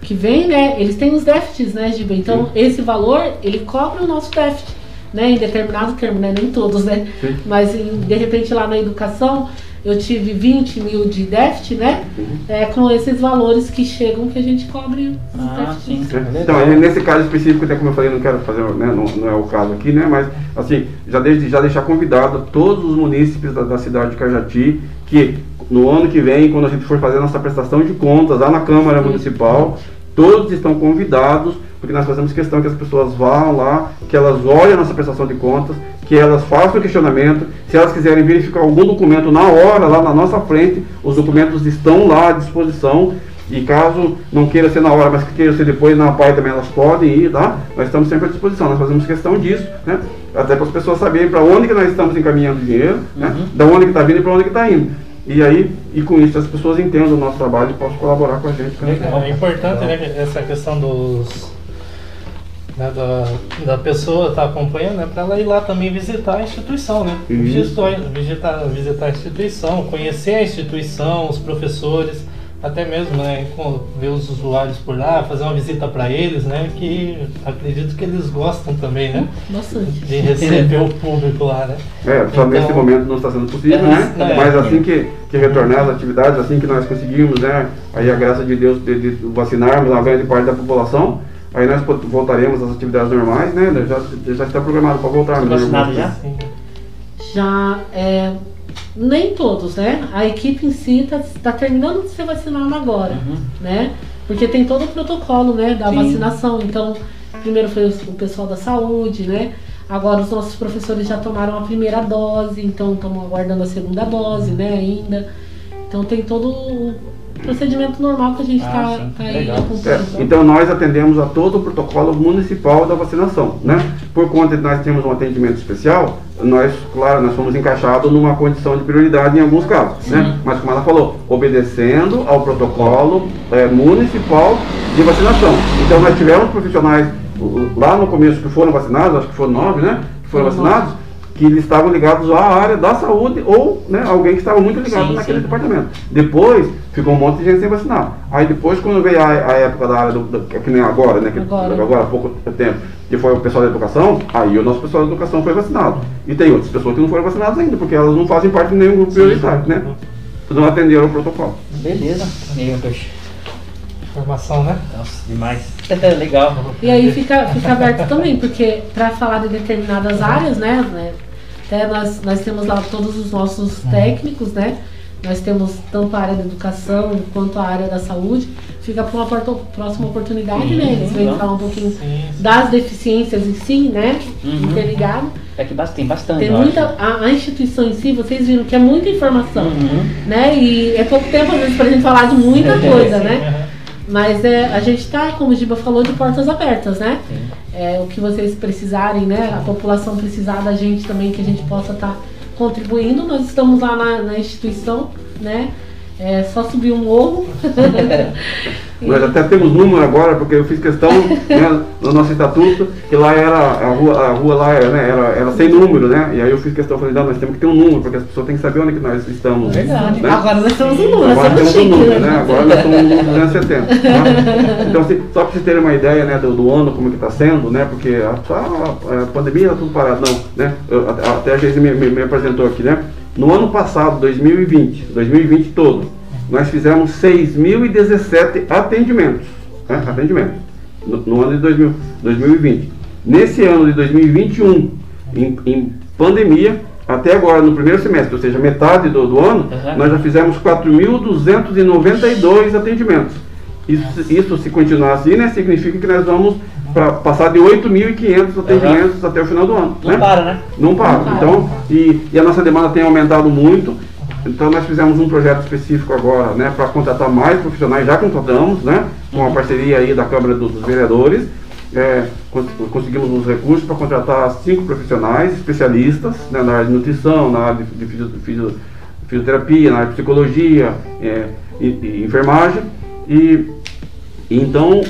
que vem, né, eles têm os déficits, né, Giba? Então, esse valor, ele cobre o nosso déficit, né, em determinado termo, né, nem todos, né? Sim. Mas, em- de repente, lá na educação, eu tive 20 mil de déficit, né, Uhum. é, com esses valores que chegam que a gente cobre os Ah, sim. déficits. É. Então, é, nesse caso específico, até como eu falei, não quero fazer, né, não, não é o caso aqui, né, mas assim, já desde já deixar convidado todos os munícipes da, da cidade de Cajati que no ano que vem, quando a gente for fazer a nossa prestação de contas lá na Câmara Municipal, todos estão convidados, porque nós fazemos questão que as pessoas vão lá, que elas olhem a nossa prestação de contas, que elas façam o questionamento, se elas quiserem verificar algum documento na hora, lá na nossa frente, os documentos estão lá à disposição. E caso não queira ser na hora, mas que queira ser depois na PAI também, elas podem ir, tá? Nós estamos sempre à disposição, nós fazemos questão disso, né? Até para as pessoas saberem para onde que nós estamos encaminhando o dinheiro, né? Da onde que está vindo e para onde que está indo. E aí, e com isso as pessoas entendam o nosso trabalho e possam colaborar com a gente. né? É importante né, essa questão dos. Né, da, da pessoa estar acompanhando, né, para ela ir lá também visitar a instituição, né? Uhum. Visitar, visitar, visitar a instituição, conhecer a instituição, os professores, até mesmo né, ver os usuários por lá, fazer uma visita para eles, né? Que acredito que eles gostam também, né? Bastante. De receber o público lá, né? É, só Então- nesse momento não está sendo possível, É, né? é. Mas assim que, que retornar as atividades, assim que nós conseguirmos, né? Aí a graça de Deus de, de vacinarmos a grande parte da população, aí nós voltaremos às atividades normais, né? Já, já está programado para voltarmos. Tá vacinado já? Assim, Já é, nem todos, né? A equipe em si está tá terminando de ser vacinada agora, Uhum. né? Porque tem todo o protocolo, né, da Sim. vacinação. Então, primeiro foi o pessoal da saúde, né? Agora os nossos professores já tomaram a primeira dose, então estamos aguardando a segunda dose, né, ainda. Então tem todo procedimento normal que a gente Ah, está sim. tá aí Legal. É, então nós atendemos a todo o protocolo municipal da vacinação, né? Por conta de nós temos um atendimento especial, nós, claro, nós fomos encaixados numa condição de prioridade em alguns casos, né? Mas como ela falou, obedecendo ao protocolo é, municipal de vacinação. Então nós tivemos profissionais lá no começo que foram vacinados, acho que foram nove, né? Que foram Foram vacinados, que eles estavam ligados à área da saúde ou né, alguém que estava muito ligado Sim, naquele sim. departamento. Depois ficou um monte de gente sem vacinar. Aí depois quando veio a, a época da área do, do- que nem agora, né? Que, Agora. há pouco tempo, que foi o pessoal da educação, aí o nosso pessoal da educação foi vacinado. E tem outras pessoas que não foram vacinadas ainda, porque elas não fazem parte de nenhum grupo prioritário, né? Não atenderam o protocolo. Beleza. Deus. Informação, né? Nossa, demais. Legal. E aí fica, fica aberto também, porque para falar de determinadas áreas, né, né, até nós, nós temos lá todos os nossos técnicos, né? Nós temos tanto a área da educação quanto a área da saúde. Fica para uma próxima oportunidade, né? Eles vêm Uhum. falar um pouquinho Sim, das deficiências em si, né? Uhum. Interligado. É que tem bastante. Tem muita. A, a instituição em si, vocês viram que é muita informação, Uhum. né? E é pouco tempo, às vezes, pra gente falar de muita coisa, Sim, né? Mas é, a gente está, como o Giba falou, de portas abertas, né? Sim. É, o que vocês precisarem, né? A população precisar da gente também, que a gente possa estar contribuindo. Nós estamos lá na, na instituição, né? É só subir um morro. Nós até temos número agora, porque eu fiz questão né, no nosso estatuto, que lá era, a rua, a rua lá era, né, era, era sem número, né? E aí eu fiz questão, falei, não, nós temos que ter um número, porque as pessoas têm que saber onde que nós estamos. Verdade. Né? Agora nós estamos em número, Agora nós temos estamos um chique, número, né? né? Agora nós estamos no número 270. Tá? Então, assim, só para vocês terem uma ideia né, do, do ano, como que está sendo, né? Porque a, a, a pandemia está tudo parado, não, né? Eu, até a gente me, me, me apresentou aqui, né? No ano passado, 2020, 2020 todo, nós fizemos 6.017 atendimentos. Né? Atendimentos. No, no ano de 2000, 2020. Nesse ano de 2021, em, em pandemia, até agora, no primeiro semestre, ou seja, metade do, do ano, Uhum. nós já fizemos 4.292 atendimentos. Isso, isso, se continuar assim, né, significa que nós vamos pra, passar de 8.500 atendimentos até o final do ano. Não né? para, né? Não para. Não para. Então, e, e a nossa demanda tem aumentado muito. Então nós fizemos um projeto específico agora, né, para contratar mais profissionais, já contratamos, né, com a parceria aí da Câmara dos, Vereadores. É, cons- conseguimos os recursos para contratar cinco profissionais especialistas né, na área de nutrição, na área de, de fisio- fisio- fisioterapia, na área de psicologia, é, e, e enfermagem. E então,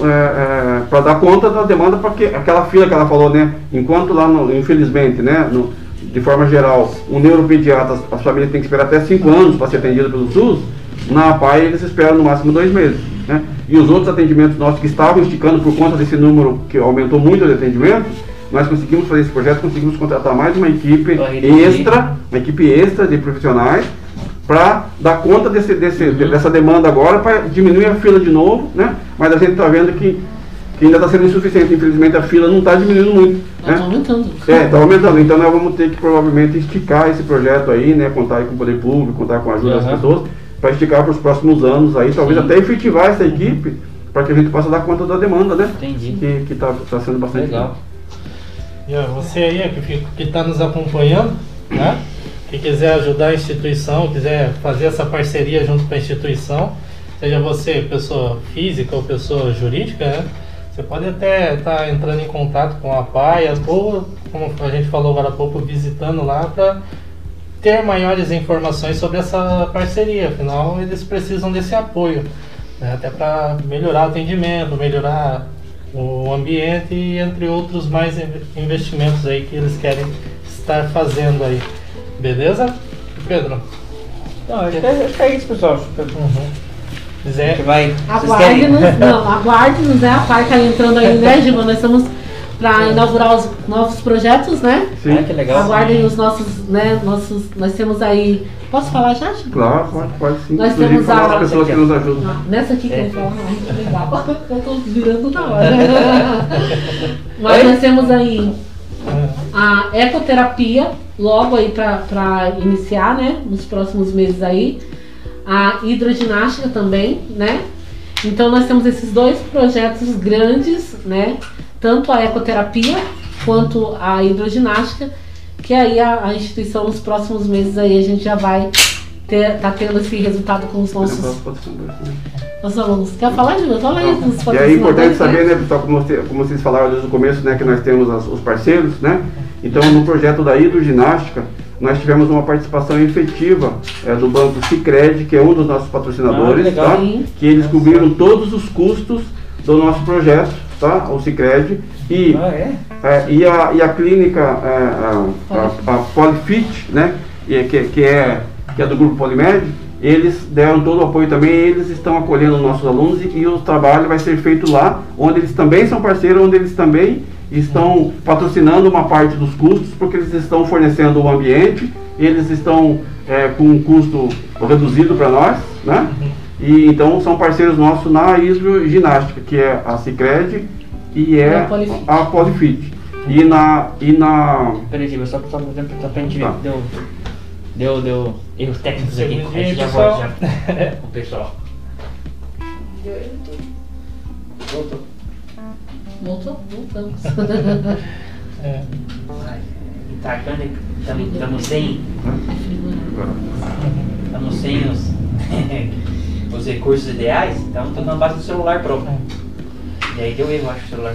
para dar conta da demanda, porque aquela fila que ela falou, né? Enquanto lá, no, infelizmente, né? no- de forma geral, um neuropediatra, as famílias têm que esperar até 5 anos para ser atendido pelo SUS, na APAI eles esperam no máximo dois meses. Né? E os outros atendimentos nossos que estavam esticando por conta desse número que aumentou muito de atendimentos, nós conseguimos fazer esse projeto, conseguimos contratar mais uma equipe extra, uma equipe extra de profissionais, para dar conta desse, desse, Uhum. dessa demanda agora, para diminuir a fila de novo, né? Mas a gente está vendo que, que ainda está sendo insuficiente. Infelizmente a fila não está diminuindo muito. Nós Né? aumentando. É, está aumentando. Então nós vamos ter que provavelmente esticar esse projeto aí, né? Contar aí com o poder público, contar com a ajuda das Uhum. pessoas, para esticar para os próximos anos aí, talvez Sim. até efetivar essa equipe, para que a gente possa dar conta da demanda, né? Entendi. Que está tá sendo bastante Legal. E ó, você aí ó, que está nos acompanhando, né? Que quiser ajudar a instituição, quiser fazer essa parceria junto com a instituição, seja você pessoa física ou pessoa jurídica, né? Você pode até estar entrando em contato com a PAI ou, como a gente falou agora há pouco, visitando lá para ter maiores informações sobre essa parceria. Afinal, eles precisam desse apoio, né? até para melhorar o atendimento, melhorar o ambiente e entre outros mais in- investimentos aí que eles querem estar fazendo aí. Beleza? Pedro? Não, acho que é, acho que é isso, pessoal. Que Uhum. A Quiser. gente vai. Aguarde-nos, não, aguarde-nos, né? A PAI tá entrando aí, né, Gilma? Nós estamos para inaugurar os novos projetos, né? Sim. Ah, que legal. Aguardem os nossos, né, nossos, nós temos aí, posso falar já, Gilma? Claro, pode, pode sim. Nós Inclusive temos a- as pessoas que nos ajudam. Ah, Nessa aqui que É. eu que legal. Eu tô virando na hora. Mas nós temos aí a ecoterapia, logo aí para iniciar, né? Nos próximos meses aí. A hidroginástica também, né? Então nós temos esses dois projetos grandes, né? Tanto a ecoterapia quanto a hidroginástica, que aí a, a instituição nos próximos meses aí a gente já vai ter, tá tendo esse resultado com os nossos, nossos alunos. Quer falar, Júlia? Fala aí dos E é importante patrocinadores, saber, né? né, pessoal, como vocês falaram desde o começo, né, que nós temos as- os parceiros, né? Então, no projeto da hidroginástica, nós tivemos uma participação efetiva é, do Banco Sicredi, que é um dos nossos patrocinadores, Ah, tá? Que eles cobriram todos os custos do nosso projeto, tá? O Sicredi e Ah, é? é, e, a, e a clínica, é, a, a, a Polifit, né, e que, que, é, que é do grupo Polimed, eles deram todo o apoio também, eles estão acolhendo nossos alunos e, e o trabalho vai ser feito lá, onde eles também são parceiros, onde eles também estão patrocinando uma parte dos custos, porque eles estão fornecendo o ambiente, eles estão é, com um custo reduzido para nós, né? E então são parceiros nossos na hidroginástica, que é a Cicred e é E a Polifit. a Polifit. E na, e na Peraí, Giba, só, só, só, pra gente ver. Tá. Deu, deu, deu erros técnicos aqui. A gente já pessoal. volta já o pessoal. Voltou? Voltamos. É, Tacando, estamos sem. Estamos sem os, os recursos ideais, então tô dando base do celular próprio. E aí deu erro, acho, o celular.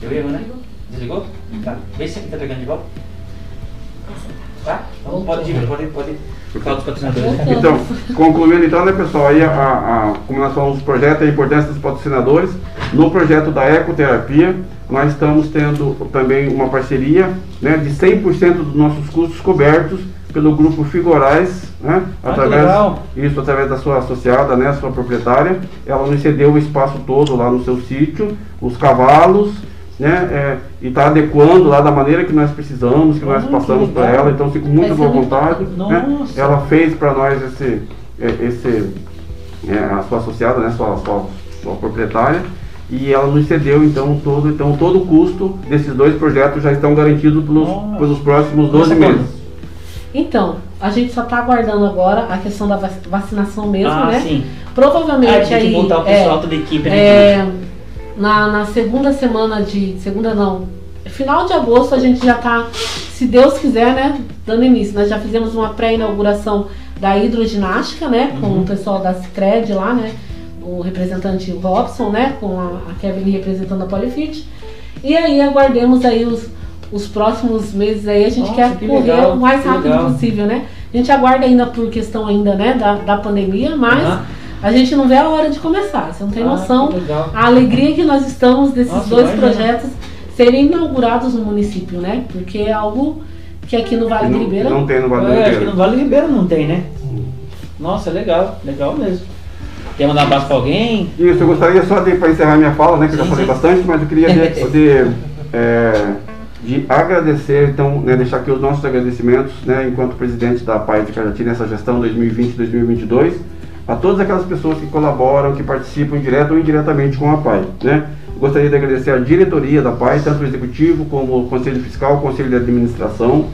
Deu erro, né? Desligou? Tá. Vê se aqui tá pegando de volta. Tá? Então Voltou. pode ir, pode, pode falar dos patrocinadores. Voltou. Então, concluindo então, né, pessoal, aí a, a, como nós falamos do projeto, a importância dos patrocinadores. No projeto da ecoterapia, nós estamos tendo também uma parceria né, de 100% dos nossos custos cobertos pelo grupo Figorais, né, Ah, legal. isso através da sua associada, né, sua proprietária. Ela nos cedeu o espaço todo lá no seu sítio, os cavalos, né, é, e está adequando lá da maneira que nós precisamos, que nós Ah, passamos para ela. Então, fico muito muito vontade. Né? Nossa. Ela fez para nós esse, é, esse é, a sua associada, né, sua, sua, sua proprietária, e ela nos cedeu então todo, então todo o custo desses dois projetos já estão garantidos pelos, Nossa. pelos próximos 12 Começa meses. Então, a gente só tá aguardando agora a questão da vac- vacinação mesmo, ah, né? sim. Provavelmente Ah, tem aí. que voltar o é, pessoal toda a equipe, né? É, na, na segunda semana de. Segunda não. Final de agosto a gente já tá, se Deus quiser, né? Dando início. Nós já fizemos uma pré-inauguração da hidroginástica, né? Com Uhum. o pessoal da Cicred lá, né? O representante Robson, né? Com a, a Kevin representando a Polifit. E aí aguardemos aí os, os próximos meses aí. A gente Nossa, quer que correr legal, o mais rápido legal. possível, né? A gente aguarda ainda por questão ainda, né? Da, da pandemia, mas Aham. A gente não vê a hora de começar. Você não tem Ah, noção a alegria que nós estamos desses Nossa, dois projetos serem inaugurados no município, né? Porque é algo que aqui no Vale do Não, Ribeira não tem no Vale do É, acho que Ribeira. no Vale do Ribeiro não tem, né? Nossa, legal, legal mesmo. Quer mandar um abraço pra alguém? Isso, eu gostaria só de, para encerrar minha fala, né, que eu já falei sim. bastante, mas eu queria de, de, é, de agradecer, então, né, deixar aqui os nossos agradecimentos, né, enquanto presidente da PAI de Carati nessa gestão 2020-2022, a todas aquelas pessoas que colaboram, que participam direto ou indiretamente com a PAI, né. Gostaria de agradecer a diretoria da PAI, tanto o executivo como o conselho fiscal, o conselho de administração,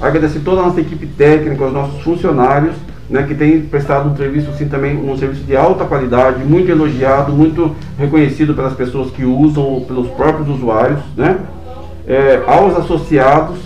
agradecer toda a nossa equipe técnica, os nossos funcionários, né, que têm prestado um serviço assim também, um serviço de alta qualidade, muito elogiado, muito reconhecido pelas pessoas que usam, pelos próprios usuários, né, É, aos associados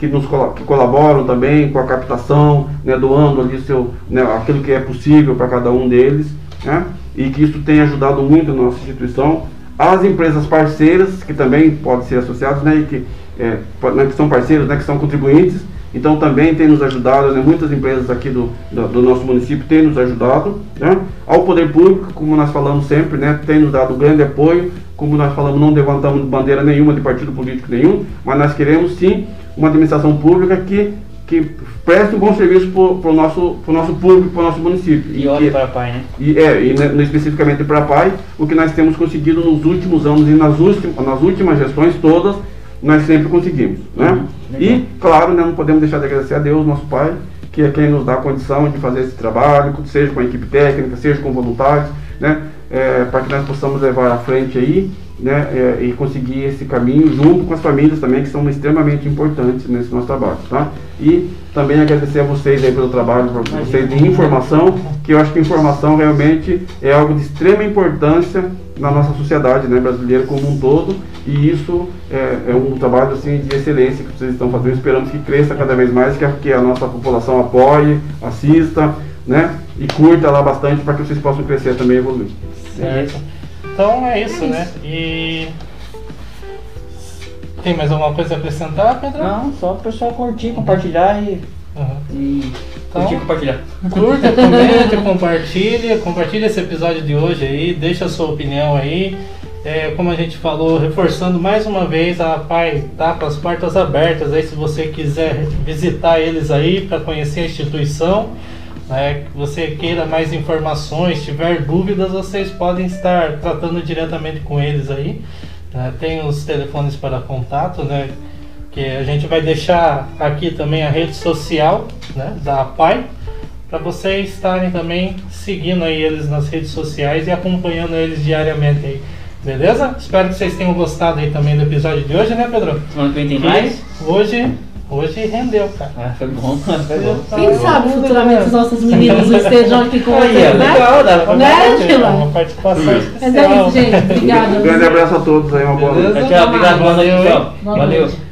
que nos que colaboram também com a captação, né, doando ali seu, né, aquilo que é possível para cada um deles, né, e que isso tem ajudado muito a nossa instituição, as empresas parceiras que também podem ser associadas, né, e que, é, né, que são parceiros, né, que são contribuintes, então também tem nos ajudado, né, muitas empresas aqui do, do, do nosso município têm nos ajudado, né, ao poder público, como nós falamos sempre, né, tem nos dado grande apoio, como nós falamos, não levantamos bandeira nenhuma de partido político nenhum, mas nós queremos sim uma administração pública que, que preste um bom serviço para o nosso, pro nosso público, para o nosso município. E que- olhe para o pai, né? e, é, e né, especificamente para a PAI, o que nós temos conseguido nos últimos anos e nas, últimas nas últimas gestões todas, nós sempre conseguimos. Né? Uhum. E, claro, né, não podemos deixar de agradecer a Deus, nosso Pai, que é quem nos dá a condição de fazer esse trabalho, seja com a equipe técnica, seja com voluntários, né, é, para que nós possamos levar à frente aí né, é, e conseguir esse caminho junto com as famílias também, que são extremamente importantes nesse nosso trabalho. Tá? E também agradecer a vocês aí pelo trabalho, por vocês de informação, que eu acho que informação realmente é algo de extrema importância na nossa sociedade né, brasileira como um todo, e isso é, é um trabalho assim, de excelência que vocês estão fazendo. Esperamos que cresça cada vez mais, que a, que a nossa população apoie, assista né, e curta lá bastante para que vocês possam crescer também e evoluir. Certo. Então é isso, né? E. Tem mais alguma coisa a acrescentar, Pedro? Não, só o pessoal curtir, compartilhar e, Uhum. e Então- curtir e compartilhar. Curta, comente, compartilha, compartilha esse episódio de hoje aí, deixa a sua opinião aí. É, como a gente falou, reforçando mais uma vez, a PAI tá com as portas abertas aí se você quiser visitar eles aí para conhecer a instituição. Né, que você queira mais informações, tiver dúvidas, vocês podem estar tratando diretamente com eles aí. né. tem os telefones para contato, né? Que a gente vai deixar aqui também a rede social né, da PAI para vocês estarem também seguindo aí eles nas redes sociais e acompanhando eles diariamente aí. Beleza? Espero que vocês tenham gostado aí também do episódio de hoje, né, Pedro? Semana que vem tem mais? Hoje, hoje rendeu, cara. Ah, foi bom, foi bom. Quem sabe futuramente os nossos meninos estejam aqui com Aí, vocês, ó, né? legal, dá pra Né, É Sheila? uma participação Mas especial. é isso, gente. Um grande Obrigada. abraço a todos aí, uma boa noite. Tchau, tchau, obrigado, boa noite, Valeu, Valeu.